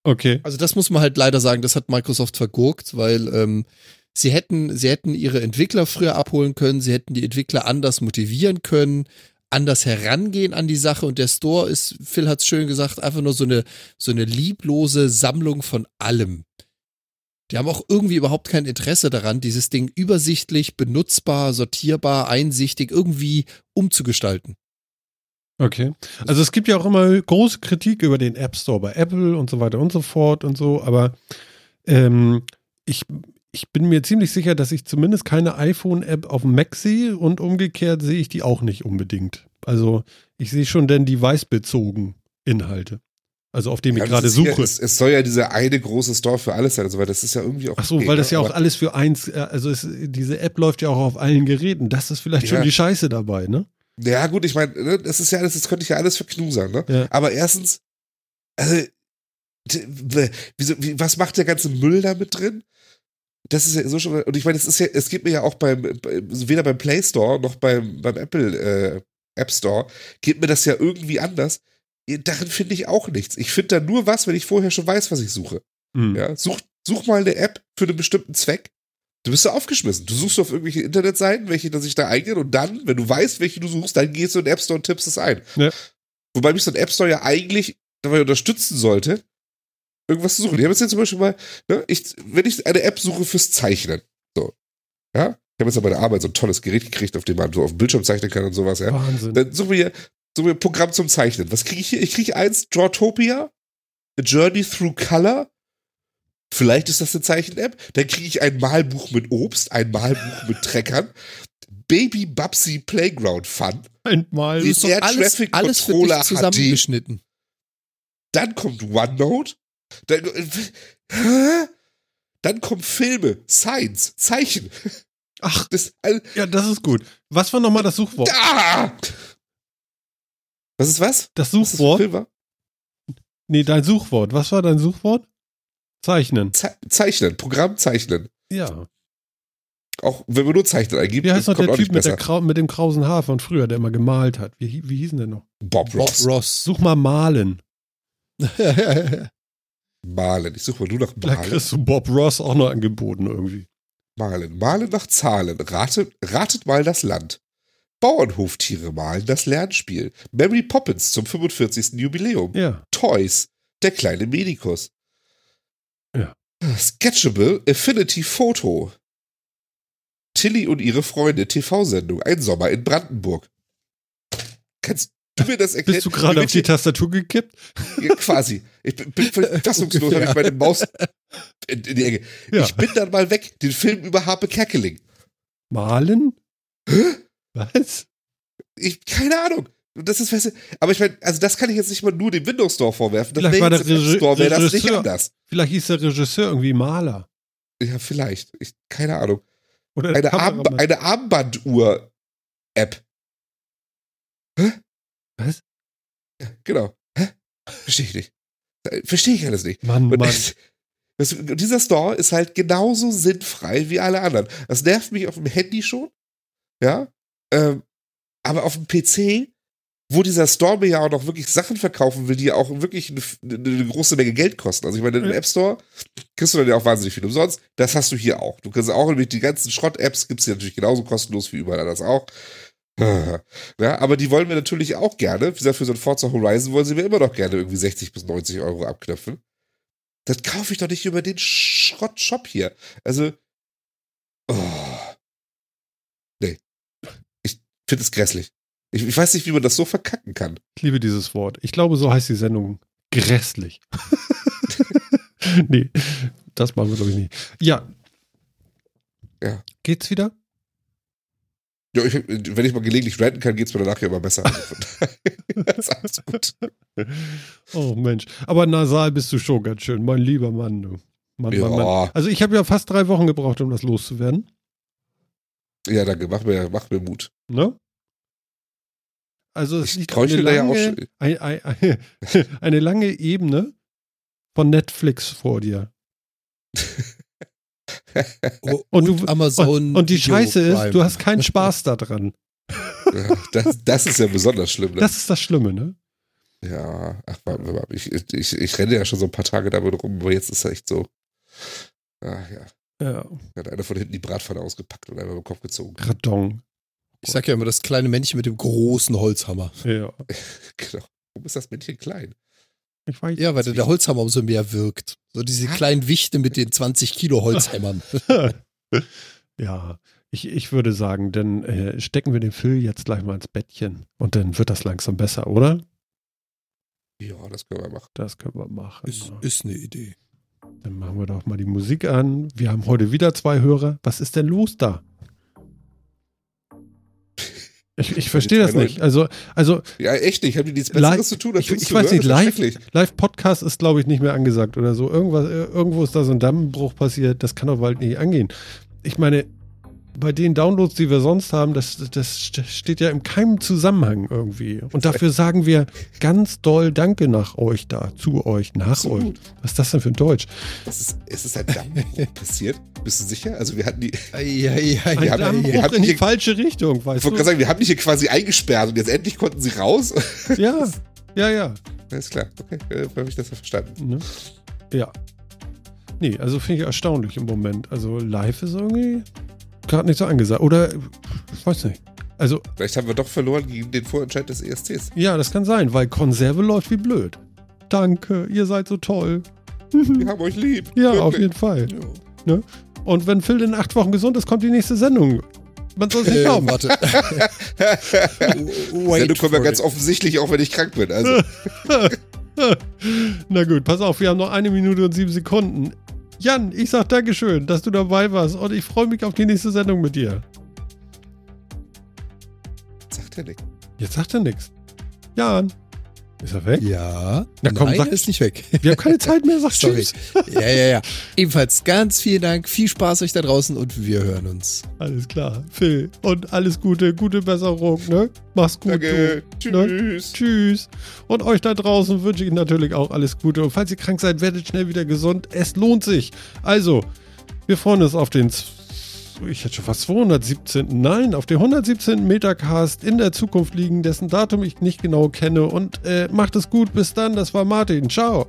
Okay. Also das muss man halt leider sagen, das hat Microsoft vergurkt, weil ähm, sie hätten, sie hätten ihre Entwickler früher abholen können, sie hätten die Entwickler anders motivieren können, anders herangehen an die Sache und der Store ist, Phil hat es schön gesagt, einfach nur so eine, so eine lieblose Sammlung von allem. Die haben auch irgendwie überhaupt kein Interesse daran, dieses Ding übersichtlich, benutzbar, sortierbar, einsichtig irgendwie umzugestalten. Okay. Also es gibt ja auch immer große Kritik über den App Store bei Apple und so weiter und so fort und so, aber ähm, ich, ich bin mir ziemlich sicher, dass ich zumindest keine iPhone-App auf dem Mac sehe und umgekehrt sehe ich die auch nicht unbedingt. Also ich sehe schon denn device-bezogen Inhalte. Also auf dem ja, ich gerade suche. Ja, es, es, soll ja dieser eine große Store für alles sein und so weiter. Das ist ja irgendwie auch. Ach so, okay, weil das ja auch alles für eins, äh, also es, diese App läuft ja auch auf allen Geräten. Das ist vielleicht ja. schon die Scheiße dabei, ne? Ja, gut, ich meine, ne, das ist ja alles, das könnte ich ja alles verknusern, ne? Ja. Aber erstens, also, wieso, wie, was macht der ganze Müll da mit drin? Das ist ja so schon, und ich meine, es ist ja, es gibt mir ja auch beim, weder beim Play Store noch beim, beim Apple äh, App Store, geht mir das ja irgendwie anders. Darin finde ich auch nichts. Ich finde da nur was, wenn ich vorher schon weiß, was ich suche. Mhm. Ja, such, such mal eine App für einen bestimmten Zweck Du bist ja aufgeschmissen. Du suchst auf irgendwelche Internetseiten, welche da sich da eingehen und dann, wenn du weißt, welche du suchst, dann gehst du in den App Store und tippst es ein. Ja. Wobei mich so ein App Store ja eigentlich dabei unterstützen sollte, irgendwas zu suchen. Ich habe jetzt zum Beispiel mal, ne, ich, wenn ich eine App suche fürs Zeichnen, so, ja, ich habe jetzt bei der Arbeit so ein tolles Gerät gekriegt, auf dem man so auf dem Bildschirm zeichnen kann und sowas, ja. Wahnsinn. Dann suchen wir hier, suchen wir ein Programm zum Zeichnen. Was kriege ich hier? Ich kriege eins, Drawtopia, A Journey Through Color Vielleicht ist das eine Zeichen-App. Dann kriege ich ein Malbuch mit Obst, ein Malbuch mit Treckern. Baby Babsy Playground Fun. Ein Mal. Ist Air alles, Traffic alles Controller für dich zusammengeschnitten. HD. Dann kommt OneNote. Dann, äh, dann kommen Filme, Science, Zeichen. Ach, das, ja, das ist gut. Was war nochmal das Suchwort? Da! Was ist was? Das Suchwort? Was das nee, dein Suchwort. Was war dein Suchwort? Zeichnen. Ze zeichnen, Programm zeichnen. Ja. Auch wenn man nur Zeichnen eingibt. Wie heißt noch der Typ mit, der mit, dem krausen Haar von früher, der immer gemalt hat? Wie, wie hieß denn der noch? Bob Ross. Bob Ross. Such mal Malen. (laughs) malen. Ich suche mal nur nach Malen. Da kriegst du Bob Ross auch noch angeboten irgendwie. Malen. Malen nach Zahlen. Rate, ratet mal das Land. Bauernhoftiere malen das Lernspiel. Mary Poppins zum 45. Jubiläum. Ja. Toys. der kleine Medikus. Ja. Sketchable Affinity Photo. Tilly und ihre Freunde, TV-Sendung, ein Sommer in Brandenburg. Kannst du mir das erklären? Bist du gerade auf die Tastatur gekippt? Ja, quasi. Ich bin, bin fassungslos, (laughs) habe ich meine Maus in, in die Ecke. Ja. Ich bin dann mal weg, den Film über Harpe Kerkeling. Malen? Was? Ich, keine Ahnung. Das ist, weißt du, aber ich meine, also das kann ich jetzt nicht mal nur dem Windows Store vorwerfen. Das Vielleicht war der App Store, wäre das nicht Regisseur. anders. Vielleicht hieß der Regisseur irgendwie Maler. Ja, vielleicht. Ich, keine Ahnung. Oder der Eine, Arm, eine Armbanduhr-App. Was? Ja, genau. Hä? Verstehe ich nicht. Verstehe ich alles nicht. Mann, Und Mann. (laughs) das, dieser Store ist halt genauso sinnfrei wie alle anderen. Das nervt mich auf dem Handy schon. Ja. Ähm, aber auf dem PC, wo dieser Store mir ja auch noch wirklich Sachen verkaufen will, die ja auch wirklich eine, eine, große Menge Geld kosten. Also ich meine, im. App Store kriegst du dann ja auch wahnsinnig viel umsonst. Das hast du hier auch. Du kannst auch nämlich die ganzen Schrott-Apps gibt es ja natürlich genauso kostenlos wie überall anders auch. (laughs) Ja, aber die wollen wir natürlich auch gerne. Wie gesagt, für so ein Forza Horizon wollen sie mir immer noch gerne irgendwie 60 bis 90 Euro abknöpfen. Das kaufe ich doch nicht über den Schrott-Shop hier. Also, oh. Nee. Ich finde es grässlich. Ich, ich weiß nicht, wie man das so verkacken kann. Ich liebe dieses Wort. Ich glaube, so heißt die Sendung. Grässlich. (laughs) nee, das machen wir, glaube ich, nicht. Ja. Ja. Geht's wieder? Ja, ich, wenn ich mal gelegentlich ranten kann, geht es mir danach ja immer besser. (laughs) Daher ist alles gut. Oh Mensch. Aber nasal bist du schon ganz schön, mein lieber Mann. Du. Mann, Mann, Mann. Ja, Also ich habe ja fast drei Wochen gebraucht, um das loszuwerden. ja, danke. Mach mir, mach mir Mut. Ne? Also es Ich liegt eine ja lange, schon- ein, ein, ein, (laughs) eine lange Ebene von Netflix vor dir. (laughs) Oh, Und, und, du, Amazon. und, und die Video Scheiße ist, Prime. du hast keinen Spaß daran. Ja, (laughs) das, das ist ja besonders schlimm. Ne? Das ist das Schlimme, ne? Ja, ach, ich, ich, ich renne ja schon so ein paar Tage damit rum, aber jetzt ist es echt so. Ach ja, Ja, hat einer von hinten die Bratpfanne ausgepackt und einmal im Kopf gezogen. Radon. Ich sag ja immer, das kleine Männchen mit dem großen Holzhammer. Ja. (laughs) Genau. Warum ist das Männchen klein? Ich weiß. Ja, weil der Holzhammer umso mehr wirkt. So diese kleinen Wichte mit den 20 Kilo Holzhämmern. (laughs) ja, ich, ich würde sagen, dann äh, stecken wir den Phil jetzt gleich mal ins Bettchen und dann wird das langsam besser, oder? Ja, das können wir machen. Das können wir machen. Ist, ist eine Idee. Dann machen wir doch mal die Musik an. Wir haben heute wieder zwei Hörer. Was ist denn los da? Ich, ich verstehe das nicht. Also, also Ja, echt nicht. Haben die nichts Live- Besseres zu tun? als ich, ich weiß nicht, live, schrecklich. Live-Podcast ist, glaube ich, nicht mehr angesagt oder so. Irgendwas, äh, irgendwo ist da so ein Dammbruch passiert. Das kann doch bald nicht angehen. Ich meine, bei den Downloads, die wir sonst haben, das, das st- steht ja in keinem Zusammenhang irgendwie. Und dafür sagen wir ganz doll Danke nach euch da, zu euch, nach Absolut. euch. Was ist das denn für ein Deutsch? Es ist, es ist ein Dammbruch (laughs) passiert. Bist du sicher? Also wir hatten die, ich Eieiei. Ein haben- wir Dammbruch haben in die hier- falsche Richtung, weißt wollte du? gerade sagen, wir haben dich hier quasi eingesperrt und jetzt endlich konnten sie raus. Ja, (laughs) ja, ja. Alles klar. Okay, äh, habe ich das ja verstanden. Ne? Ja. Nee, also finde ich erstaunlich im Moment. Also live ist irgendwie gerade nicht so angesagt. Oder, ich weiß nicht. Also, Vielleicht haben wir doch verloren gegen den Vorentscheid des ESCs. ja, das kann sein, weil Konserve läuft wie blöd. Danke, ihr seid so toll. (laughs) Wir haben euch lieb. Ja, Wirklich. auf jeden Fall. Und wenn Phil in acht Wochen gesund ist, kommt die nächste Sendung. Man soll es nicht Äh, glauben. warte. (laughs) Sendung wir for ganz it. offensichtlich, auch wenn ich krank bin. Also, (laughs) Na gut, pass auf, wir haben noch eine Minute und sieben Sekunden. Jan, ich sag Dankeschön, dass du dabei warst und ich freue mich auf die nächste Sendung mit dir. sagt er nicht. Jetzt sagt er nichts. Jan, ist er weg? Ja. Na komm, Nein, sag- er ist nicht weg. Wir haben keine Zeit mehr, sag (laughs) Sorry. tschüss. Ja, ja, ja. Ebenfalls ganz vielen Dank. Viel Spaß euch da draußen und wir hören uns. Alles klar, Phil. Und alles Gute, gute Besserung, ne? Mach's gut. Danke. Du. Ne? Tschüss. Tschüss. Und euch da draußen wünsche ich natürlich auch alles Gute. Und falls ihr krank seid, werdet schnell wieder gesund. Es lohnt sich. Also, wir freuen uns auf den, ich hätte schon fast 217. Nein, auf den 117. Metacast in der Zukunft liegen, dessen Datum ich nicht genau kenne. Und äh, macht es gut. Bis dann. Das war Martin. Ciao.